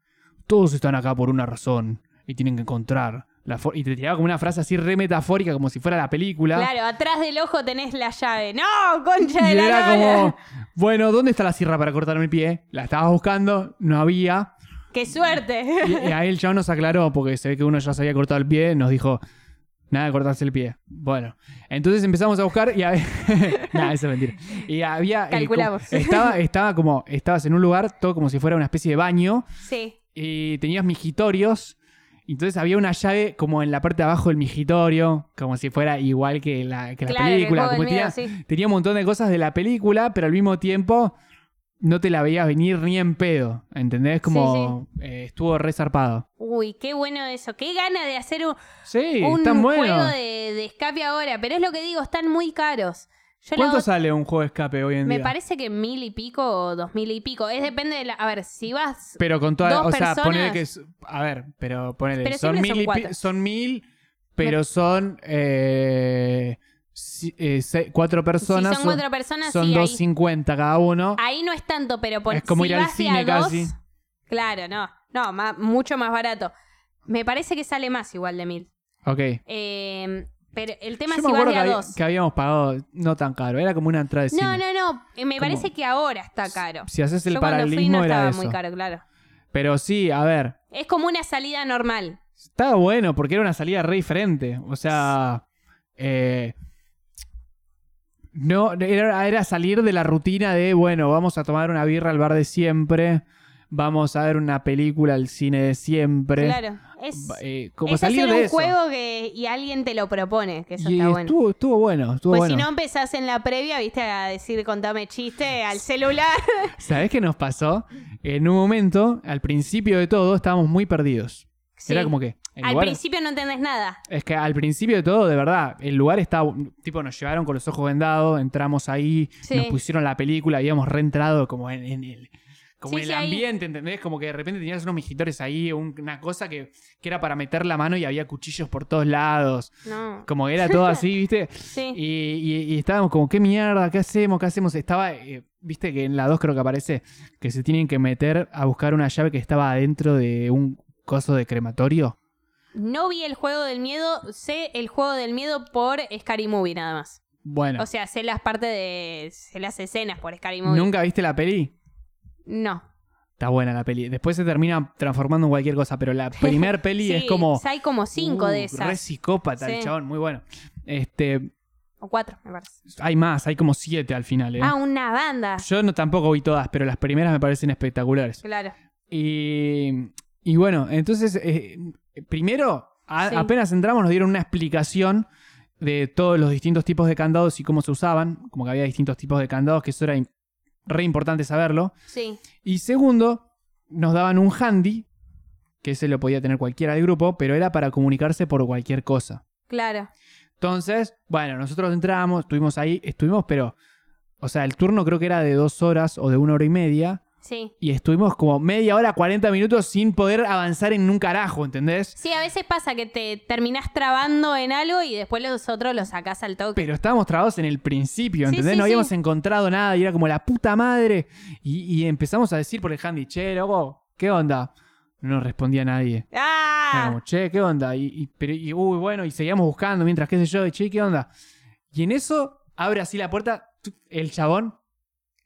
Todos están acá por una razón y tienen que encontrar la for-". y te tiraba como una frase así re metafórica como si fuera la película. Claro, atrás del ojo tenés la llave. ¡No, concha Y de la era como, bueno, ¿dónde está la sierra para cortarme el pie? La estabas buscando, no había. ¡Qué suerte! Y, y ahí el chabón nos aclaró, porque se ve que uno ya se había cortado el pie, nos dijo, nada de cortarse el pie. Bueno, entonces empezamos a buscar y había... nada, eso es mentira. Y había... el- Calculamos. estaba, estaba como, estabas en un lugar, todo como si fuera una especie de baño, sí. y tenías migitorios. y Entonces había una llave como en la parte de abajo del migitorio, como si fuera igual que la, que Claro, película. Como miedo, sí. tenía un montón de cosas de la película, pero al mismo tiempo no te la veías venir ni en pedo. ¿Entendés? Como eh, estuvo re zarpado. Uy, qué bueno eso. Qué gana de hacer un, Sí, un juego de, de escape ahora. Pero es lo que digo, están muy caros. Yo ¿Cuánto sale un juego de escape hoy en Me día? parece que mil y pico o dos mil y pico. Es depende de la. A ver, si vas. Pero con toda, dos o sea, ponele que es, a ver, pero ponele, Pero son mil, son y pi- son mil, pero son eh, si- eh, cuatro personas, si son cuatro personas, son sí, ahí, 2.50 cada uno. ahí no es tanto, pero por Es como si ir al cine dos, casi. Claro, no. No, mucho más barato. Me parece que sale más igual de mil. Ok. Eh, pero el tema Yo es me si vas acuerdo de que, a dos. que habíamos pagado no tan caro, era como una entrada de cine. No, no, no. eh, Me parece que ahora está caro. Si haces el Yo cuando fui paralelismo no era estaba eso. muy caro, claro. Pero sí, a ver, Es como una salida normal. estaba bueno porque era una salida re diferente. O sea, eh, no, era, era salir de la rutina de, bueno, vamos a tomar una birra al bar de siempre, vamos a ver una película al cine de siempre. Claro. Es, Eh, como es salir hacer de un eso. juego que, y alguien te lo propone, que eso y está bueno. estuvo, estuvo bueno, estuvo Pues bueno. si no empezás en la previa, viste, a decir contame chiste al celular. ¿Sabés qué nos pasó? En un momento, al principio de todo, estábamos muy perdidos. Sí. Era como que... el Al lugar- principio no entendés nada. Es que al principio de todo, de verdad, el lugar estaba. Tipo, nos llevaron con los ojos vendados, entramos ahí, Sí. nos pusieron la película, habíamos reentrado como en, en el. Como Sí, en sí, el ahí. ambiente, ¿entendés? Como que de repente tenías unos migitores ahí, un- una cosa que, que era para meter la mano y había cuchillos por todos lados. No. Como que era todo así, ¿viste? Sí. Y, y- y estábamos como, ¿qué mierda? ¿Qué hacemos? ¿Qué hacemos? Estaba, eh, viste que en la 2 creo que aparece que se tienen que meter a buscar una llave que estaba adentro de un coso de crematorio. No vi el juego del miedo, sé el juego del miedo por Scary Movie nada más. Bueno, O sea, sé las partes de. sé las escenas por Scary Movie. ¿nunca viste la peli? No. Está buena la peli. Después se termina transformando en cualquier cosa, pero la primer peli Sí, es como. Hay como cinco uh, de Re esas. psicópata el chabón, muy bueno. Este, O cuatro, me parece. hay más, hay como siete al final. ¿eh? Ah, una banda. Yo no tampoco vi todas, pero las primeras me parecen espectaculares. Claro. Y, y bueno, entonces, eh, primero, a- Sí. apenas entramos, nos dieron una explicación de todos los distintos tipos de candados y cómo se usaban. Como que había distintos tipos de candados, que eso era re importante saberlo. Sí. Y segundo, nos daban un handy, que ese lo podía tener cualquiera del grupo, pero era para comunicarse por cualquier cosa. Claro. Entonces, bueno, nosotros entramos, estuvimos ahí, estuvimos, pero, o sea, el turno creo que era de dos horas o de una hora y media. Sí. y estuvimos como media hora, 40 minutos sin poder avanzar en un carajo, ¿entendés? Sí, a veces pasa que te terminás trabando en algo y después los otros los sacás al toque. Pero estábamos trabados en el principio, ¿entendés? sí, no habíamos sí. encontrado nada y era como la puta madre. Y, y empezamos a decir por el handy, che, loco, ¿qué onda? No respondía nadie. Era ¡Ah! como, che, ¿qué onda? Y, y- pero, y, uy, bueno, y seguíamos buscando mientras, qué sé yo, y che, ¿qué onda? Y en eso abre así la puerta el chabón,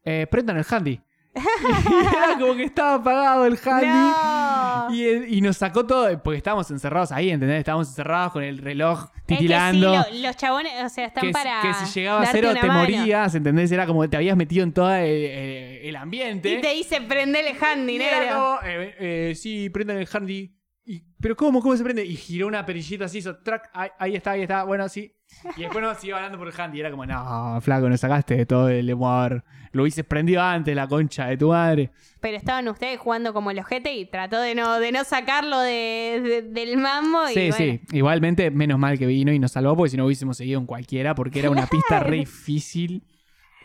eh, prendan el handy. Y era como que estaba apagado el handy. ¡No! Y, el- y nos sacó todo, porque estábamos encerrados ahí, ¿entendés? Estábamos encerrados con el reloj Es que titilando. sí, lo- los chabones, o sea, están que, si- para. que si llegaba a darte cero una te mano. morías, ¿entendés? Era como que te habías metido en todo el, el- el ambiente. Y te dice prendele handy, Y era negro. como, eh, eh, sí, prendan el handy. Y, ¿Pero cómo? ¿Cómo se prende? Y giró una perillita así, hizo track, ahí, ahí está, ahí está, bueno, sí. Y después nos siguió hablando por el handy. Y era como, no, flaco, nos sacaste de todo el humor. Lo hubieses prendido antes, la concha de tu madre. Pero estaban ustedes jugando como el ojete y trató de no, de no sacarlo de, de- del mambo. y Sí, bueno. sí. Igualmente, menos mal que vino y nos salvó, porque si no hubiésemos seguido en cualquiera, porque era una pista re difícil.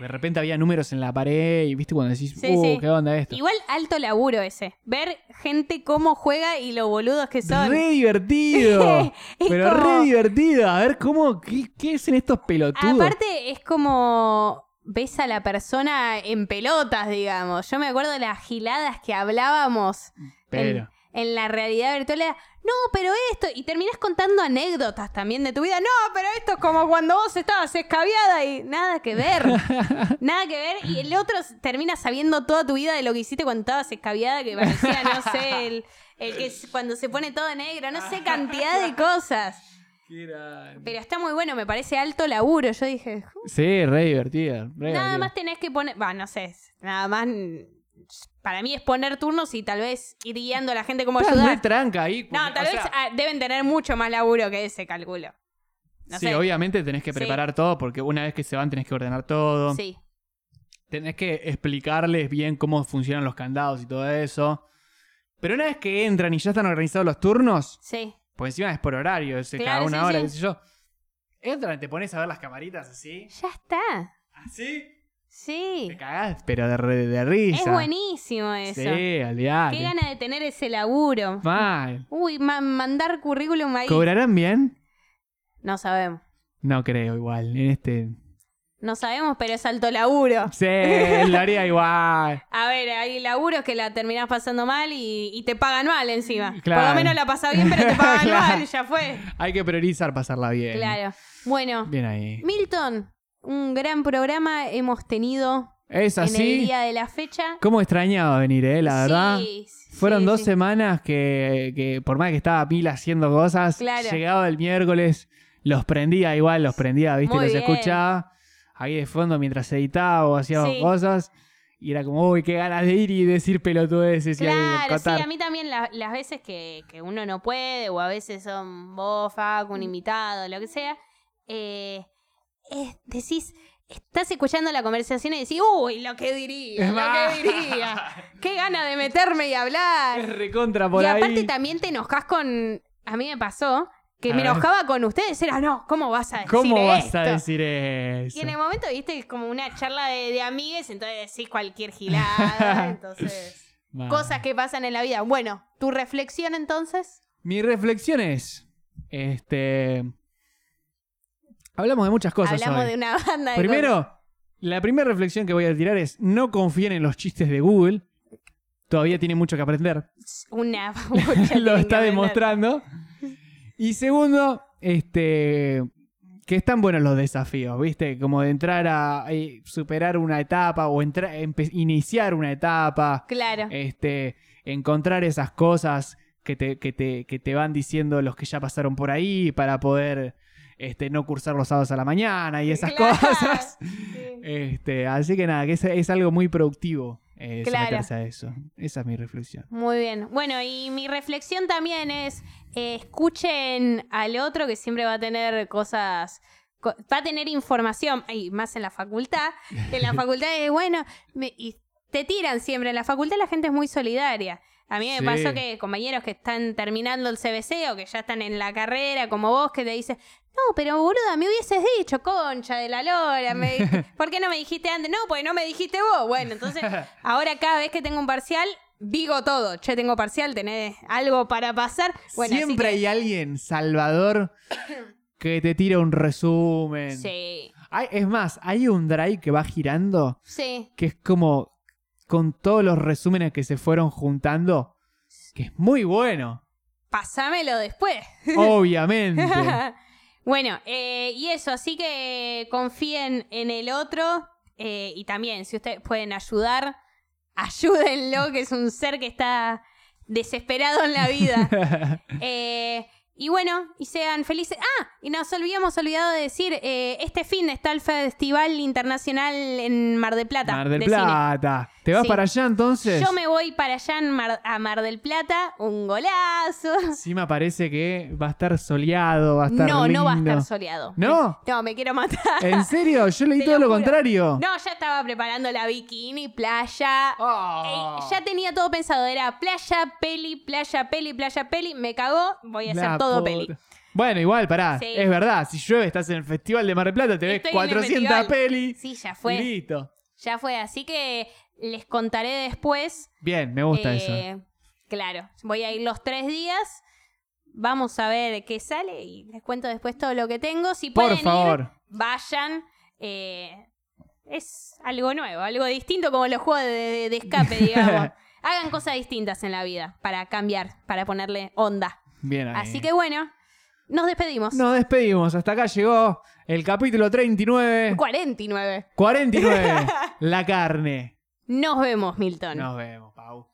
De repente había números en la pared y viste cuando decís, Sí, uh, sí. ¿qué onda esto? Igual alto laburo ese. Ver gente cómo juega y lo boludos que son. Re divertido. Pero como- re divertido. A ver cómo, qué, qué hacen estos pelotudos. Aparte, es como ves a la persona en pelotas, digamos. Yo me acuerdo de las giladas que hablábamos pero. en, en la realidad virtual. Era, no, pero esto. Y terminás contando anécdotas también de tu vida. No, pero esto es como cuando vos estabas escabiada y nada que ver. nada que ver. Y el otro termina sabiendo toda tu vida de lo que hiciste cuando estabas escabiada, que parecía, no sé, el, el que es cuando se pone todo negro. No sé, cantidad de cosas. Pero está muy bueno, me parece alto laburo. Yo dije, Sí, re divertido. re Nada divertido. más tenés que poner, va, no sé, nada más para mí es poner turnos y tal vez ir guiando a la gente cómo Estás re ayudar. tranca ahí. No, tal vez sea, ah, deben tener mucho más laburo que ese, calculo. No sí, sé. obviamente tenés que Sí. preparar todo porque una vez que se van tenés que ordenar todo. Sí, Tenés que explicarles bien cómo funcionan los candados y todo eso. Pero una vez que entran y ya están organizados los turnos, sí. porque encima es por horario, es cada una sí, hora, sí. qué sé yo. Entran y te pones a ver las camaritas así. Ya está. Así. Sí. Te cagás, pero de, re- de risa. Es buenísimo eso. Sí, olvidate. Qué gana de tener ese laburo. Mal. Uy, ma- mandar currículum ahí. ¿Cobrarán bien? No sabemos. No creo igual. En este. No sabemos, pero es alto laburo. Sí, lo haría igual. A ver, hay laburos que la terminás pasando mal y, y te pagan mal encima. Claro. Por lo menos la pasás bien, pero te pagan Claro. mal, ya fue. Hay que priorizar pasarla bien. Claro. Bueno, Bien ahí. Milton, un gran programa hemos tenido Es en el día de la fecha. ¿Cómo extrañaba venir, eh? La verdad. Sí, Fueron dos sí. semanas que, que por más que estaba pila haciendo cosas, Claro. llegaba el miércoles, los prendía igual, los prendía, viste, Muy los bien. escuchaba ahí de fondo mientras editaba o hacía cosas. Y era como, uy, qué ganas de ir y decir pelotudeces y Claro, sí, a mí también la- las veces que, que uno no puede, o a veces son vos, Facu, un invitado, lo que sea, eh, es- decís, estás escuchando la conversación y decís, uy, lo que diría, Es lo más. que diría. Qué gana de meterme y hablar. Es recontra por y ahí. aparte también te enojas con. A mí me pasó que A me ver. enojaba con ustedes. Era, no, ¿cómo vas a decir ¿Cómo vas a decir eso? Y en el momento, viste, es como una charla de, de amigues, entonces decís cualquier gilada. entonces. Cosas que pasan en la vida. Bueno, tu reflexión entonces. Mi reflexión es, este... Hablamos de muchas cosas Hablamos hoy. de una banda de. Primero, la primera reflexión que voy a tirar es no confíen en los chistes de Google. Todavía tiene mucho que aprender. Una. Lo está demostrando. Y segundo, este que están buenos los desafíos, ¿viste? Como de entrar a eh, superar una etapa o entrar, iniciar una etapa, Claro. este, encontrar esas cosas que te, que te, que te van diciendo los que ya pasaron por ahí para poder este, no cursar los sábados a la mañana y esas Claro. cosas. Sí. Este, así que nada, que es, es algo muy productivo eh, Claro. someterse a eso. Esa es mi reflexión. Muy bien. Bueno, y mi reflexión también es, eh, escuchen al otro que siempre va a tener cosas, co- va a tener información, y más en la facultad. En la facultad es, bueno, me- y te tiran siempre. En la facultad la gente es muy solidaria. A mí me Sí. pasó que compañeros que están terminando el CBC o que ya están en la carrera, como vos, que te dicen, No, pero boluda, me hubieses dicho, concha de la lora. me- ¿Por qué no me dijiste antes? No, pues no me dijiste vos. Bueno, entonces, ahora cada vez que tengo un parcial, digo todo. Che, tengo parcial, tenés algo para pasar. Bueno, así Siempre que- hay alguien, Salvador, que te tira un resumen. Sí, Hay- es más, hay un drive que va girando sí. que es como con todos los resúmenes que se fueron juntando, que es muy bueno, Pásamelo después. obviamente. bueno, eh, y eso, así que confíen en el otro eh, y también, si ustedes pueden ayudar, ayúdenlo, que es un ser que está desesperado en la vida. Eh, y bueno, y sean felices. Ah, y nos olvidamos olvidado de decir, eh, este fin está el Festival Internacional en Mar del Plata. Mar del de cine. Plata. ¿Te vas Sí. para allá entonces? Yo me voy para allá en Mar- a Mar del Plata, un golazo. Sí me parece que va a estar soleado, va a estar No, no va a estar soleado. ¿No? No, me quiero matar. ¿En serio? Yo leí Te todo lo contrario. No, ya estaba preparando la bikini, playa. Oh. Eh, ya tenía todo pensado. Era playa, peli, playa, peli, playa, peli. Me cagó. Voy a hacer La todo puta. peli. Bueno, igual, pará. Sí. Es verdad, si llueve estás en el Festival de Mar del Plata, te ves Estoy en el 400 festival. pelis. Sí, ya y fue. listo. Ya fue. Así que les contaré después. Bien, me gusta Eh, eso. Claro, voy a ir los tres días. Vamos a ver qué sale y les cuento después todo lo que tengo. Si Por pueden ir, favor. vayan. Eh, es algo nuevo, algo distinto como los juegos de, de- de escape, digamos. Hagan cosas distintas en la vida para cambiar, para ponerle onda. Bien ahí. Así que bueno, nos despedimos. Nos despedimos. Hasta acá llegó el capítulo 39. 49. 49. La carne. Nos vemos, Milton. Nos vemos, Pau.